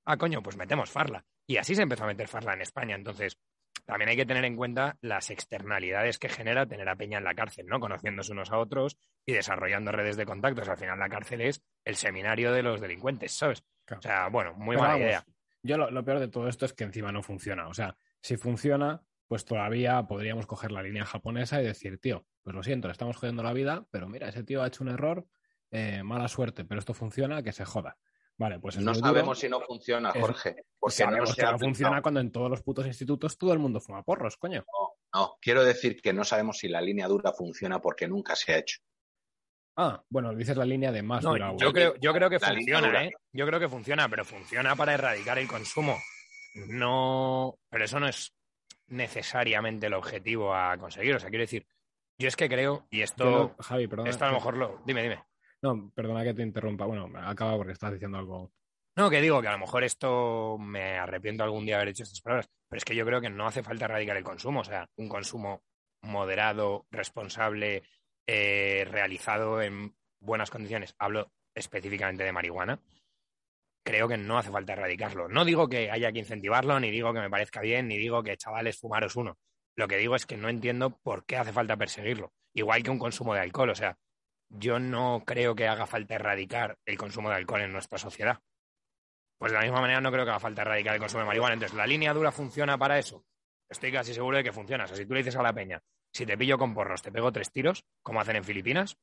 Ah, coño, pues metemos farla. Y así se empezó a meter farla en España. Entonces, también hay que tener en cuenta las externalidades que genera tener a Peña en la cárcel, ¿no? Conociéndose unos a otros y desarrollando redes de contactos. Al final la cárcel es el seminario de los delincuentes, ¿sabes? O sea, bueno, muy mala idea. Yo lo, peor de todo esto es que encima no funciona. O sea, si funciona, pues todavía podríamos coger la línea japonesa y decir, tío, pues lo siento, le estamos jodiendo la vida, pero mira, ese tío ha hecho un error, eh, mala suerte, pero esto funciona, que se joda. Vale, pues no sabemos si no funciona, Jorge. porque no, no funciona cuando en todos los putos institutos todo el mundo fuma porros, coño. No, no, quiero decir que no sabemos si la línea dura funciona porque nunca se ha hecho. Ah, bueno, dices la línea de más dura. Yo creo, yo creo que funciona, ¿eh? Yo creo que funciona, pero funciona para erradicar el consumo. No, pero eso no es necesariamente el objetivo a conseguir. O sea, quiero decir, yo es que creo, y esto, Javi, perdón, esto a lo mejor lo. Dime, dime. No, perdona que te interrumpa. Bueno, acaba porque estás diciendo algo. No, que digo que a lo mejor esto me arrepiento algún día de haber hecho estas palabras, pero es que yo creo que no hace falta erradicar el consumo. O sea, un consumo moderado, responsable, eh, realizado en buenas condiciones. Hablo específicamente de marihuana. Creo que no hace falta erradicarlo. No digo que haya que incentivarlo, ni digo que me parezca bien, ni digo que chavales fumaros uno. Lo que digo es que no entiendo por qué hace falta perseguirlo. Igual que un consumo de alcohol. O sea, yo no creo que haga falta erradicar el consumo de alcohol en nuestra sociedad. Pues de la misma manera no creo que haga falta erradicar el consumo de marihuana. Entonces, ¿la línea dura funciona para eso? Estoy casi seguro de que funciona. O sea, si tú le dices a la peña, si te pillo con porros, te pego tres tiros, como hacen en Filipinas,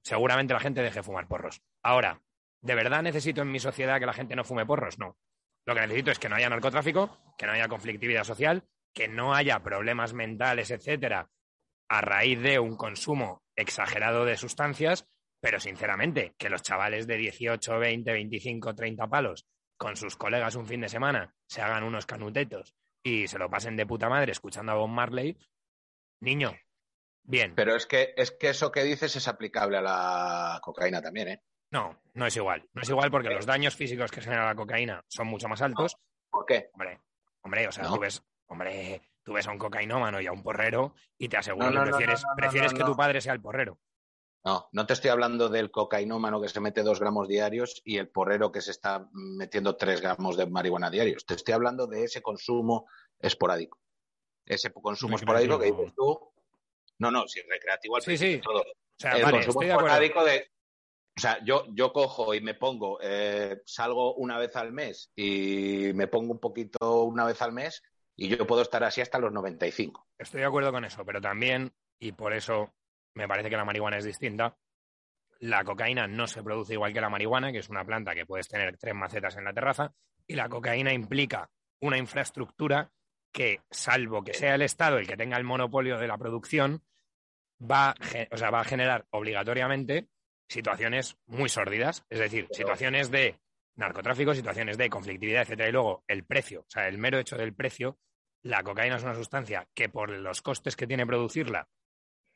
seguramente la gente deje de fumar porros. Ahora, ¿de verdad necesito en mi sociedad que la gente no fume porros? No. Lo que necesito es que no haya narcotráfico, que no haya conflictividad social, que no haya problemas mentales, etcétera, a raíz de un consumo exagerado de sustancias, pero sinceramente, que los chavales de 18, 20, 25, 30 palos con sus colegas un fin de semana se hagan unos canutetos y se lo pasen de puta madre escuchando a Bob Marley, niño, bien. Pero es que, es que eso que dices es aplicable a la cocaína también, ¿eh? No, no es igual. No es igual porque los daños físicos que genera la cocaína son mucho más altos. ¿Por qué? Hombre, hombre, o sea, tú ves, hombre, tú ves a un cocainómano y a un porrero y te aseguro que prefieres, prefieres que tu padre sea el porrero. No, no te estoy hablando del cocainómano que se mete dos gramos diarios y el porrero que se está metiendo tres gramos de marihuana diarios. Te estoy hablando de ese consumo esporádico. Ese consumo esporádico que dices tú. No, no, si recreativo al sí, sí. todo. O sea, el consumo esporádico de, o sea, yo, yo cojo y me pongo, eh, salgo una vez al mes y me pongo un poquito una vez al mes y yo puedo estar así hasta los 95. Estoy de acuerdo con eso, pero también, y por eso me parece que la marihuana es distinta, la cocaína no se produce igual que la marihuana, que es una planta que puedes tener tres macetas en la terraza, y la cocaína implica una infraestructura que, salvo que sea el Estado el que tenga el monopolio de la producción, va, o sea, va a generar obligatoriamente situaciones muy sórdidas, es decir, situaciones de narcotráfico, situaciones de conflictividad, etcétera, y luego el precio, o sea, el mero hecho del precio, la cocaína es una sustancia que por los costes que tiene producirla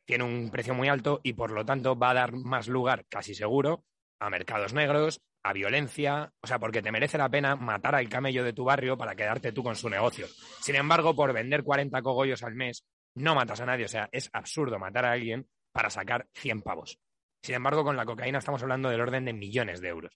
tiene un precio muy alto y por lo tanto va a dar más lugar, casi seguro, a mercados negros, a violencia, o sea, porque te merece la pena matar al camello de tu barrio para quedarte tú con su negocio. Sin embargo, por vender 40 cogollos al mes, no matas a nadie, o sea, es absurdo matar a alguien para sacar 100 pavos. Sin embargo, con la cocaína estamos hablando del orden de millones de euros.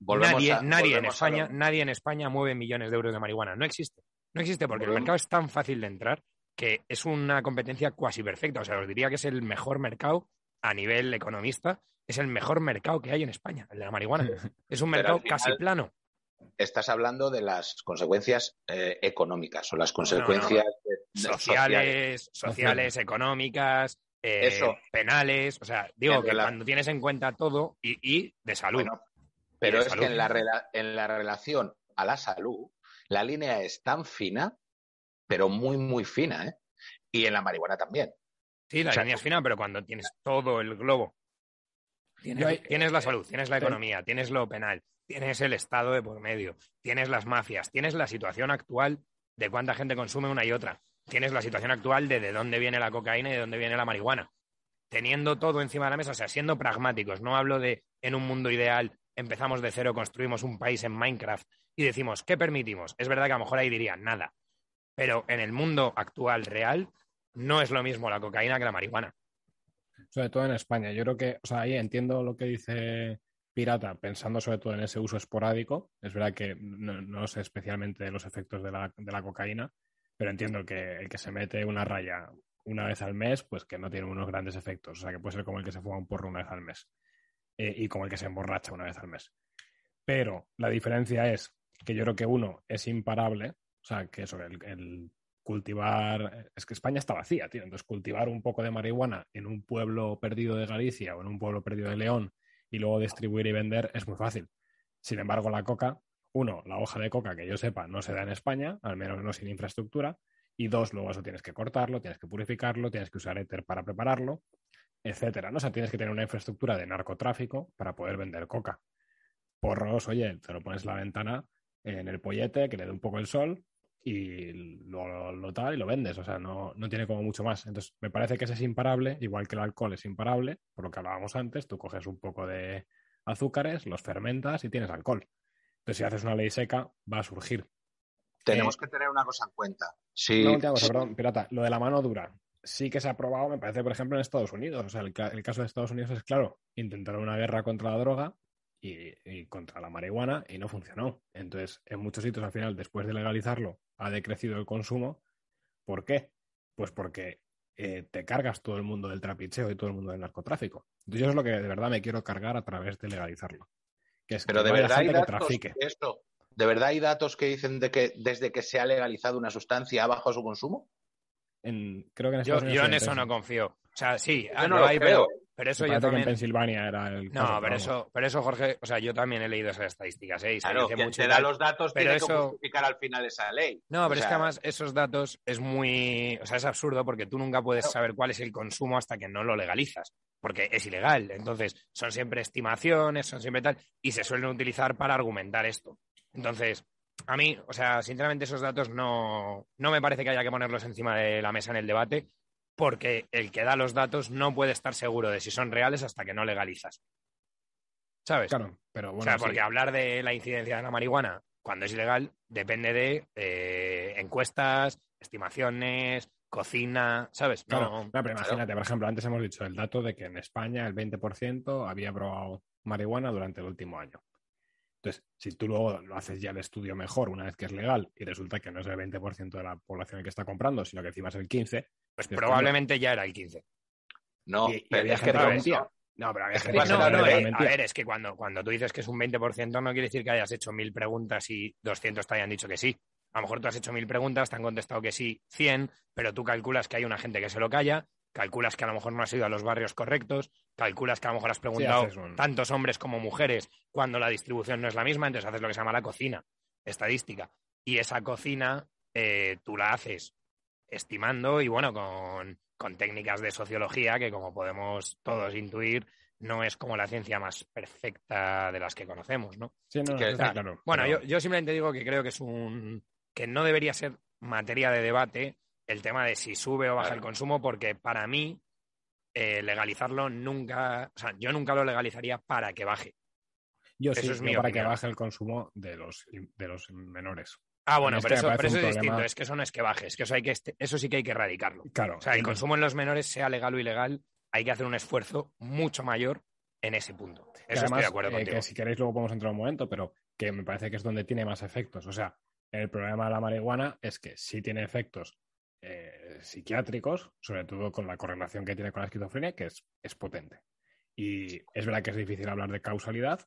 Nadie, nadie en España, nadie en España mueve millones de euros de marihuana. No existe. No existe porque el mercado es tan fácil de entrar que es una competencia cuasi perfecta. O sea, os diría que es el mejor mercado a nivel economista es el mejor mercado que hay en España, el de la marihuana. Es un mercado casi plano. Estás hablando de las consecuencias eh, económicas o las consecuencias sociales, sociales, económicas, eh, penales. O sea, digo que cuando tienes en cuenta todo y, de salud. pero es que en la, en la relación a la salud, la línea es tan fina, pero muy, muy fina, ¿eh? Y en la marihuana también. Sí, la línea es fina, pero cuando tienes todo el globo Tienes, la salud, tienes la economía, tienes lo penal, tienes el Estado de por medio, tienes las mafias, tienes la situación actual de cuánta gente consume una y otra, tienes la situación actual de de dónde viene la cocaína y de dónde viene la marihuana. Teniendo todo encima de la mesa, o sea, siendo pragmáticos, no hablo de en un mundo ideal empezamos de cero, construimos un país en Minecraft y decimos, ¿qué permitimos? Es verdad que a lo mejor ahí dirían nada, pero en el mundo actual real no es lo mismo la cocaína que la marihuana sobre todo en España. Yo creo que, o sea, ahí entiendo lo que dice Pirata, pensando sobre todo en ese uso esporádico. Es verdad que no, sé especialmente los efectos de la, de la, cocaína, pero entiendo que el que se mete una raya una vez al mes, pues que no tiene unos grandes efectos. O sea, que puede ser como el que se fuma un porro una vez al mes eh, y como el que se emborracha una vez al mes. Pero la diferencia es que yo creo que uno es imparable, o sea, que eso, el cultivar, es que España está vacía, tío, entonces cultivar un poco de marihuana en un pueblo perdido de Galicia o en un pueblo perdido de León y luego distribuir y vender es muy fácil. Sin embargo, la coca, uno, la hoja de coca que yo sepa no se da en España, al menos no sin infraestructura, y dos, luego eso tienes que cortarlo, tienes que purificarlo, tienes que usar éter para prepararlo, etcétera, ¿no? O sea, tienes que tener una infraestructura de narcotráfico para poder vender coca. Porros, oye, te lo pones en la ventana en el pollete, que le dé un poco el sol, y lo, lo, tal y lo vendes. O sea, no, no, tiene como mucho más. Entonces, me parece que ese es imparable, igual que el alcohol es imparable, por lo que hablábamos antes, tú coges un poco de azúcares, los fermentas y tienes alcohol. Entonces, si haces una ley seca, va a surgir. Tenemos que tener una cosa en cuenta. Sí. perdón, pirata. Lo de la mano dura. Sí que se ha probado, me parece, por ejemplo, en Estados Unidos. O sea, el, el caso de Estados Unidos es claro, intentaron una guerra contra la droga, y, contra la marihuana y no funcionó. Entonces, en muchos sitios al final, después de legalizarlo, ha decrecido el consumo. ¿Por qué? Pues porque eh, te cargas todo el mundo del trapicheo y todo el mundo del narcotráfico. Entonces, yo es lo que de verdad me quiero cargar a través de legalizarlo. Que es Pero de verdad hay datos esto, ¿De verdad hay datos que dicen de que desde que se ha legalizado una sustancia ha bajado su consumo? creo que yo, en eso no confío. O sea, sí, no lo, hay, pero, pero eso yo también... en Pensilvania era el No, pero eso, pero eso, Jorge, o sea, yo también he leído esas estadísticas, ¿eh? claro, quien te da los datos pero tiene eso... que justificar al final esa ley. No, pero es que además esos datos es muy... O sea, es absurdo porque tú nunca puedes saber cuál es el consumo hasta que no lo legalizas, porque es ilegal. Entonces, son siempre estimaciones, son siempre tal, y se suelen utilizar para argumentar esto. Entonces, a mí, o sea, sinceramente esos datos no, no me parece que haya que ponerlos encima de la mesa en el debate, porque el que da los datos no puede estar seguro de si son reales hasta que no legalizas. ¿Sabes? Claro, pero bueno. O sea, porque hablar de la incidencia de la marihuana cuando es ilegal depende de eh, encuestas, estimaciones, cocina, ¿sabes? No, pero imagínate, por ejemplo, antes hemos dicho el dato de que en España el 20% había probado marihuana durante el último año. Entonces, si tú luego lo haces ya el estudio mejor una vez que es legal y resulta que no es el 20% de la población el que está comprando, sino que encima es el 15%, pues probablemente ya era el 15%. No, pero es que No, pero no, no, eh, a ver, es que cuando, cuando tú dices que es un 20% no quiere decir que hayas hecho mil preguntas y 200 te hayan dicho que sí. A lo mejor tú has hecho mil preguntas, te han contestado que sí 100, pero tú calculas que hay una gente que se lo calla, calculas que a lo mejor no has ido a los barrios correctos, calculas que a lo mejor has preguntado tantos hombres como mujeres cuando la distribución no es la misma, entonces haces lo que se llama la cocina estadística. y esa cocina eh, tú la haces estimando y bueno, con, con técnicas de sociología que como podemos todos intuir, no es como la ciencia más perfecta de las que conocemos, ¿no? Sí, no, no, Que- claro. Bueno, yo, yo simplemente digo que creo que es un que no debería ser materia de debate el tema de si sube o baja Claro. el consumo, porque para mí eh, legalizarlo nunca, o sea, yo nunca lo legalizaría para que baje. yo eso sí, es mi para opinión. que baje el consumo de los, de los menores. Ah, bueno, pero me eso, pero es distinto, es que eso no es que baje, es que eso, hay que este- eso sí que hay que erradicarlo. Claro. O sea, el consumo en los menores, sea legal o ilegal, hay que hacer un esfuerzo mucho mayor en ese punto. Eso estoy de acuerdo eh, contigo. que si queréis luego podemos entrar un momento, pero que me parece que es donde tiene más efectos. O sea, el problema de la marihuana es que sí tiene efectos eh, psiquiátricos, sobre todo con la correlación que tiene con la esquizofrenia, que es, es potente. Y es verdad que es difícil hablar de causalidad,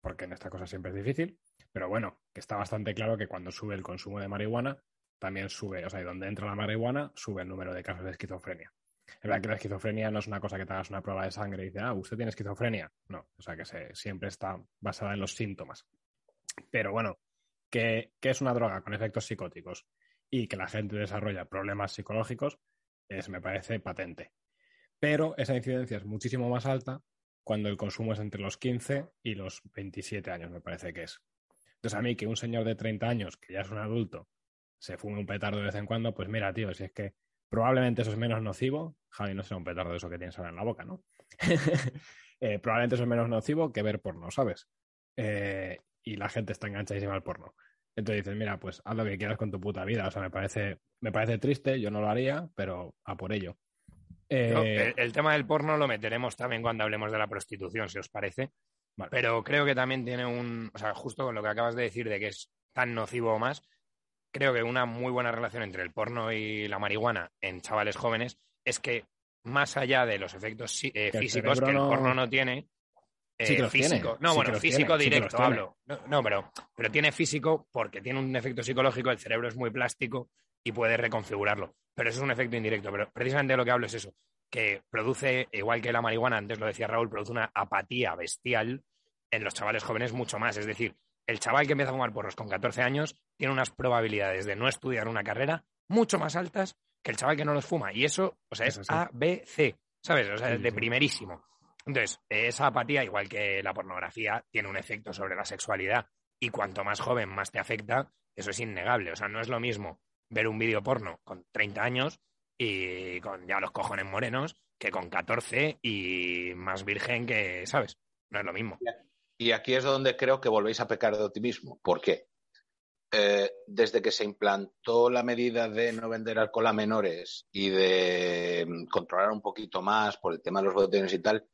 porque en esta cosa siempre es difícil, pero bueno, que está bastante claro que cuando sube el consumo de marihuana, también sube, o sea, y donde entra la marihuana, sube el número de casos de esquizofrenia. Es verdad que la esquizofrenia no es una cosa que te hagas una prueba de sangre y dices, ah, usted tiene esquizofrenia. No, o sea que siempre está basada en los síntomas. Pero bueno, que, que es una droga con efectos psicóticos y que la gente desarrolla problemas psicológicos, es, me parece patente. Pero esa incidencia es muchísimo más alta cuando el consumo es entre los 15 y los 27 años, me parece que es. Entonces, a mí que un señor de 30 años, que ya es un adulto, se fume un petardo de vez en cuando, pues mira, tío, si es que probablemente eso es menos nocivo, Javi no será un petardo de eso que tienes ahora en la boca, ¿no? Eh, probablemente eso es menos nocivo que ver porno, ¿sabes? Eh, y la gente está enganchadísima al porno. Entonces dices, mira, pues haz lo que quieras con tu puta vida. O sea, me parece, me parece triste, yo no lo haría, pero a por ello. Eh, No, el, el tema del porno lo meteremos también cuando hablemos de la prostitución, si os parece. Vale. Pero creo que también tiene un. O sea, justo con lo que acabas de decir de que es tan nocivo o más, creo que una muy buena relación entre el porno y la marihuana en chavales jóvenes es que, más allá de los efectos eh, físicos que el no- porno no tiene. Eh, Sí que los tiene, físico. No, sí bueno, los físico tiene, directo hablo. No, no, pero, pero tiene físico porque tiene un efecto psicológico, el cerebro es muy plástico y puede reconfigurarlo. Pero eso es un efecto indirecto. Pero precisamente de lo que hablo es eso, que produce, igual que la marihuana, antes lo decía Raúl, produce una apatía bestial en los chavales jóvenes mucho más. Es decir, el chaval que empieza a fumar porros con 14 años tiene unas probabilidades de no estudiar una carrera mucho más altas que el chaval que no los fuma. Y eso, o sea, es sí. A, B, C, ¿sabes? O sea, es de primerísimo. Entonces, esa apatía, igual que la pornografía, tiene un efecto sobre la sexualidad. Y cuanto más joven, más te afecta, eso es innegable. O sea, no es lo mismo ver un vídeo porno con 30 años y con ya los cojones morenos que con 14 y más virgen que, ¿sabes? No es lo mismo. Y aquí es donde creo que volvéis a pecar de optimismo. ¿Por qué? Eh, desde que se implantó la medida de no vender alcohol a menores y de mm, controlar un poquito más por el tema de los botellones y tal,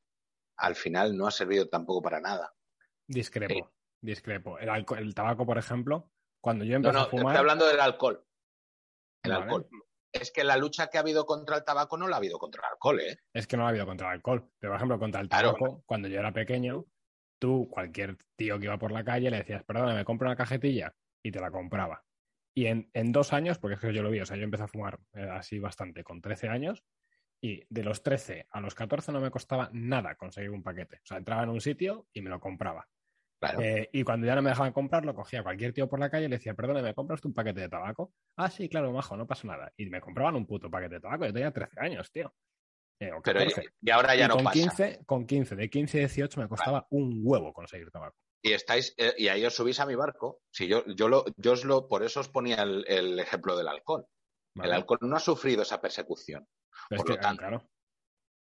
al final no ha servido tampoco para nada. discrepo, Sí. discrepo. El, alco- el tabaco, por ejemplo, cuando yo No, empecé no, a estoy fumar... hablando del alcohol. El Vale. alcohol. Es que la lucha que ha habido contra el tabaco no la ha habido contra el alcohol, ¿eh? Es que no ha habido contra el alcohol. Pero, por ejemplo, contra el Claro. tabaco, cuando yo era pequeño, tú, cualquier tío que iba por la calle, le decías, perdona, me compro una cajetilla y te la compraba. Y en, en dos años, porque es que yo lo vi, o sea, yo empecé a fumar eh, así bastante con 13 años y de los 13 a los 14 no me costaba nada conseguir un paquete. O sea, entraba en un sitio y me lo compraba. Claro. Eh, y cuando ya no me dejaban comprarlo, cogía a cualquier tío por la calle y le decía, perdona, ¿me compras tú un paquete de tabaco? Ah, sí, claro, majo, no pasa nada. Y me compraban un puto paquete de tabaco. Yo tenía 13 años, tío. Eh, o Pero 14. y ahora ya Y no con pasa. 15, con 15, de 15 a 18 me costaba un huevo conseguir tabaco. y estáis eh, y ahí os subís a mi barco. Si yo yo lo yo os lo por eso os ponía el, el ejemplo del alcohol. ¿vale? El alcohol no ha sufrido esa persecución. Es por lo que, tanto. claro.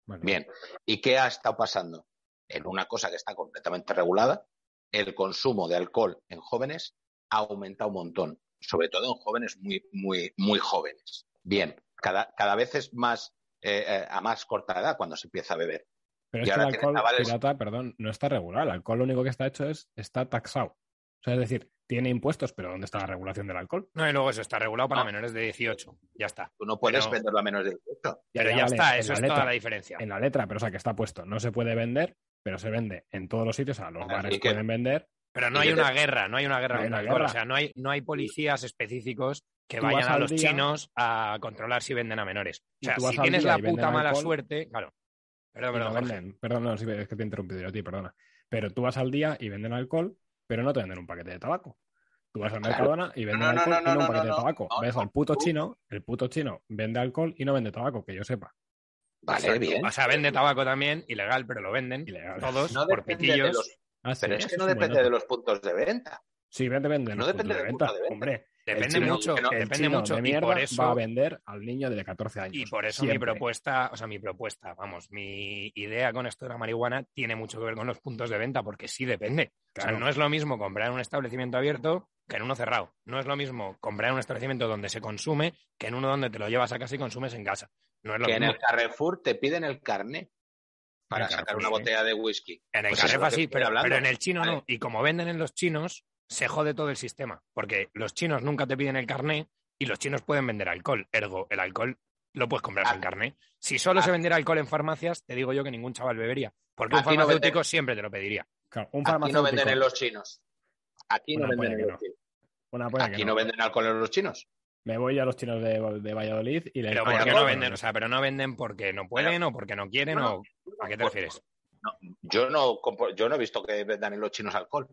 Bueno, Bien. ¿Y qué ha estado pasando? En una cosa que está completamente regulada, el consumo de alcohol en jóvenes ha aumentado un montón, sobre todo en jóvenes muy muy muy jóvenes. Bien, cada cada vez es más eh, eh, a más corta edad cuando se empieza a beber. Pero y es que el alcohol pirata, perdón, no está regulado. El alcohol lo único que está hecho es, está taxado. O sea, es decir, tiene impuestos, pero ¿dónde está la regulación del alcohol? No, y luego eso está regulado para No. menores de 18. Ya está. Tú no puedes Pero- venderlo a menos de 18. Pero ya ya, vale, está, eso es letra. toda la diferencia. En la letra, pero o sea, que está puesto. No se puede vender, pero se vende en todos los sitios. O sea, los Así bares que- pueden vender. Pero no hay una guerra, no hay una guerra No hay contra una el alcohol. guerra. O sea, no hay, no hay policías específicos que Tú vayan a los día- chinos a controlar si venden a menores. O sea, si tienes la puta mala alcohol, suerte, claro. Perdón, no perdón, Jorge. venden. Perdón, no, sí, es que te he interrumpido yo a ti, perdona. Pero tú vas al día y venden alcohol, pero no te venden un paquete de tabaco. Tú vas al Claro. Mercadona y venden No, no, alcohol no, y no un paquete de tabaco. Ves al puto chino, el puto chino vende alcohol y no vende tabaco, que yo sepa. Vale, Exacto. bien. O sea, vende tabaco también, ilegal, pero lo venden Ilegal. todos No por de pitillos. los- Ah, sí, Pero es que no depende de los puntos de venta. Sí, vende, vende. No depende de del venta. de venta. Hombre, Depende chino- mucho, que no- el depende chino mucho. de Y mierda por eso, va a vender al niño de 14 años. y por eso mi propuesta, o sea, mi propuesta, vamos, mi idea con esto de la marihuana tiene mucho que ver con los puntos de venta, porque sí depende. O Claro. sea, no es lo mismo comprar en un establecimiento abierto que en uno cerrado. No es lo mismo comprar en un establecimiento donde se consume que en uno donde te lo llevas a casa y consumes en casa. No es lo Que en el Carrefour te piden el carnet para el sacar Carrefour, una sí. botella de whisky. En el Pues que sí, pero, en el chino Vale. no. Y como venden en los chinos, se jode todo el sistema. Porque los chinos nunca te piden el carné y los chinos pueden vender alcohol. Ergo, el alcohol lo puedes comprar Ah. sin carné. Si solo Ah. se vendiera alcohol en farmacias, te digo yo que ningún chaval bebería. Porque un Aquí no farmacéutico siempre te lo pediría. Claro, un Aquí no venden en los chinos. Aquí no Una venden en los no. chinos. Una Aquí no. no venden alcohol en los chinos. Me voy a los chinos de, de Valladolid y les Pero Oye, ¿por qué alcohol, no venden? O sea, pero no venden porque no pueden o porque no quieren No, o... ¿A qué te refieres? No, yo no compro- yo no he visto que vendan en los chinos alcohol.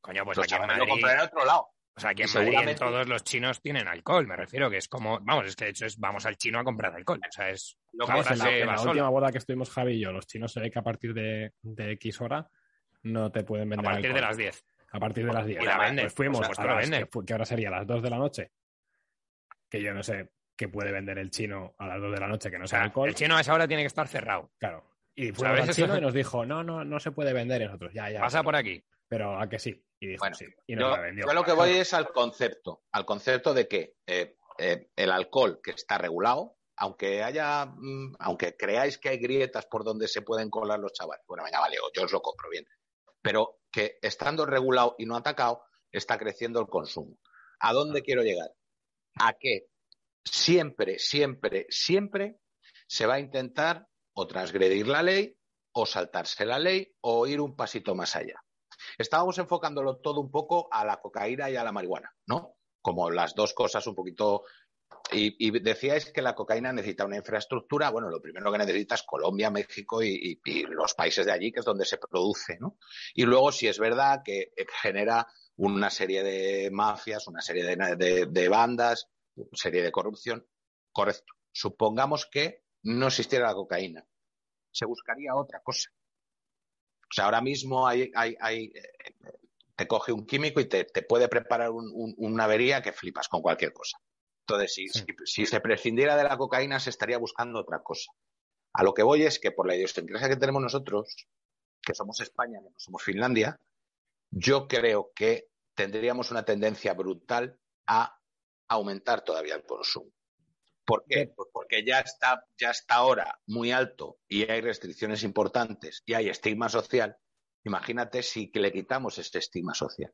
Coño, pues los aquí en chavales lo Madrid... compran en otro lado. O sea, aquí en Madrid en seguramente- todos los chinos tienen alcohol. Me refiero que es como... Vamos, es que de hecho es vamos al chino a comprar alcohol. O sea, es... Lo Vamos, cosa en la, en última boda que estuvimos Javi y yo, los chinos se ve que a partir de, de X hora no te pueden A vender partir de alcohol. las 10. A partir de las 10. Y la venden, Pues fuimos por a supuesto la venden. que, que ahora sería las 2 de la noche. Que yo no sé qué puede vender el chino a las 2 de la noche que no sea alcohol. el chino a esa hora tiene que estar cerrado. Claro. Y fuimos al chino y nos dijo, no, no, no se puede vender. Nosotros, ya, ya. Pasa por aquí. Pero a que sí. Y dijo, Bueno, sí. Y nos Yo, la vendió. yo lo que voy es al concepto, al concepto de que eh, eh, el alcohol que está regulado, aunque haya, mm, aunque creáis que hay grietas por donde se pueden colar los chavales, bueno, venga, vale, yo os lo compro bien, pero que estando regulado y no atacado, está creciendo el consumo. ¿A dónde quiero llegar? A que siempre, siempre, siempre se va a intentar o transgredir la ley o saltarse la ley o ir un pasito más allá. Estábamos enfocándolo todo un poco a la cocaína y a la marihuana, ¿no? Como las dos cosas un poquito. Y, decíais que la cocaína necesita una infraestructura. Bueno, lo primero que necesita es Colombia, México y, los países de allí, que es donde se produce, ¿no? Y luego, si es verdad que genera una serie de mafias, una serie de- de bandas, una serie de corrupción. Correcto. Supongamos que no existiera la cocaína. Se buscaría otra cosa. O sea, ahora mismo hay, hay, hay, eh, te coge un químico y te, te puede preparar un- un- una avería que flipas con cualquier cosa. Entonces, si, Sí. si, si se prescindiera de la cocaína, se estaría buscando otra cosa. A lo que voy es que por la idiosincrasia que tenemos nosotros, que somos España, que no somos Finlandia, yo creo que tendríamos una tendencia brutal a aumentar todavía el consumo. ¿Por qué? Pues porque ya está, ya está ahora muy alto y hay restricciones importantes y hay estigma social. Imagínate si que le quitamos este estigma social.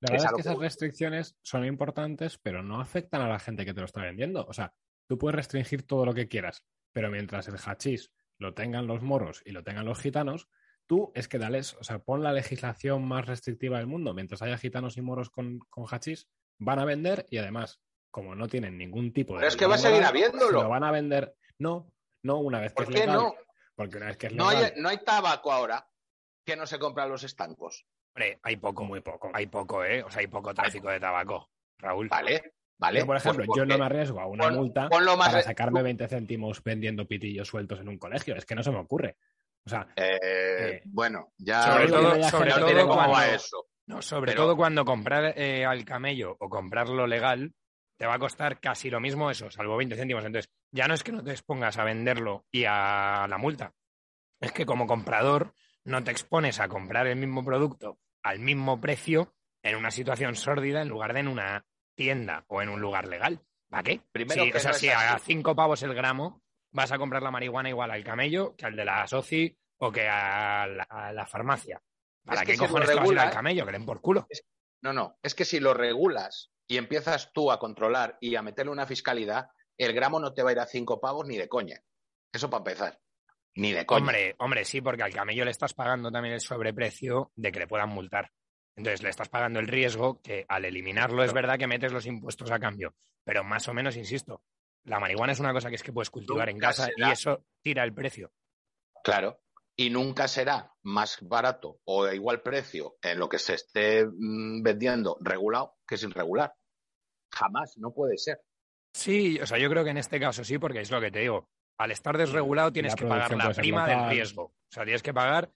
La verdad es que esas restricciones son importantes, pero no afectan a la gente que te lo está vendiendo. O sea, tú puedes restringir todo lo que quieras, pero mientras el hachís lo tengan los moros y lo tengan los gitanos, tú es que dales, o sea, pon la legislación más restrictiva del mundo. Mientras haya gitanos y moros con, con hachís, van a vender y además, como no tienen ningún tipo de. Pero es que va a seguir habiéndolo. Lo van a vender. No, no, una vez que ¿Por es qué legal. no? Porque una vez que es No legal, hay, no hay tabaco ahora que no se compra en los estancos. Hombre, hay poco. muy poco. Hay poco, ¿eh? O sea, hay poco tráfico de tabaco, Raúl. ¿Vale? ¿Vale? Yo, por ejemplo, Pues yo no porque- me arriesgo a una pon- multa ponlo más para sacarme 20 céntimos vendiendo pitillos sueltos en un colegio. Es que no se me ocurre. O sea, Eh, Eh, bueno, ya sobre todo- no sobre no todo no- va cuando- eso. No, sobre Pero- todo cuando comprar eh, al camello o comprarlo legal te va a costar casi lo mismo eso, salvo 20 céntimos. Entonces, ya no es que no te expongas a venderlo y a la multa. Es que como comprador no te expones a comprar el mismo producto al mismo precio en una situación sórdida en lugar de en una tienda o en un lugar legal. ¿Para qué? Primero Sí, que o sea, no si a cinco pavos el gramo vas a comprar la marihuana igual al camello que al de la soci o que a la, a la farmacia. ¿Para Es que qué si cojones te vas a ir al camello? Que den por culo. No, no, es que si lo regulas y empiezas tú a controlar y a meterle una fiscalidad, el gramo no te va a ir a cinco pavos ni de coña. Eso para empezar. Ni de coña. Hombre, hombre, sí, porque al camello le estás pagando también el sobreprecio de que le puedan multar. Entonces le estás pagando el riesgo que al eliminarlo es verdad que metes los impuestos a cambio. Pero más o menos, insisto, la marihuana es una cosa que es que puedes cultivar en casa y eso tira el precio. Claro. Y nunca será más barato o a igual precio en lo que se esté mm, vendiendo regulado que sin regular. Jamás, no puede ser. Sí, o sea, yo creo que en este caso sí, porque es lo que te digo. Al estar desregulado tienes que pagar la prima del riesgo. O sea, tienes que pagar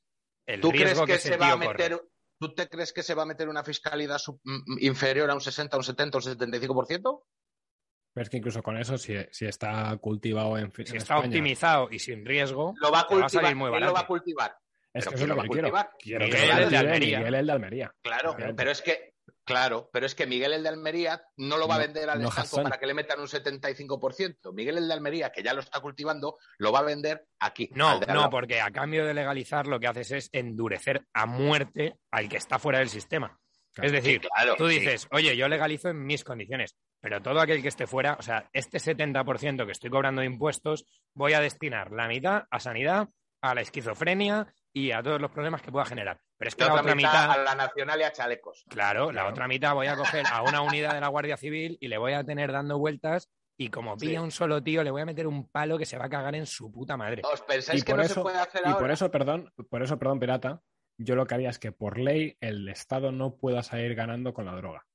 el ¿Tú crees riesgo que, que, se va a corre. meter, tú te crees que se va a meter una fiscalidad sub- mm, inferior a un 60, un 70, un 75%? Pero es que incluso con eso, si, si está cultivado en, Si en está España, optimizado y sin riesgo, Lo va a te va a cultivar, salir muy ¿quién lo va a barato. cultivar? Es ¿Pero que eso es lo que a quiero. cultivar? Miguel, el de Almería. Miguel el de Almería. Claro, pero es que, claro, pero es que Miguel el de Almería no lo va a vender al no estanco para que le metan un 75%. Miguel el de Almería, que ya lo está cultivando, lo va a vender aquí. No, no, porque a cambio de legalizar lo que haces es endurecer a muerte al que está fuera del sistema. Claro. Es decir, Claro, tú sí. dices, oye, yo legalizo en mis condiciones, pero todo aquel que esté fuera, o sea, este 70% que estoy cobrando de impuestos, voy a destinar la mitad a sanidad, a la esquizofrenia y a todos los problemas que pueda generar. Pero es que La la, otra mitad mitad, a la nacional y a chalecos. claro, la otra mitad voy a coger a una unidad de la Guardia Civil y le voy a tener dando vueltas y como pilla Sí. un solo tío, le voy a meter un palo que se va a cagar en su puta madre. ¿Os pensáis Y que por no eso- se puede hacer Y ahora? por eso, perdón, por eso, perdón, pirata, yo lo que haría es que por ley el Estado no pueda salir ganando con la droga.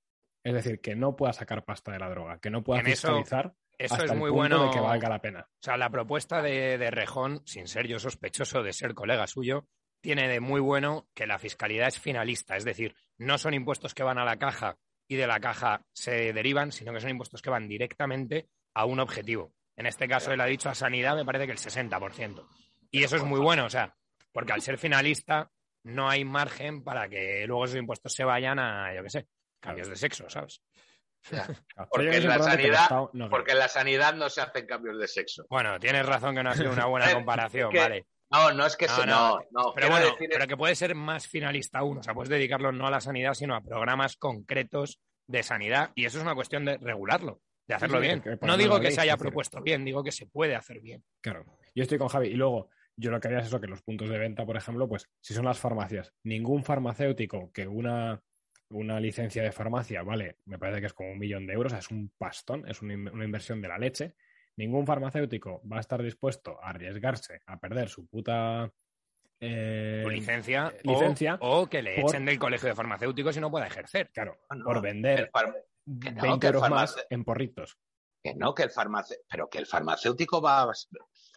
Es decir, que no pueda sacar pasta de la droga, que no pueda En eso- fiscalizar Eso hasta es el muy punto bueno. de que valga la pena. O sea, la propuesta de, de Rejón, sin ser yo sospechoso de ser colega suyo, tiene de muy bueno que la fiscalidad es finalista. Es decir, no son impuestos que van a la caja y de la caja se derivan, sino que son impuestos que van directamente a un objetivo. En este caso, él ha dicho a sanidad, me parece que el 60%. Y eso es muy bueno, o sea, porque al ser finalista no hay margen para que luego esos impuestos se vayan a, yo qué sé, cambios de sexo, ¿sabes? Claro, Porque en la sanidad- no Porque en la sanidad no se hacen cambios de sexo. Bueno, tienes razón que no ha sido una buena comparación, que- vale. No, no es que No, se... no, No, no. Pero bueno, decir- pero que puede ser más finalista aún. O sea, puedes dedicarlo no a la sanidad, sino a programas concretos de sanidad. Y eso es una cuestión de regularlo, de hacerlo sí, bien. No digo que se haya propuesto bien, digo que se puede hacer bien. Claro, yo estoy con Javi. Y luego, yo lo que haría es eso, que los puntos de venta, por ejemplo, pues si son las farmacias, ningún farmacéutico que una, una licencia de farmacia, vale, me parece que es como un millón de euros, o sea, es un pastón, es una, in- una inversión de la leche. Ningún farmacéutico va a estar dispuesto a arriesgarse a perder su puta eh, Tu licencia, eh, o- licencia o, que le por- echen del colegio de farmacéuticos y no pueda ejercer. Claro, No, no, por vender far- 20 que no, que el euros más en porritos. Que no, que el farmacéutico, pero que el farmacéutico va a...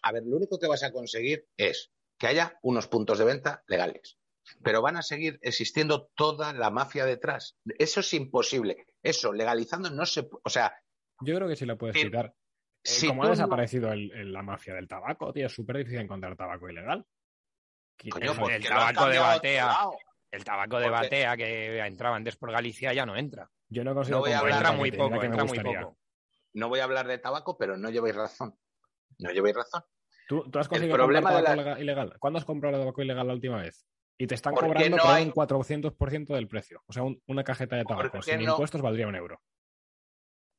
A ver, lo único que vas a conseguir es que haya unos puntos de venta legales. Pero van a seguir existiendo toda la mafia detrás. Eso es imposible. Eso, legalizando, no se... pu- O sea, Yo creo que sí lo puedes Sí. quitar. Eh, si como ha no- desaparecido el- el- la mafia del tabaco, tío, es súper difícil encontrar tabaco ilegal. Coño, eh, ¿por el lo has tabaco de batea. El tabaco de Porque- batea que entraba antes por Galicia ya no entra. yo no consigo no voy a hablar entra muy poco, entra muy poco. No voy a hablar de tabaco, pero no lleváis razón. No lleváis razón. ¿Tú, tú has conseguido problema comprar de tabaco lega- ilegal? ¿Cuándo has comprado tabaco ilegal la última vez? Y te están ¿Por qué cobrando no hay- un 400% del precio. O sea, un- una cajeta de ¿Por tabaco sin no? impuestos valdría un euro.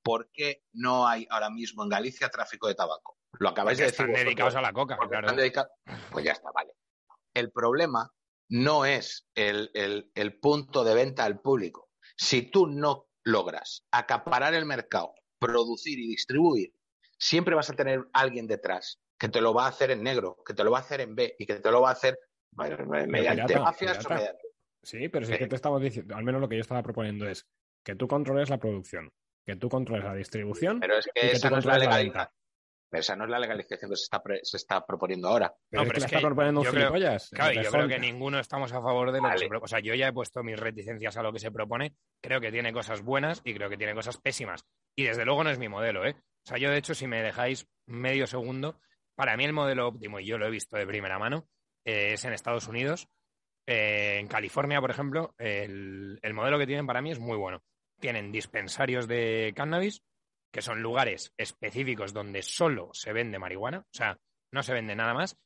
¿Por qué no hay ahora mismo en Galicia tráfico de tabaco? Lo acabáis Porque de decir. están vosotros. dedicados a la coca, claro. están dedicados- Pues ya está, vale. El problema no es el, el- el punto de venta al público. Si tú no logras acaparar el mercado, producir y distribuir, siempre vas a tener alguien detrás que te lo va a hacer en negro, que te lo va a hacer en B y que te lo va a hacer mediante mafias o pirata. mediante- Sí, pero si es que te estamos diciendo, al menos lo que yo estaba proponiendo es que tú controles la producción, que tú controles la distribución Pero es y que que esa tú no es la la. Pero esa no es la legalización que se está, pre- se está proponiendo ahora. Pero No, es pero que es le está que proponiendo un yo creo-. Claro, y yo creo que ninguno estamos a favor de lo que se propone. O sea, yo ya he puesto mis reticencias a lo que se propone. Creo que tiene cosas buenas y creo que tiene cosas pésimas. Y desde luego no es mi modelo, ¿eh? O sea, yo de hecho, si me dejáis medio segundo, para mí el modelo óptimo, y yo lo he visto de primera mano, eh, es en Estados Unidos. Eh, en California, por ejemplo, el, el modelo que tienen para mí es muy bueno. Tienen dispensarios de cannabis, que son lugares específicos donde solo se vende marihuana, o sea, no se vende nada más.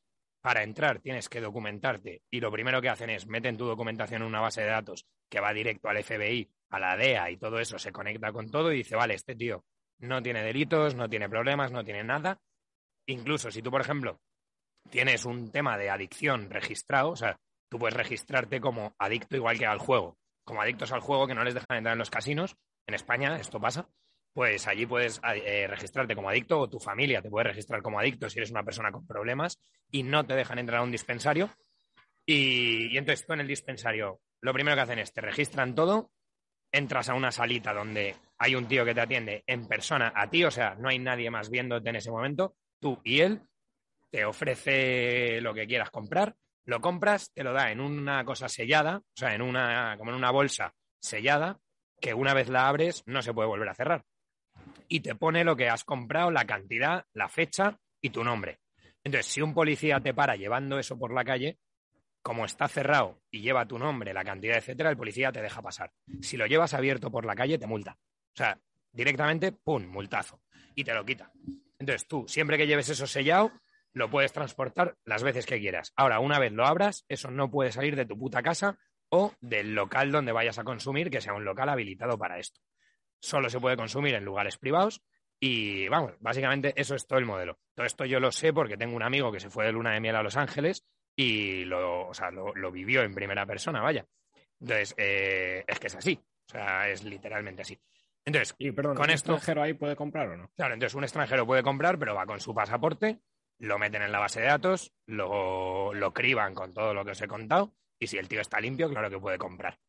Para entrar tienes que documentarte y lo primero que hacen es meten tu documentación en una base de datos que va directo al FBI, a la DEA y todo eso se conecta con todo y dice, vale, este tío no tiene delitos, no tiene problemas, no tiene nada. Incluso si tú, por ejemplo, tienes un tema de adicción registrado, o sea, tú puedes registrarte como adicto igual que al juego, como adictos al juego que no les dejan entrar en los casinos. En España esto pasa. Pues allí puedes eh, registrarte como adicto o tu familia te puede registrar como adicto si eres una persona con problemas y no te dejan entrar a un dispensario. Y, y entonces tú en el dispensario, lo primero que hacen es te registran todo, entras a una salita donde hay un tío que te atiende en persona a ti, o sea, no hay nadie más viéndote en ese momento, tú y él, te ofrece lo que quieras comprar, lo compras, te lo da en una cosa sellada, o sea, en una, como en una bolsa sellada, que una vez la abres no se puede volver a cerrar. Y te pone lo que has comprado, la cantidad, la fecha y tu nombre. Entonces, si un policía te para llevando eso por la calle, como está cerrado y lleva tu nombre, la cantidad, etcétera, el policía te deja pasar. Si lo llevas abierto por la calle, te multa. O sea, directamente, ¡pum!, multazo. Y te lo quita. Entonces, tú, siempre que lleves eso sellado, lo puedes transportar las veces que quieras. Ahora, una vez lo abras, eso no puede salir de tu puta casa o del local donde vayas a consumir, que sea un local habilitado para esto. Solo se puede consumir en lugares privados y, vamos, básicamente eso es todo el modelo. Todo esto yo lo sé porque tengo un amigo que se fue de luna de miel a Los Ángeles y lo, o sea, lo, lo vivió en primera persona, vaya. Entonces, eh, es que es así. O sea, es literalmente así. Entonces, Y perdón, Con ¿un esto- extranjero ahí puede comprar o no? claro, entonces un extranjero puede comprar, pero va con su pasaporte, lo meten en la base de datos, lo, lo criban con todo lo que os he contado, y si el tío está limpio, claro que puede comprar.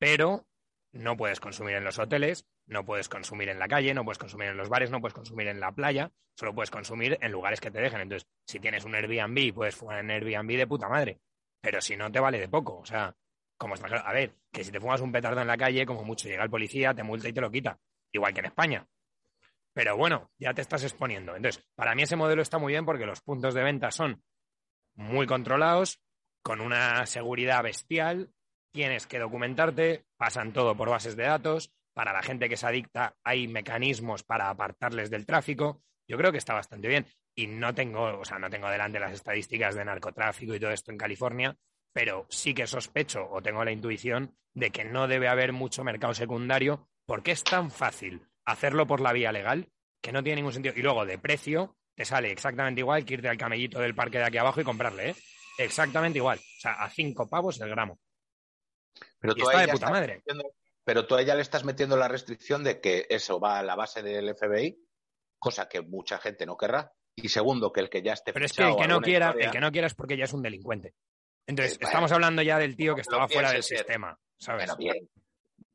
Pero no puedes consumir en los hoteles, no puedes consumir en la calle, no puedes consumir en los bares, no puedes consumir en la playa, solo puedes consumir en lugares que te dejen. Entonces, si tienes un Airbnb, puedes fumar en Airbnb de puta madre. Pero si no, te vale de poco. O sea, como extranjero. A ver, que si te fumas un petardo en la calle, como mucho llega el policía, te multa y te lo quita. Igual que en España. Pero bueno, ya te estás exponiendo. Entonces, para mí ese modelo está muy bien porque los puntos de venta son muy controlados, con una seguridad bestial, tienes que documentarte, pasan todo por bases de datos, para la gente que se adicta hay mecanismos para apartarles del tráfico. Yo creo que está bastante bien. Y no tengo, o sea, no tengo delante las estadísticas de narcotráfico y todo esto en California, pero sí que sospecho o tengo la intuición de que no debe haber mucho mercado secundario porque es tan fácil hacerlo por la vía legal que no tiene ningún sentido. Y luego de precio te sale exactamente igual que irte al camellito del parque de aquí abajo y comprarle, ¿eh? Exactamente igual. O sea, a cinco pavos el gramo. Pero Y tú, está de puta madre. metiendo- pero tú a ella le estás metiendo la restricción de que eso va a la base del FBI, cosa que mucha gente no querrá. Y segundo, que el que ya esté Pero es que el que no quiera, historia- el que no quiera es porque ya es un delincuente. Entonces, estamos hablando ya del tío que estaba fuera del ser. sistema, ¿sabes? Bien.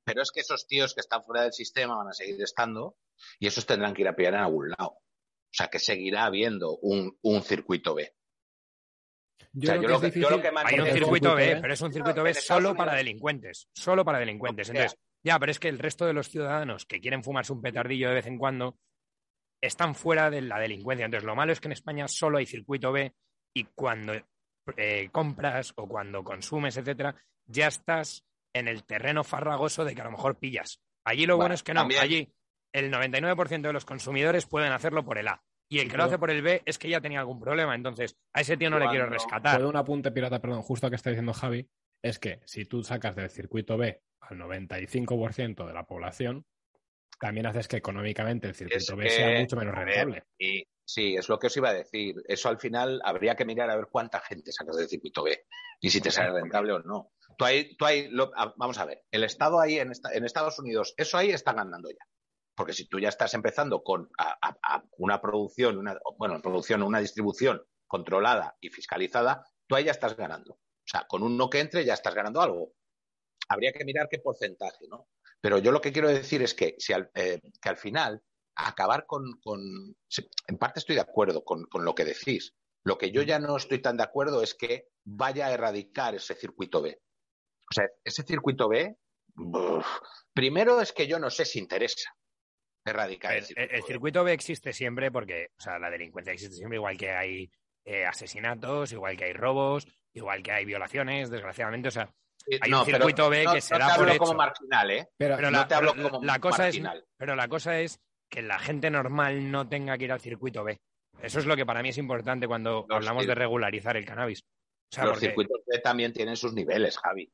Pero es que esos tíos que están fuera del sistema van a seguir estando y esos tendrán que ir a pillar en algún lado. O sea, que seguirá habiendo un, un circuito B. Yo O sea, creo yo que lo es que- yo lo difícil que me han Hay un circuito B, B, pero es un circuito B solo Unidos- para delincuentes, solo para delincuentes. Entonces, ya, pero es que el resto de los ciudadanos que quieren fumarse un petardillo de vez en cuando están fuera de la delincuencia. Entonces, lo malo es que en España solo hay circuito B y cuando eh, compras o cuando consumes, etcétera, ya estás en el terreno farragoso de que a lo mejor pillas. Allí lo bueno, Bueno, es que no, también- allí el 99% de los consumidores pueden hacerlo por el A. Y el que lo hace por el B es que ya tenía algún problema. Entonces, a ese tío no le quiero rescatar. Puedo un apunte pirata, perdón, justo que está diciendo Javi, es que si tú sacas del circuito B al 95% de la población, también haces que económicamente el circuito Es B que, sea mucho menos rentable. Y sí, es lo que os iba a decir. Eso al final habría que mirar a ver cuánta gente sacas del circuito B y si te sale rentable o no. Tú ahí, tú ahí lo- vamos a ver, el Estado ahí en, esta- en Estados Unidos, eso ahí está ganando ya. Porque si tú ya estás empezando con a- a- a una producción, una, bueno, producción, una distribución controlada y fiscalizada, tú ahí ya estás ganando. O sea, con un no que entre ya estás ganando algo. Habría que mirar qué porcentaje, ¿no? Pero yo lo que quiero decir es que, si al, eh, que al final acabar con, En parte estoy de acuerdo con, con lo que decís. Lo que yo ya no estoy tan de acuerdo es que vaya a erradicar ese circuito B. O sea, ese circuito B, uf, primero es que yo no sé si interesa erradicar El, el circuito, el B. circuito B existe siempre porque, o sea, la delincuencia existe siempre, igual que hay eh, asesinatos, igual que hay robos, igual que hay violaciones, desgraciadamente. O sea, Hay un circuito B que no será te hablo por como hecho. marginal, ¿eh? Pero, pero no la, te hablo como la cosa es, marginal. pero la cosa es que la gente normal no tenga que ir al circuito B. Eso es lo que para mí es importante cuando Los hablamos de regularizar el cannabis. O sea, Los porque, circuitos B también tienen sus niveles, Javi.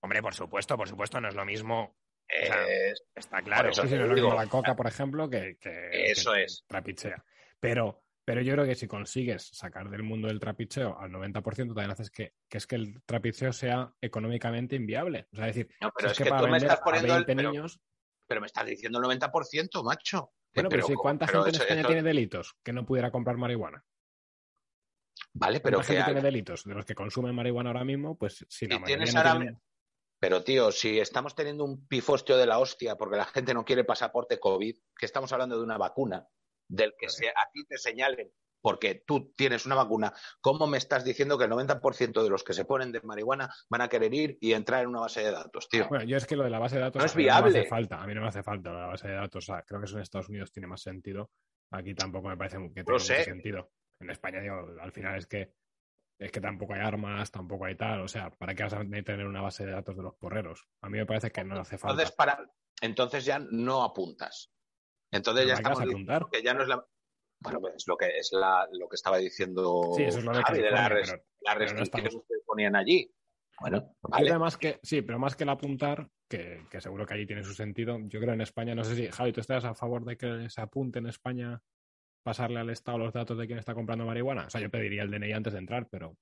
hombre, por supuesto, por supuesto, no es lo mismo. sea, Es- Está claro. eso sí, te no es lo mismo la coca, por ejemplo, que, que- Eso que es. trapichea. Pero, pero yo creo que si consigues sacar del mundo del trapicheo al 90%, también haces que, que es que el trapicheo sea económicamente inviable. O sea, es decir, No, si pero es es que, para tú me estás poniendo el- 20 pero- niños... Pero me estás diciendo el 90%, macho. Bueno, pero, pero si. ¿cuánta Pero gente en España eso- tiene delitos que no pudiera comprar marihuana? Vale, pero ¿Cuánta que gente hay- tiene delitos? De los que consumen marihuana ahora mismo, pues si la tienes no ahora- Pero, tío, si estamos teniendo un pifostio de la hostia porque la gente no quiere pasaporte COVID, que estamos hablando de una vacuna, del que se, a ti te señalen porque tú tienes una vacuna, ¿cómo me estás diciendo que el 90% de los que se ponen de marihuana van a querer ir y entrar en una base de datos, tío? Bueno, yo es que lo de la base de datos No es me viable. hace falta. A mí no me hace falta la base de datos. O sea, creo que eso en Estados Unidos tiene más sentido. Aquí tampoco me parece que tenga sé. mucho sentido. En España, digo, al final es que es que tampoco hay armas, tampoco hay tal. O sea, ¿para qué vas a tener una base de datos de los porreros? A mí me parece que no hace falta. Entonces, para, entonces ya no apuntas. Entonces ya ¿Para qué vas estamos diciendo apuntar? que ya no es la... Bueno, pues es lo que es la, lo que estaba diciendo Sí, eso es lo de Javi, de la California, res- pero- las no restricciones estamos- que ponían allí. Bueno, vale. creo más que, sí, pero más que el apuntar, que, que seguro que allí tiene su sentido, yo creo en España, no sé si, Javi, ¿tú estás a favor de que se apunte en España pasarle al Estado los datos de quién está comprando marihuana? O sea, yo pediría el DNI antes de entrar, pero O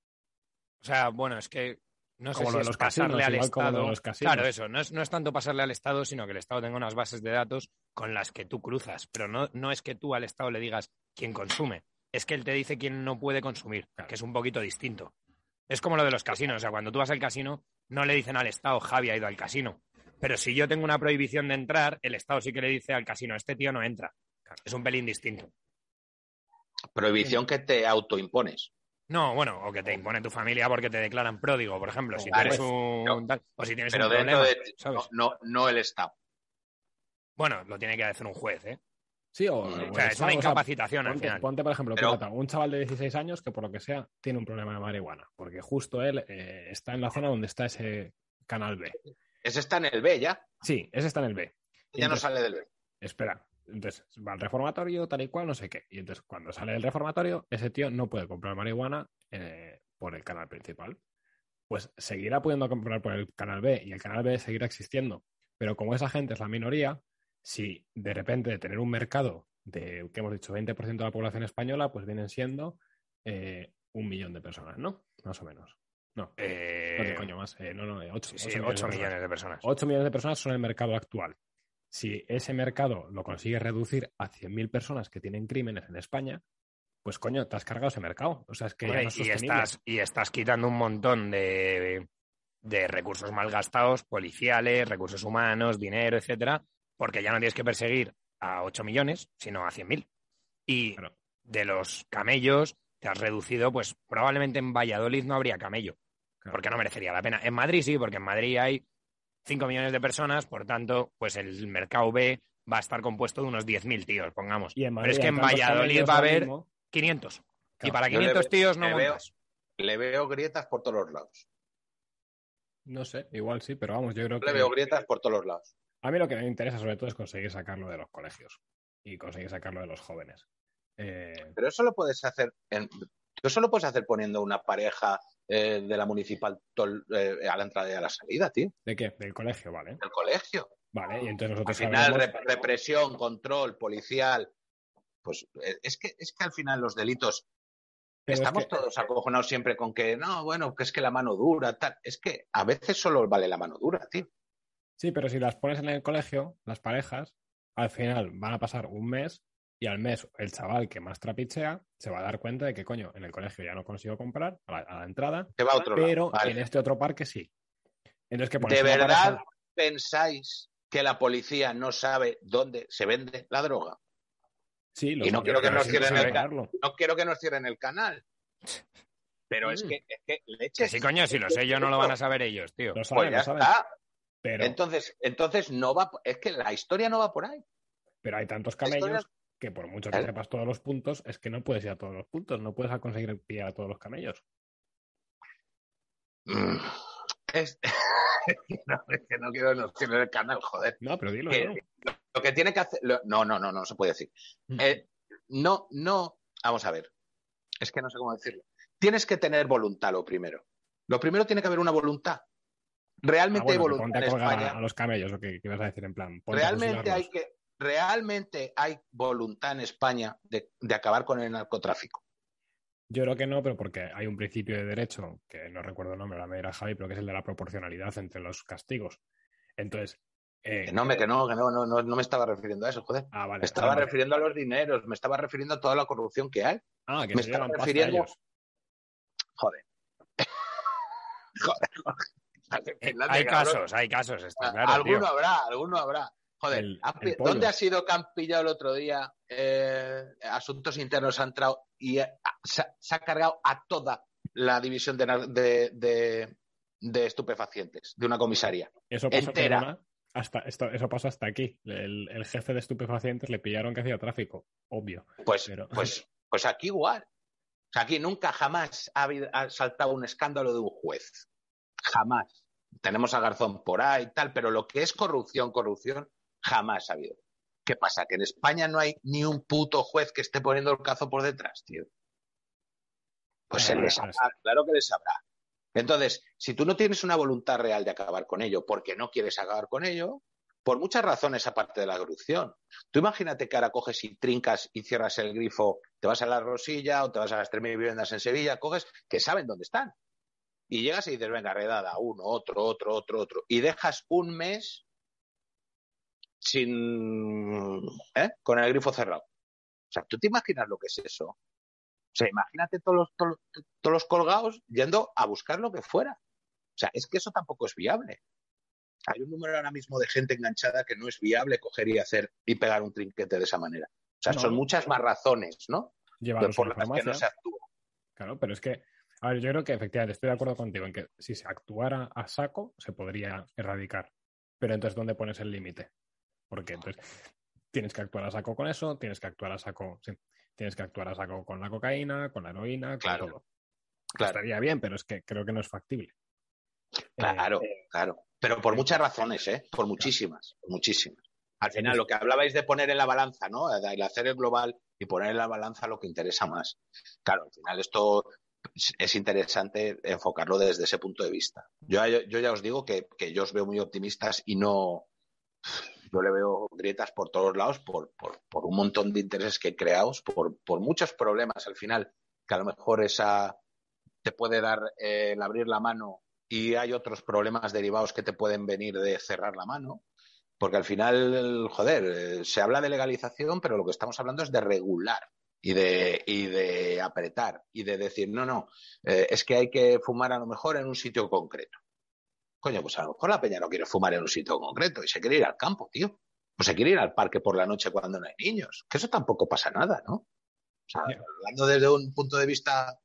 sea, bueno, es que no sé Como si lo de es los pasarle casinos, al Estado. los casinos. Claro, eso, no es, no es tanto pasarle al Estado, sino que el Estado tenga unas bases de datos con las que tú cruzas. Pero no, no es que tú al Estado le digas quién consume, es que él te dice quién no puede consumir, Claro. que es un poquito distinto. Es como lo de los casinos, o sea, cuando tú vas al casino, no le dicen al Estado, Javi ha ido al casino. Pero si yo tengo una prohibición de entrar, el Estado sí que le dice al casino, este tío no entra. Es un pelín distinto. Prohibición que te autoimpones. No, bueno, o que te impone tu familia porque te declaran pródigo, por ejemplo, si tienes un tal, o si tienes Pero un problema, de... ¿sabes? No, no, no el Estado. Bueno, lo tiene que hacer un juez, ¿eh? sí, o, sea, es una Estado, o sea, incapacitación al ponte, final. ponte, por ejemplo, Pero- un chaval de 16 años que por lo que sea tiene un problema de marihuana, porque justo él eh, está en la zona donde está ese canal B. Ese está en el B ya. Sí, ese está en el B. Ya no sale del B. espera, entonces va al reformatorio, tal y cual, no sé qué. Y entonces cuando sale del reformatorio, ese tío no puede comprar marihuana eh, por el canal principal. Pues seguirá pudiendo comprar por el canal B y el canal B seguirá existiendo. Pero como esa gente es la minoría, si de repente de tener un mercado de, que hemos dicho, 20% de la población española, pues vienen siendo eh, un millón de personas, ¿no? Más o menos. No, Eh, no, ¿qué coño más? Eh, no, no, 8, sí, sí, 8 millones de personas. 8 millones de personas son el mercado actual. Si ese mercado lo consigues reducir a 100.000 personas que tienen crímenes en España, pues coño, te has cargado ese mercado. O sea, es que ya Hombre, no es y, estás, y estás quitando un montón de, de recursos mal gastados, policiales, recursos humanos, dinero, etcétera, porque ya no tienes que perseguir a 8 millones, sino a 100.000. Y Claro. de los camellos te has reducido, pues probablemente en Valladolid no habría camello, Claro. porque no merecería la pena. En Madrid sí, porque en Madrid hay 5 millones de personas, por tanto, pues el mercado B va a estar compuesto de unos 10.000 tíos, pongamos. Pero es que en Valladolid va a haber mismo. 500. y para yo le 500 ve- tíos no le veo-. Le veo grietas por todos los lados. No sé, igual sí, pero vamos, yo creo Le que. veo grietas por todos los lados. A mí lo que me interesa sobre todo es conseguir sacarlo de los colegios y conseguir sacarlo de los jóvenes. Eh, Pero eso lo puedes hacer. En, tú eso lo puedes hacer poniendo una pareja eh, de la municipal tol- eh, a la entrada y a la salida, tío. ¿De qué? Del colegio, vale. Del colegio. Vale, y entonces Al nosotros final, sabremos- rep- represión, control, policial. Pues eh, es que, es que al final los delitos. pero es estamos que- todos acojonados siempre con que no, bueno, que es que la mano dura, tal. Es que a veces solo vale la mano dura, tío. Sí, pero si las pones en el colegio, las parejas, al final van a pasar un mes y al mes el chaval que más trapichea se va a dar cuenta de que, coño, en el colegio ya no consigo comprar a la, a la entrada, Que va a otro pero lado. Vale. en este otro parque sí. Entonces, que pones ¿De verdad pareja- pensáis que la policía no sabe dónde se vende la droga? Sí, lo y no quiero que nos cierren el. No quiero que nos cierren el canal. Pero es Mm. que, es que Que leches. sí, coño, si lo sé yo, no lo van a saber ellos, tío. Lo saben, Pues ya lo saben. está. Pero, Entonces, entonces no va, es que la historia no va por ahí. pero hay tantos la historia- camellos que por mucho que ¿Eh? sepas todos los puntos, es que no puedes ir a todos los puntos, no puedes conseguir pillar a todos los camellos. Mm. Es... no, es que no quiero nos cierren el canal, joder. No, pero dilo, dilo. Lo que tiene que hacer. lo- No, no, no, no se puede decir. Mm. Eh, no, no. Vamos a ver. Es que no sé cómo decirlo. Tienes que tener voluntad, lo primero. Lo primero tiene que haber una voluntad. Realmente Ah, bueno, hay voluntad en España. a, a los camellos, o que, que ibas a decir en plan. Realmente hay que, realmente hay voluntad en España de, de acabar con el narcotráfico. Yo creo que no, pero porque hay un principio de derecho, que no recuerdo el nombre, la me dirá Javi, pero que es el de la proporcionalidad entre los castigos. Entonces, eh, Que no, me, que no, que no, no, me estaba refiriendo a eso, joder. ah, vale. Me estaba vale. refiriendo a los dineros, me estaba refiriendo a toda la corrupción que hay. Ah, que me se estaba refiriendo- ellos. Joder. Joder, Finlandia, Hay cabrón. casos, hay casos, está claro. alguno tío. habrá, alguno habrá. Joder, El- el. ¿dónde ha sido que han pillado el otro día? Eh, asuntos internos han entrado y eh, se, ha- se ha cargado a toda la división de, nar- de, de- de estupefacientes de una comisaría. Eso pasó, Entera. perdona, hasta, esto, eso pasó hasta aquí. El, el jefe de estupefacientes le pillaron que hacía tráfico, obvio. Pues, Pero- pues, pues aquí igual. O sea, aquí nunca jamás ha, habido- ha saltado un escándalo de un juez. Jamás. Tenemos a Garzón por ahí y tal, pero lo que es corrupción, corrupción, jamás ha habido. ¿Qué pasa? Que en España no hay ni un puto juez que esté poniendo el cazo por detrás, tío. Pues se Ah, les sabrá, claro que les sabrá. Entonces, si tú no tienes una voluntad real de acabar con ello, porque no quieres acabar con ello, por muchas razones aparte de la corrupción. Tú imagínate que ahora coges y trincas y cierras el grifo, te vas a la Rosilla o te vas a las tres mil viviendas en Sevilla, coges que saben dónde están. Y llegas y dices, venga, redada, uno, otro, otro, otro, otro. Y dejas un mes sin. ¿eh? con el grifo cerrado. O sea, ¿tú te imaginas lo que es eso? O sea, imagínate todos los, todos, todos los colgados yendo a buscar lo que fuera. O sea, es que eso tampoco es viable. Hay un número ahora mismo de gente enganchada que no es viable coger y hacer y pegar un trinquete de esa manera. O sea, No. son muchas más razones, ¿no? Llevarlos a por las que no se actúa. Claro, pero es que, a ver, yo creo que efectivamente estoy de acuerdo contigo en que si se actuara a saco se podría erradicar. Pero entonces, ¿dónde pones el límite? Porque entonces tienes que actuar a saco con eso, tienes que actuar a saco, sí, tienes que actuar a saco con la cocaína, con la heroína, con Claro, todo. Claro, Estaría bien, pero es que creo que no es factible. claro, Eh, claro. Pero por muchas razones, ¿eh? Por muchísimas, por muchísimas. Al final, lo que hablabais de poner en la balanza, ¿no? El hacer el global y poner en la balanza lo que interesa más. Claro, al final esto es- es interesante enfocarlo desde ese punto de vista. Yo, yo ya os digo que, que yo os veo muy optimistas y no. Yo le veo grietas por todos lados por, por, por un montón de intereses que creaos, por, por muchos problemas al final, que a lo mejor esa te puede dar eh, el abrir la mano y hay otros problemas derivados que te pueden venir de cerrar la mano. Porque al final, joder, eh, se habla de legalización, pero lo que estamos hablando es de regular y de, y de apretar y de decir, no, no, eh, es que hay que fumar a lo mejor en un sitio concreto. Coño, pues a lo mejor la peña no quiere fumar en un sitio concreto y se quiere ir al campo, tío. O se quiere ir al parque por la noche cuando no hay niños. Que eso tampoco pasa nada, ¿no? O sea, hablando desde un punto de vista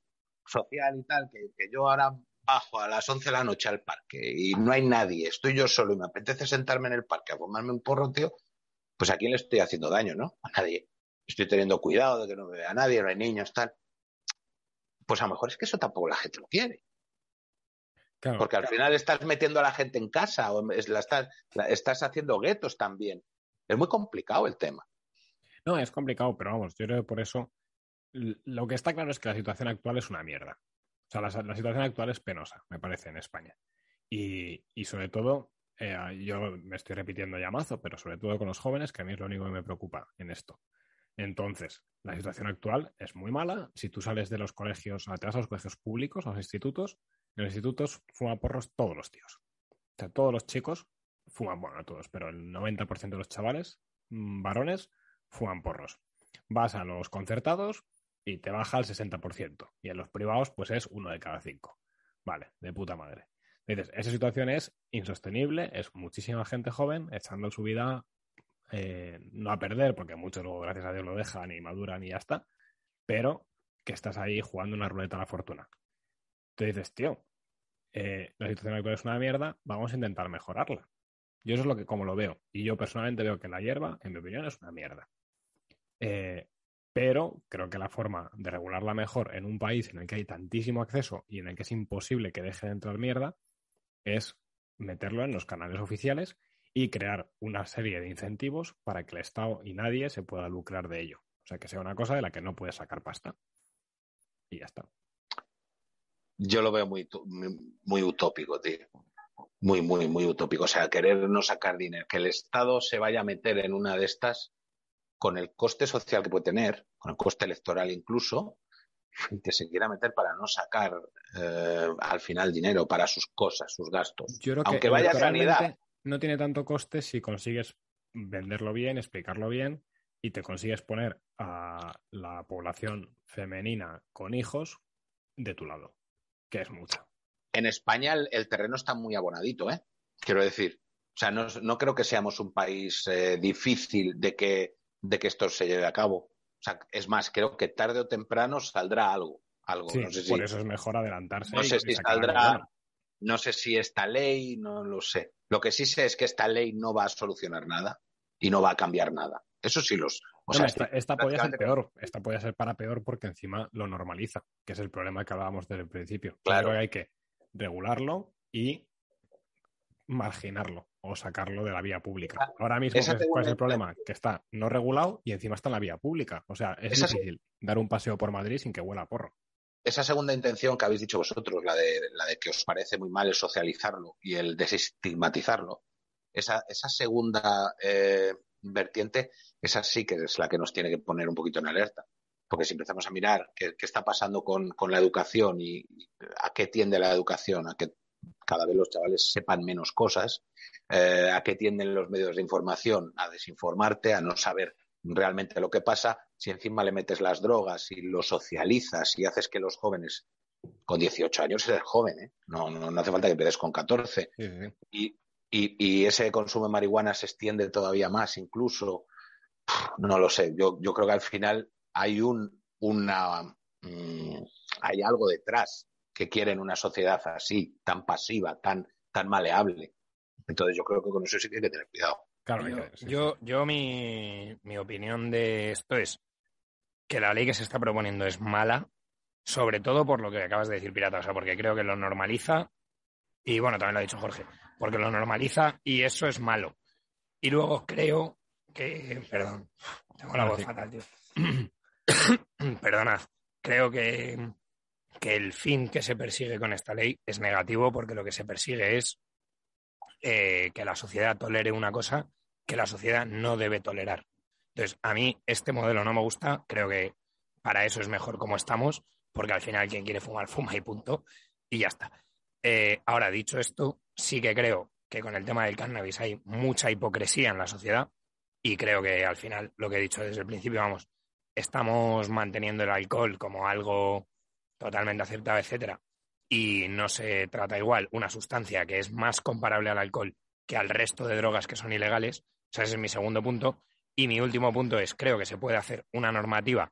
social y tal, que, que yo ahora bajo a las 11 de la noche al parque y no hay nadie, estoy yo solo y me apetece sentarme en el parque a fumarme un porro, tío, pues a quién le estoy haciendo daño, ¿no? A nadie. Estoy teniendo cuidado de que no me vea nadie, no hay niños, tal. Pues a lo mejor es que eso tampoco la gente lo quiere. Claro, Porque al final estás metiendo a la gente en casa o es- la estás, la- estás haciendo guetos también. Es muy complicado el tema. No, es complicado, pero vamos, yo creo que por eso lo que está claro es que la situación actual es una mierda. O sea, la, la situación actual es penosa, me parece, en España. Y, y sobre todo, eh, yo me estoy repitiendo ya mazo, pero sobre todo con los jóvenes, que a mí es lo único que me preocupa en esto. Entonces, la situación actual es muy mala. Si tú sales de los colegios, te vas a los colegios públicos, a los institutos, en los institutos fuman porros todos los tíos. O sea, todos los chicos fuman, bueno, no todos, pero el 90% de los chavales, mm, varones, fuman porros. Vas a los concertados y te baja al 60%. Y en los privados, pues es uno de cada cinco. Vale, de puta madre. Dices, esa situación es insostenible, es muchísima gente joven echando su vida eh, no a perder, porque muchos luego, gracias a Dios, lo dejan y maduran y ya está, pero que estás ahí jugando una ruleta a la fortuna. Te dices, tío, eh, la situación actual es una mierda, vamos a intentar mejorarla. Yo eso es lo que como lo veo. Y yo personalmente veo que la hierba, en mi opinión, es una mierda. Eh, pero creo que la forma de regularla mejor en un país en el que hay tantísimo acceso y en el que es imposible que deje de entrar mierda es meterlo en los canales oficiales y crear una serie de incentivos para que el Estado y nadie se pueda lucrar de ello. O sea, que sea una cosa de la que no puedes sacar pasta. Y ya está. Yo lo veo muy, muy, utópico, tío. Muy, muy, muy utópico. O sea, querer no sacar dinero, que el Estado se vaya a meter en una de estas con el coste social que puede tener, con el coste electoral incluso, que se quiera meter para no sacar eh, al final dinero para sus cosas, sus gastos. Yo creo que Aunque vaya a sanidad. no tiene tanto coste si consigues venderlo bien, explicarlo bien y te consigues poner a la población femenina con hijos de tu lado. Que es mucho. En España el, el terreno está muy abonadito, ¿eh? Quiero decir. O sea, no, no creo que seamos un país eh, difícil de que, de que esto se lleve a cabo. O sea, es más, creo que tarde o temprano saldrá algo. algo. Sí, no sé si, por eso es mejor adelantarse. no sé si saldrá, bueno. no sé si esta ley, no lo sé. Lo que sí sé es que esta ley no va a solucionar nada y no va a cambiar nada. Eso sí los. O sea, esta, esta podría ser peor. Esta podría ser para peor porque encima lo normaliza, que es el problema que hablábamos desde el principio. Claro. que hay que regularlo y marginarlo o sacarlo de la vía pública. Ahora mismo, esa ¿qué- ¿cuál es el problema? Que está no regulado y encima está en la vía pública. O sea, es Esa- difícil dar un paseo por Madrid sin que huela a porro. esa segunda intención que habéis dicho vosotros, la de, la de que os parece muy mal el socializarlo y el desestigmatizarlo, esa, esa segunda eh, vertiente, esa sí que es la que nos tiene que poner un poquito en alerta. Porque si empezamos a mirar qué, qué está pasando con, con la educación y, a qué tiende la educación, a que cada vez los chavales sepan menos cosas, eh, a qué tienden los medios de información, a desinformarte, a no saber realmente lo que pasa, si encima le metes las drogas y lo socializas y haces que los jóvenes, con 18 años eres joven, ¿eh? no, no, no hace falta que empieces con 14, Sí, sí, sí. y, y, y ese consumo de marihuana se extiende todavía más, incluso, no lo sé, yo, yo creo que al final hay un, una, mm, hay algo detrás que quieren una sociedad así, tan pasiva, tan, tan maleable. Entonces yo creo que con eso sí que hay que tener cuidado. Claro, Yo, yo, yo mi, mi opinión de esto es que la ley que se está proponiendo es mala, sobre todo por lo que acabas de decir, Pirata, o sea, porque creo que lo normaliza, y bueno, también lo ha dicho Jorge, porque lo normaliza y eso es malo. Y luego creo que, perdón, tengo la voz fatal, tío. Perdonad, creo que, que el fin que se persigue con esta ley es negativo porque lo que se persigue es eh, que la sociedad tolere una cosa que la sociedad no debe tolerar. Entonces, a mí este modelo no me gusta, creo que para eso es mejor como estamos, porque al final quien quiere fumar, fuma y punto, y ya está. Eh, ahora, dicho esto, sí que creo que con el tema del cannabis hay mucha hipocresía en la sociedad y creo que al final, lo que he dicho desde el principio, vamos, estamos manteniendo el alcohol como algo totalmente aceptado, etcétera, y no se trata igual una sustancia que es más comparable al alcohol que al resto de drogas que son ilegales. O sea, ese es mi segundo punto. Y mi último punto es, creo que se puede hacer una normativa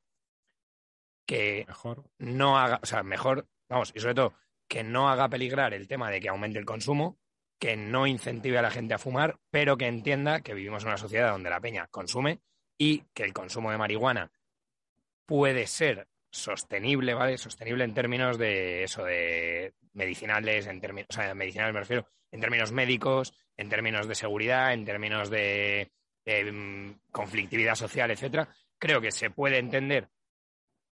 que Mejor. no haga, o sea, mejor, vamos, y sobre todo, que no haga peligrar el tema de que aumente el consumo, que no incentive a la gente a fumar, pero que entienda que vivimos en una sociedad donde la peña consume y que el consumo de marihuana puede ser sostenible, ¿vale? Sostenible en términos de eso, de medicinales, en términos, o sea, medicinales me refiero, en términos médicos, en términos de seguridad, en términos de, de, mm, conflictividad social, etcétera. Creo que se puede entender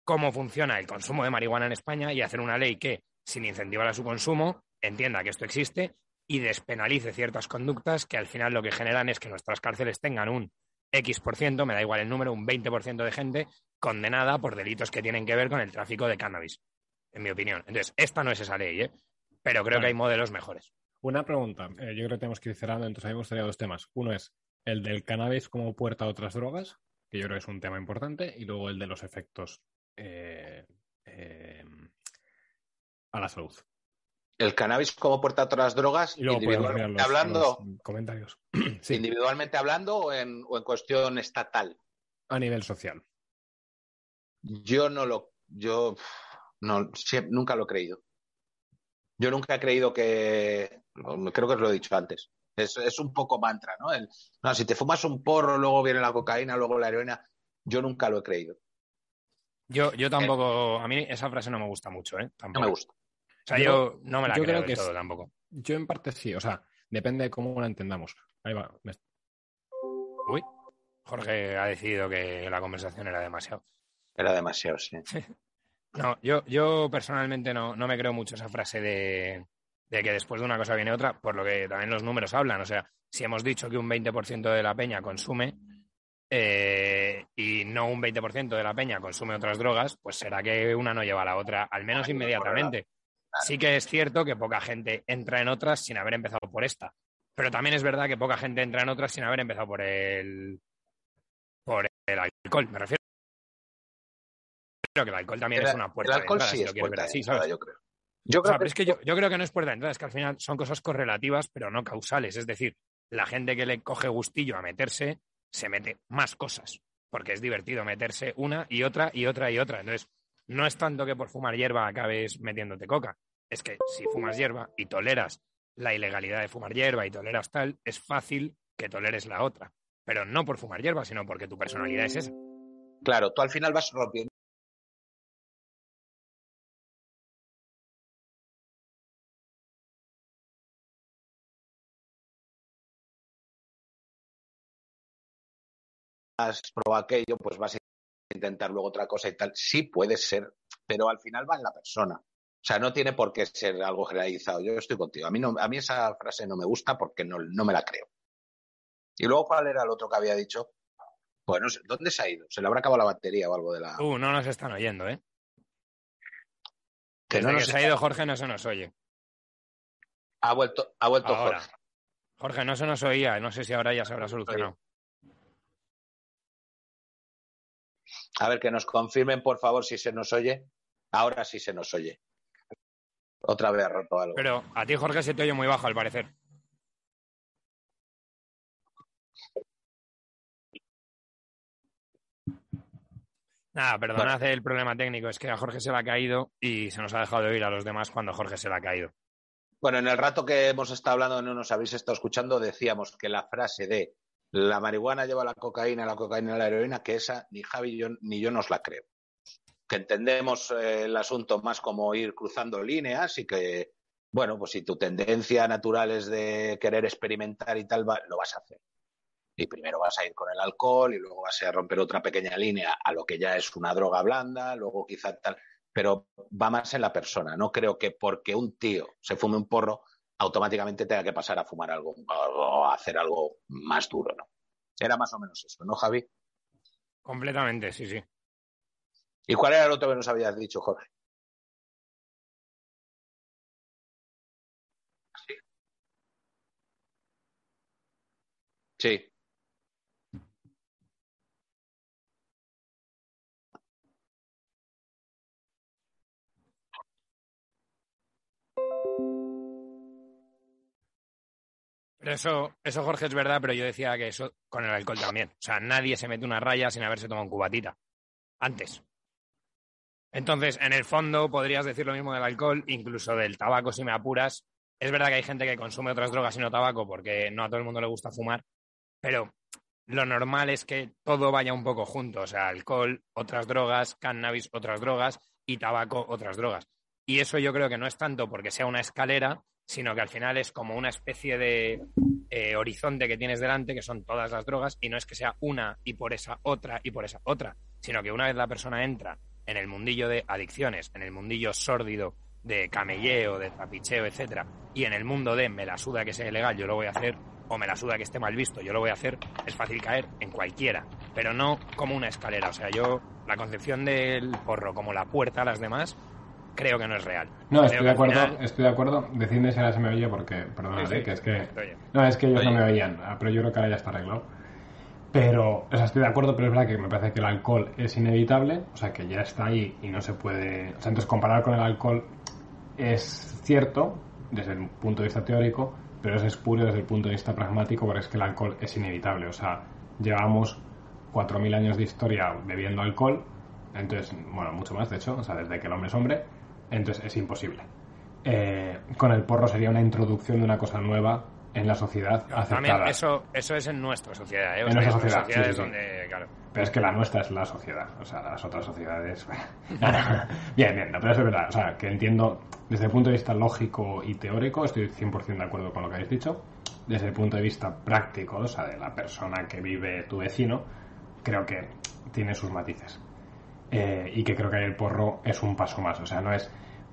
cómo funciona el consumo de marihuana en España y hacer una ley que, sin incentivar a su consumo, entienda que esto existe y despenalice ciertas conductas que al final lo que generan es que nuestras cárceles tengan un X por ciento, me da igual el número, un 20% de gente condenada por delitos que tienen que ver con el tráfico de cannabis, en mi opinión. Entonces, esta no es esa ley, ¿eh? pero creo que hay modelos mejores. Una pregunta. eh, yo creo que tenemos que ir cerrando, entonces a mí me gustaría dos temas. Uno es el del cannabis como puerta a otras drogas, que yo creo que es un tema importante, y luego el de los efectos eh, eh, a la salud. El cannabis como puerta a otras drogas, Y luego individualmente los, hablando, los comentarios. sí, individualmente hablando o en, o en cuestión estatal. a nivel social. Yo no lo, yo no, nunca lo he creído. Yo nunca he creído que, creo que os lo he dicho antes. Es, es un poco mantra, ¿no? El, no, si te fumas un porro, luego viene la cocaína, luego la heroína. Yo nunca lo he creído. Yo, yo tampoco, a mí esa frase no me gusta mucho, ¿eh? No Tampoco. me gusta. O sea, Yo- yo, no me la yo creo, creo es- tampoco. Yo en parte sí, o sea, depende de cómo la entendamos. Ahí va. me- Uy, Jorge ha decidido que la conversación era demasiado. Era demasiado, sí. No, yo, yo personalmente no, no me creo mucho esa frase de, de que después de una cosa viene otra, por lo que también los números hablan. O sea, si hemos dicho que un 20% de la peña consume eh, y no un 20% de la peña consume otras drogas, pues será que una no lleva a la otra, al menos inmediatamente. Sí que es cierto que poca gente entra en otras sin haber empezado por esta. Pero también es verdad que poca gente entra en otras sin haber empezado por el, por el alcohol. Me refiero. Creo que el alcohol también El, es una puerta el alcohol de entrada, sí si es puerta así, yo creo. Yo creo, que... Es que yo, creo que no es puerta de entrada, es que al final son cosas correlativas, pero no causales. Es decir, la gente que le coge gustillo a meterse, se mete más cosas, porque es divertido meterse una y otra y otra y otra. Entonces, no es tanto que por fumar hierba acabes metiéndote coca, es que si fumas hierba y toleras la ilegalidad de fumar hierba y toleras tal, es fácil que toleres la otra. Pero no por fumar hierba, sino porque tu personalidad es esa. Claro, tú al final vas rompiendo prueba aquello, pues vas a intentar luego otra cosa y tal. Sí puede ser, pero al final va en la persona. O sea, no tiene por qué ser algo generalizado. Yo estoy contigo. A mí, no, a mí esa frase no me gusta porque no, no me la creo. Y luego, ¿cuál era el otro que había dicho? Pues no sé, ¿dónde se ha ido? ¿Se le habrá acabado la batería o algo de la...? Uh, no nos están oyendo, ¿eh? Que no nos se ha ido Jorge no se nos oye. Ha vuelto, ha vuelto Jorge. Jorge, no se nos oía. No sé si ahora ya se habrá solucionado. A ver, que nos confirmen, por favor, si se nos oye. Ahora sí se nos oye. Otra vez ha roto algo. Pero a ti, Jorge, se te oye muy bajo, al parecer. Nada, perdonad el problema técnico. Es que a Jorge se le ha caído y se nos ha dejado de oír a los demás cuando Jorge se le ha caído. Bueno, en el rato que hemos estado hablando, no nos habéis estado escuchando, decíamos que la frase de la marihuana lleva la cocaína, la cocaína la heroína, que esa ni Javi ni yo nos la creo. Que entendemos eh, el asunto más como ir cruzando líneas y que, bueno, pues si tu tendencia natural es de querer experimentar y tal, lo vas a hacer. Y primero vas a ir con el alcohol y luego vas a romper otra pequeña línea a lo que ya es una droga blanda, luego quizá tal. Pero va más en la persona. No creo que porque un tío se fume un porro automáticamente tenga que pasar a fumar algo o a hacer algo más duro, ¿no? Era más o menos eso, ¿no, Javi? Completamente, sí, sí. ¿Y cuál era el otro que nos habías dicho, Jorge? Sí. Sí. eso, eso, Jorge, es verdad, pero yo decía que eso con el alcohol también. O sea, nadie se mete una raya sin haberse tomado un cubatita. Antes. Entonces, en el fondo, podrías decir lo mismo del alcohol, incluso del tabaco, si me apuras. Es verdad que hay gente que consume otras drogas y no tabaco porque no a todo el mundo le gusta fumar, pero lo normal es que todo vaya un poco junto. O sea, alcohol, otras drogas, cannabis, otras drogas y tabaco, otras drogas. Y eso yo creo que no es tanto porque sea una escalera, sino que al final es como una especie de eh, horizonte que tienes delante, que son todas las drogas, y no es que sea una y por esa otra y por esa otra, sino que una vez la persona entra en el mundillo de adicciones, en el mundillo sórdido de camelleo, de trapicheo, etcétera, y en el mundo de me la suda que sea ilegal, yo lo voy a hacer, o me la suda que esté mal visto, yo lo voy a hacer, es fácil caer en cualquiera, pero no como una escalera. O sea, yo, la concepción del porro como la puerta a las demás, creo que no es real. No, estoy de acuerdo, estoy de acuerdo. Decidme si ahora se me oye porque, perdóname, que es que... No, es que ellos no me oían, ah, pero yo creo que ahora ya está arreglado. Pero, o sea, estoy de acuerdo, pero es verdad que me parece que el alcohol es inevitable, o sea, que ya está ahí y no se puede... O sea, entonces comparar con el alcohol es cierto desde el punto de vista teórico, pero es espurio desde el punto de vista pragmático porque es que el alcohol es inevitable. O sea, llevamos 4.000 años de historia bebiendo alcohol, entonces, bueno, mucho más, de hecho, o sea, desde que el hombre es hombre, entonces es imposible. Eh, con el porro sería una introducción de una cosa nueva en la sociedad También eso, eso es en nuestra sociedad, ¿eh? en nuestra sociedad, Donde, claro. Pero es que la nuestra es la sociedad, o sea, las otras sociedades... bien, bien, pero es verdad, o sea, que entiendo desde el punto de vista lógico y teórico, estoy 100% de acuerdo con lo que habéis dicho. Desde el punto de vista práctico, o sea, de la persona que vive tu vecino, creo que tiene sus matices. Eh, y que creo que el porro es un paso más. O sea, no es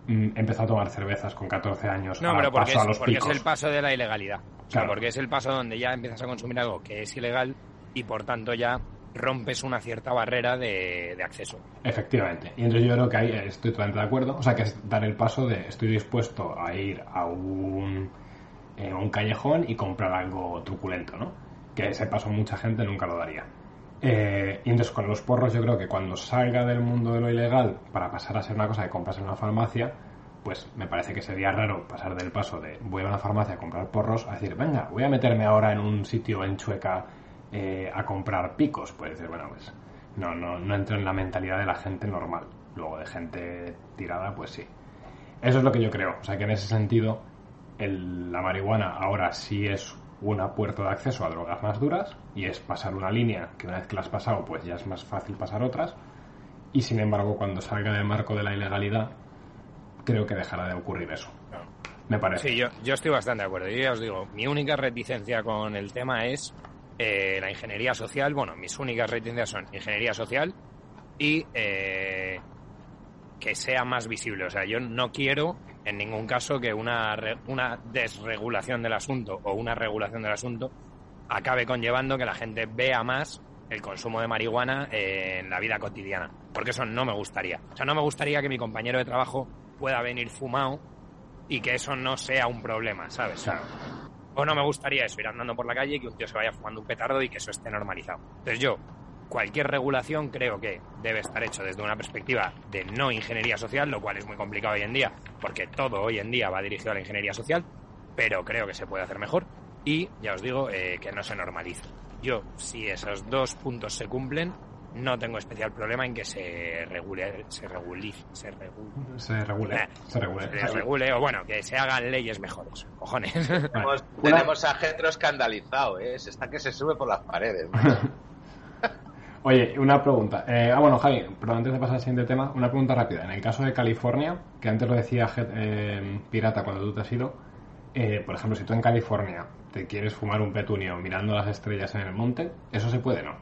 mm, empezar a tomar cervezas con 14 años. No, pero porque, es, porque es el paso de la ilegalidad. O sea, porque es el paso donde ya empiezas a consumir algo que es ilegal y por tanto ya rompes una cierta barrera de, acceso. Efectivamente. Y entonces yo creo que ahí estoy totalmente de acuerdo. O sea, que es dar el paso de estoy dispuesto a ir a un, eh, un callejón y comprar algo truculento, ¿no? Que ese paso mucha gente nunca lo daría. Eh, y entonces con los porros yo creo que cuando salga del mundo de lo ilegal para pasar a ser una cosa que compras en una farmacia, pues me parece que sería raro pasar del paso de voy a una farmacia a comprar porros a decir, venga, voy a meterme ahora en un sitio en Chueca eh, a comprar picos. Pues decir, bueno, pues no, no, no entro en la mentalidad de la gente normal. Luego de gente tirada, pues sí. Eso es lo que yo creo. O sea que en ese sentido, la marihuana ahora sí es una puerta de acceso a drogas más duras y es pasar una línea que una vez que la has pasado, pues ya es más fácil pasar otras. Y sin embargo, cuando salga del marco de la ilegalidad, creo que dejará de ocurrir eso. Me parece. Sí, yo, yo estoy bastante de acuerdo. Yo ya os digo, mi única reticencia con el tema es eh, la ingeniería social. Bueno, mis únicas reticencias son ingeniería social y eh, que sea más visible. O sea, yo no quiero en ningún caso que una, re- una desregulación del asunto o una regulación del asunto acabe conllevando que la gente vea más el consumo de marihuana en la vida cotidiana. Porque eso no me gustaría. O sea, no me gustaría que mi compañero de trabajo pueda venir fumado y que eso no sea un problema, ¿sabes? Claro. O no me gustaría eso, ir andando por la calle y que un tío se vaya fumando un petardo y que eso esté normalizado. Entonces yo, cualquier regulación creo que debe estar hecho desde una perspectiva de no ingeniería social, lo cual es muy complicado hoy en día, porque todo hoy en día va dirigido a la ingeniería social, pero creo que se puede hacer mejor y, ya os digo, eh, que no se normalice. Yo, si esos dos puntos se cumplen, no tengo especial problema en que se regule, se regulice, se regule, Se regule. Eh, Se regule. se regule, o bueno, que se hagan leyes mejores, cojones. Vale. Tenemos, tenemos a Getro escandalizado, ¿eh? Se Está que se sube por las paredes. macho. Oye, una pregunta. Eh, ah, bueno, Javi, pero antes de pasar al siguiente tema, una pregunta rápida. En el caso de California, que antes lo decía eh, Pirata cuando tú te has ido, eh, por ejemplo, si tú en California te quieres fumar un petunio mirando las estrellas en el monte, ¿eso se puede, no?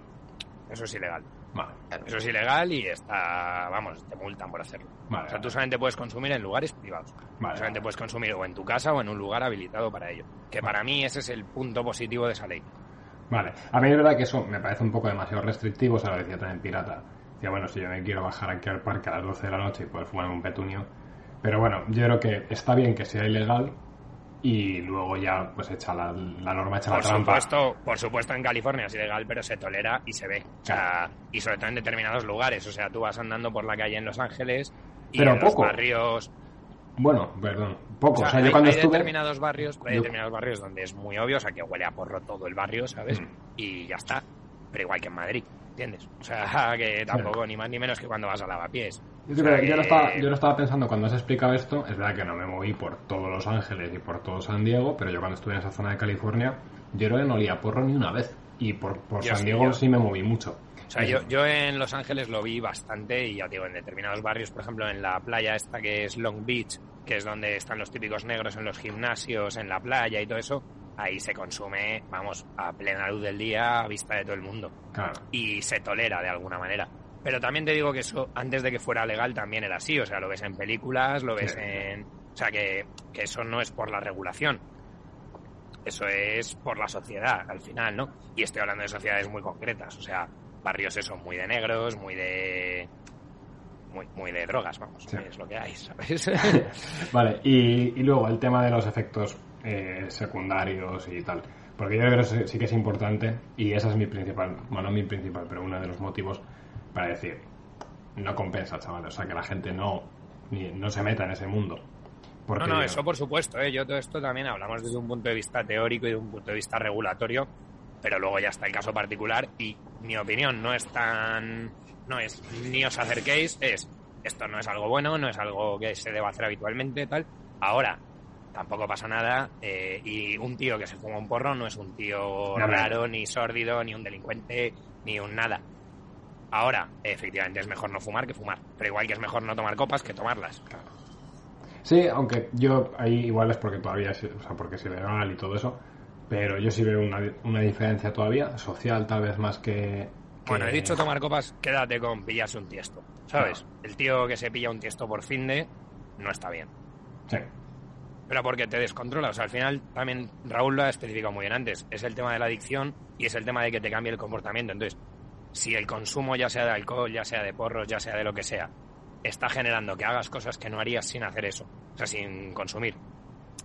Eso es ilegal. Vale, Eso es ilegal y está, vamos, te multan por hacerlo. vale. O sea, tú solamente puedes consumir en lugares privados. Vale, solamente puedes consumir o en tu casa o en un lugar habilitado para ello. Que para mí ese es el punto positivo de esa ley. Vale, a mí es verdad que eso me parece un poco demasiado restrictivo, o sea, lo decía también Pirata. Decía, bueno, si yo me quiero bajar aquí al parque a las 12 de la noche y poder fumar un petunio. Pero bueno, yo creo que está bien que sea ilegal y luego ya, pues, echa la, la norma, echa Por la trampa. supuesto, por supuesto en California es ilegal, pero se tolera y se ve. O sea, y sobre todo en determinados lugares. O sea, tú vas andando por la calle en Los Ángeles y Pero en los barrios. Bueno, perdón, poco. O O sea, yo hay, cuando hay estuve... determinados barrios, hay yo- determinados barrios donde es muy obvio, o sea, que huele a porro todo el barrio, ¿sabes? Mm. Y ya está. Pero igual que en Madrid, ¿entiendes? O sea, que tampoco ni más ni menos que cuando vas a lavapiés. Yo, O sea, creo que yo, lo estaba, yo lo estaba pensando cuando has explicado esto. Es verdad que no me moví por todos Los Ángeles y por todo San Diego, pero yo cuando estuve en esa zona de California, yo creo que no olía porro ni una vez. Y por, por San Diego sí me moví mucho. O sea, yo, yo en Los Ángeles lo vi bastante y ya digo, en determinados barrios, por ejemplo, en la playa esta que es Long Beach, que es donde están los típicos negros en los gimnasios, en la playa y todo eso, ahí se consume, vamos, a plena luz del día, a vista de todo el mundo. Claro. y se tolera de alguna manera. Pero también te digo que eso, antes de que fuera legal, también era así. O sea, lo ves en películas, lo ves Sí. en. O sea, que, que eso no es por la regulación. Eso es por la sociedad, al final, ¿no? Y estoy hablando de sociedades muy concretas. O sea, barrios eso, muy de negros, muy de. Muy, muy de drogas, vamos. Sí. Es lo que hay, ¿sabes? Vale, y, y luego el tema de los efectos eh, secundarios y tal. Porque yo creo que eso sí que es importante y esa es mi principal, bueno, no mi principal, pero uno de los motivos para decir, no compensa, chaval. O sea, que la gente no, ni- no se meta en ese mundo. Porque No, no, eso por supuesto, ¿eh? yo todo esto también hablamos desde un punto de vista teórico y de un punto de vista regulatorio, pero luego ya está el caso particular y mi opinión no es tan, no es ni os acerquéis, es esto no es algo bueno, no es algo que se deba hacer habitualmente, tal. Ahora, tampoco pasa nada eh, y un tío que se fuma un porro no es un tío No, raro, ni sórdido, ni un delincuente, ni un nada. Ahora, efectivamente es mejor no fumar que fumar, pero igual que es mejor no tomar copas que tomarlas. Sí, aunque yo ahí igual es porque todavía o sea, porque es ilegal y todo eso, pero yo sí veo una, una diferencia todavía, social tal vez más que... que- Bueno, he dicho tomar copas, quédate con pillarse un tiesto, ¿sabes? El tío que se pilla un tiesto por fin de no está bien. Sí, Pero porque te descontrola, o sea, al final también Raúl lo ha especificado muy bien antes, es el tema de la adicción y es el tema de que te cambie el comportamiento. Entonces, si el consumo ya sea de alcohol, ya sea de porros, ya sea de lo que sea, está generando que hagas cosas que no harías sin hacer eso, o sea, sin consumir,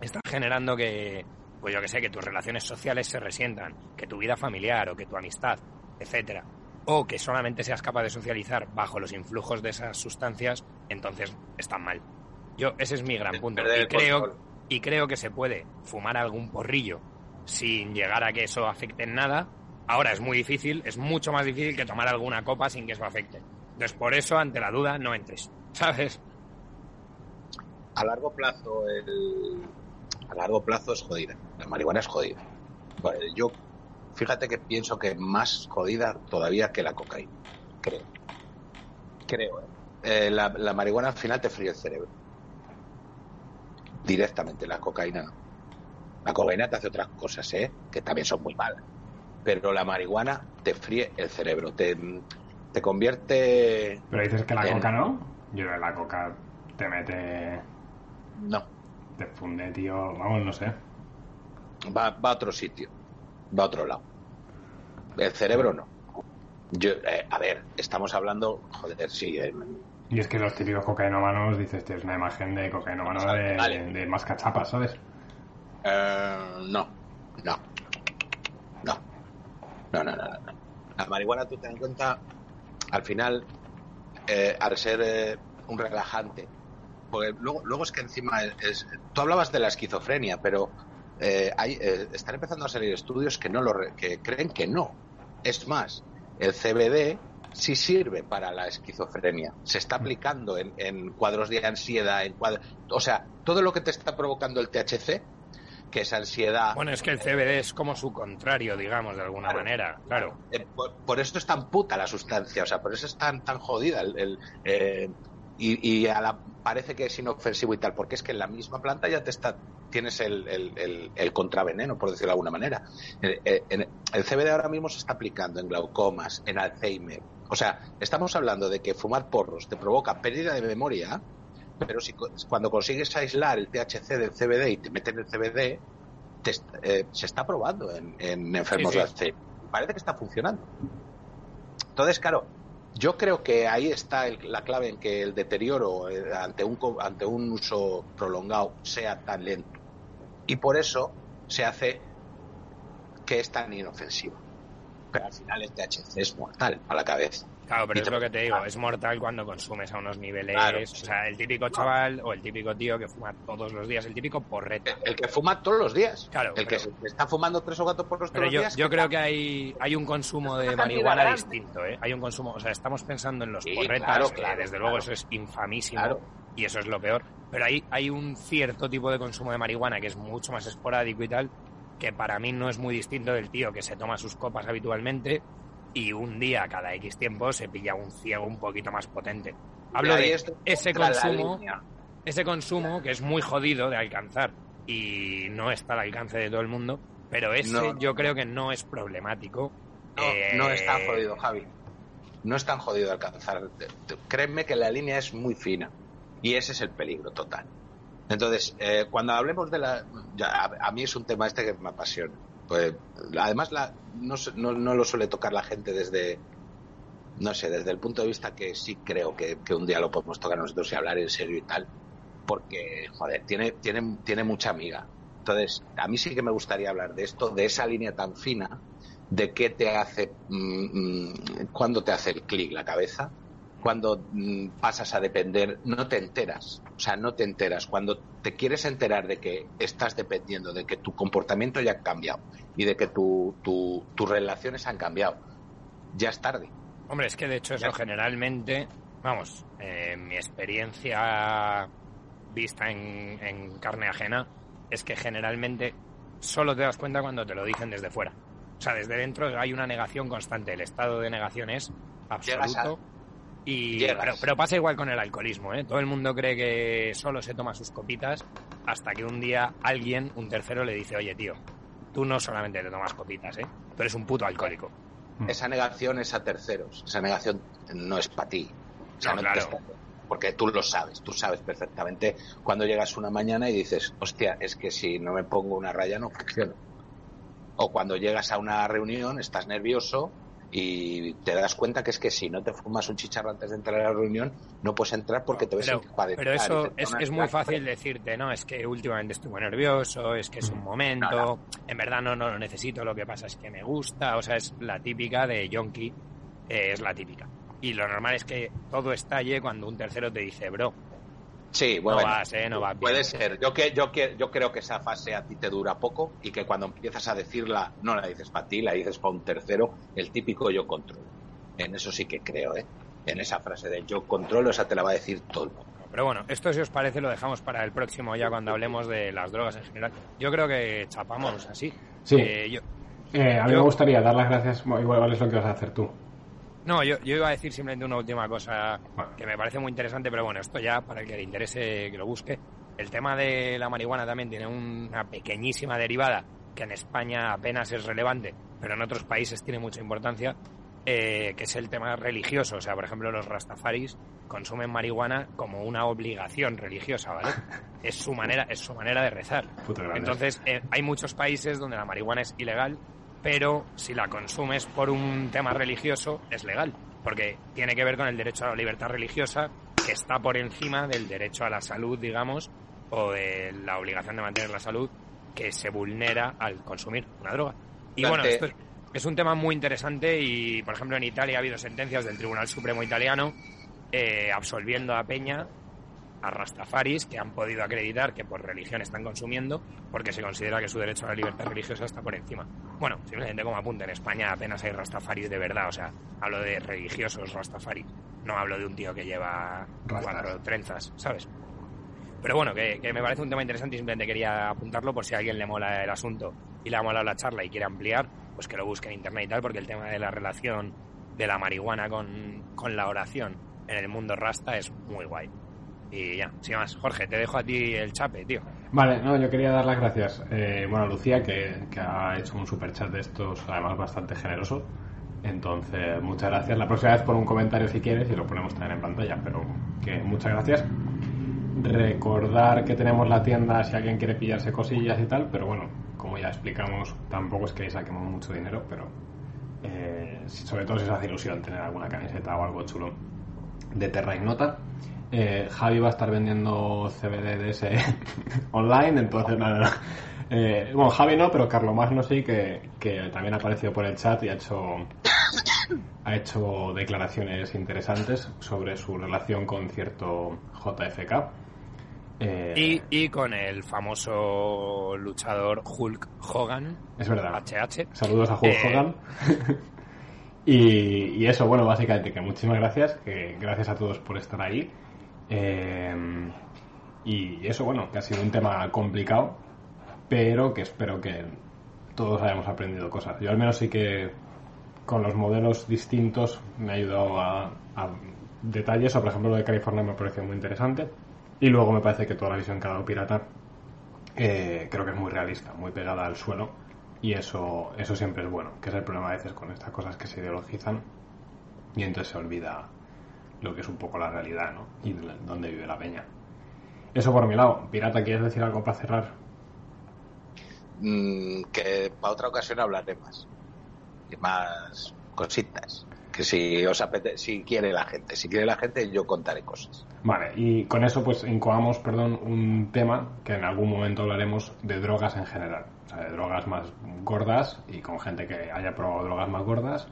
está generando que, pues yo que sé, que tus relaciones sociales se resientan, que tu vida familiar o que tu amistad, etcétera, o que solamente seas capaz de socializar bajo los influjos de esas sustancias, entonces están mal. Yo, ese es mi gran punto. Y creo, y creo que se puede fumar algún porrillo sin llegar a que eso afecte en nada. Ahora es muy difícil, es mucho más difícil que tomar alguna copa sin que eso afecte. Entonces, por eso, ante la duda, no entres. ¿Sabes? A largo plazo, el... a largo plazo es jodida. La marihuana es jodida. Bueno, yo, fíjate que pienso que más jodida todavía que la cocaína. Creo. Creo, ¿eh? Eh, la, la marihuana al final te fríe el cerebro. Directamente, la cocaína no. La cocaína te hace otras cosas, ¿eh? Que también son muy malas. Pero la marihuana te fríe el cerebro, te, te convierte... Pero dices que la en- coca no. Yo la coca te mete. No, te funde, tío. Vamos, no sé. va, va a otro sitio, va a otro lado. El cerebro no. Yo, eh, a ver, estamos hablando, joder, sí, eh, Y es que los típicos cocainómanos, dices, es una imagen de cocainómano de, Vale. de más cachapas, ¿sabes? eh, no, no, no, no, no, no, no. La marihuana, tú ten en cuenta, al final, eh, al ser eh, un relajante, porque luego, luego es que encima es, es- tú hablabas de la esquizofrenia, pero eh, hay, eh, están empezando a salir estudios que no lo re- que creen que no. Es más, el CBD sí sirve para la esquizofrenia. Se está aplicando en, en cuadros de ansiedad, en cuadros, o sea, todo lo que te está provocando el THC, que es ansiedad. Bueno, es que el CBD es como su contrario, digamos, de alguna Claro. manera. Claro. Eh, por, por eso es tan puta la sustancia, o sea, por eso es tan, tan jodida. El, el, eh, y y a la- parece que es inofensivo y tal, porque es que en la misma planta ya te está tienes el, el, el- el contraveneno, por decirlo de alguna manera. Eh, eh, el CBD ahora mismo se está aplicando en glaucomas, en Alzheimer. O sea, estamos hablando de que fumar porros te provoca pérdida de memoria, pero si cuando consigues aislar el THC del CBD y te meten el CBD, te eh, se está probando en, en enfermos Sí, sí. de Alzheimer. Parece que está funcionando. Entonces, claro, yo creo que ahí está la clave en que el deterioro eh, ante un, ante un uso prolongado sea tan lento. Y por eso se hace que es tan inofensivo. Pero al final el THC es mortal a la cabeza. Claro, pero es lo que te digo, es mortal cuando consumes a unos niveles. Claro, o sea, el típico chaval o el típico tío que fuma todos los días, el típico porreta. El, el que fuma todos los días. Claro, el que pero- se- está fumando tres o cuatro porros todos los yo, días. yo que creo que hay, hay un consumo de marihuana grande. distinto, ¿eh? Hay un consumo, o sea, estamos pensando en los Sí, porretas, claro, que claro, desde claro. luego eso es infamísimo Claro. y eso es lo peor. Pero hay, hay un cierto tipo de consumo de marihuana que es mucho más esporádico y tal, que para mí no es muy distinto del tío que se toma sus copas habitualmente y un día cada X tiempo se pilla un ciego un poquito más potente. Hablo de ese consumo ese consumo que es muy jodido de alcanzar y no está al alcance de todo el mundo, pero ese No. yo creo que no es problemático. No, Eh, no es tan jodido, Javi. No es tan jodido alcanzar. Te- te- Créeme que la línea es muy fina. Y ese es el peligro total. Entonces, eh, cuando hablemos de la... ya, a, a mí es un tema este que me apasiona. Pues, además, la, no, no, no lo suele tocar la gente desde... No sé, desde el punto de vista que sí creo que, que un día lo podemos tocar nosotros y hablar en serio y tal. Porque, joder, tiene, tiene, tiene mucha amiga. Entonces, a mí sí que me gustaría hablar de esto, de esa línea tan fina de qué te hace, mm, mm, cuando te hace el clic la cabeza, cuando mm, pasas a depender, no te enteras, o sea, no te enteras. Cuando te quieres enterar de que estás dependiendo, de que tu comportamiento ya ha cambiado y de que tu, tu- tus relaciones han cambiado, ya es tarde. Hombre, es que de hecho eso Ya. generalmente, vamos, eh, mi experiencia vista en, en carne ajena es que generalmente solo te das cuenta cuando te lo dicen desde fuera. O sea, desde dentro hay una negación constante. El estado de negación es absoluto. Y, pero, pero pasa igual con el alcoholismo, ¿eh? Todo el mundo cree que solo se toma sus copitas hasta que un día alguien, un tercero, le dice, oye, tío, tú no solamente te tomas copitas, ¿eh? Tú eres un puto alcohólico. Mm. Esa negación es a terceros, esa negación no es para ti. O sea, No, claro. porque tú lo sabes, tú sabes perfectamente cuando llegas una mañana y dices, hostia, es que si no me pongo una raya no funciona. O cuando llegas a una reunión, estás nervioso y te das cuenta que es que si no te fumas un chicharro antes de entrar a la reunión, no puedes entrar porque te ves incapaz de pero eso es, es muy fácil decirte, no, es que últimamente muy nervioso, es que es un momento, en verdad no, no lo necesito, lo que pasa es que me gusta, o sea, es la típica de Yonki, eh, es la típica. Y lo normal es que todo estalle cuando un tercero te dice, bro, Sí, bueno, no vas, ¿eh? No vas bien. puede ser. Yo, que, yo, que, yo creo que esa fase a ti te dura poco y que cuando empiezas a decirla, no la dices para ti, la dices para un tercero, el típico yo controlo. En eso sí que creo, ¿eh? En esa frase de yo controlo, esa te la va a decir todo el mundo. Pero bueno, esto si os parece lo dejamos para el próximo ya cuando hablemos de las drogas en general. Yo creo que chapamos así. Sí. Eh, yo- Eh, a mí Yo- me gustaría dar las gracias, igual es lo que vas a hacer tú. No, yo, yo iba a decir simplemente una última cosa que me parece muy interesante, pero bueno, esto ya para el que le interese que lo busque. El tema de la marihuana también tiene una pequeñísima derivada que en España apenas es relevante, pero en otros países tiene mucha importancia, eh, que es el tema religioso. O sea, por ejemplo, los rastafaris consumen marihuana como una obligación religiosa, ¿vale? Es su manera, es su manera de rezar. Entonces, eh, hay muchos países donde la marihuana es ilegal, pero si la consumes por un tema religioso, es legal, porque tiene que ver con el derecho a la libertad religiosa, que está por encima del derecho a la salud, digamos, o de la obligación de mantener la salud, que se vulnera al consumir una droga. Y bueno, esto es, es un tema muy interesante y, por ejemplo, en Italia ha habido sentencias del Tribunal Supremo Italiano eh, absolviendo a Peña a Rastafaris que han podido acreditar que por religión están consumiendo porque se considera que su derecho a la libertad religiosa está por encima. Bueno, simplemente como apunte, en España apenas hay Rastafaris de verdad, o sea, hablo de religiosos Rastafaris, no hablo de un tío que lleva Rastas. cuatro trenzas, ¿sabes? Pero bueno, que, que me parece un tema interesante y simplemente quería apuntarlo por si a alguien le mola el asunto y le ha molado la charla y quiere ampliar, pues que lo busque en internet y tal, porque el tema de la relación de la marihuana con, con la oración en el mundo rasta es muy guay. Y ya, sin más, Jorge, te dejo a ti el chape, tío. Vale, no, yo quería dar las gracias. eh, bueno, Lucía, que, ha hecho un super chat de estos, además bastante generoso. Entonces, muchas gracias. La próxima vez pon un comentario si quieres y lo ponemos también en pantalla, pero que muchas gracias. Recordar que tenemos la tienda si alguien quiere pillarse cosillas y tal, pero bueno, como ya explicamos, tampoco es que saquemos mucho dinero, pero eh, sobre todo si os hace ilusión tener alguna camiseta o algo chulo de Terra Ignota. Eh, Javi va a esar vendiendo CBD de ese online, entonces nada, nada. Eh, bueno, Javi no, pero Carlos Magno sí, que, que también ha aparecido por el chat y ha hecho, ha hecho declaraciones interesantes sobre su relación con cierto JFK. Eh, Y, y con el famoso luchador Hulk Hogan, es verdad. HH. Saludos a Hulk Eh, Hogan. y, y eso, bueno, básicamente que muchísimas gracias, que gracias a todos por estar ahí. Eh, y eso, bueno, que ha sido un tema complicado, pero que espero que todos hayamos aprendido cosas. Yo al menos sí que con los modelos distintos me ha ayudado a, a detalles, o por ejemplo lo de California me pareció muy interesante. Y luego me parece que toda la visión que ha dado Pirata eh, creo que es muy realista, muy pegada al suelo y eso, eso siempre es bueno, que es el problema a veces con estas cosas que se ideologizan y entonces se olvida lo que es un poco la realidad ¿no? y de- dónde vive la peña. Eso por mi lado. Pirata, ¿quieres decir algo para cerrar? Mm, que para otra ocasión hablaré más. Y más cositas. Que si os apetece, si quiere la gente, si quiere la gente, yo contaré cosas. Vale, y con eso pues incoamos, perdón, un tema que en algún momento hablaremos de drogas en general. O sea, de drogas más gordas y con gente que haya probado drogas más gordas,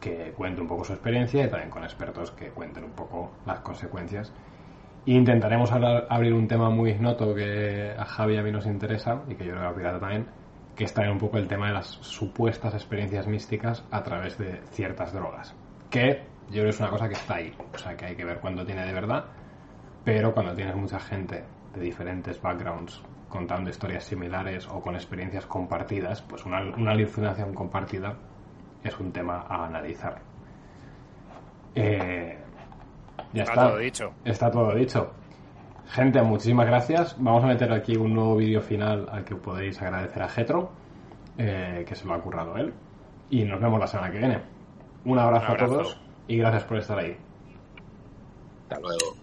que cuente un poco su experiencia y también con expertos que cuenten un poco las consecuencias. Intentaremos abrir un tema muy ignoto que a Javi y a mí nos interesa y que yo creo que a Pirata también, que es también un poco el tema de las supuestas experiencias místicas a través de ciertas drogas. Que yo creo que es una cosa que está ahí, o sea que hay que ver cuándo tiene de verdad, pero cuando tienes mucha gente de diferentes backgrounds contando historias similares o con experiencias compartidas, pues una, una alucinación compartida es un tema a analizar. Eh, ya está, está todo dicho. Está todo dicho. Gente, muchísimas gracias. Vamos a meter aquí un nuevo vídeo final al que podéis agradecer a Getro, eh, que se lo ha currado él. Y nos vemos la semana que viene. Un abrazo, un abrazo. a todos y gracias por estar ahí. Hasta luego.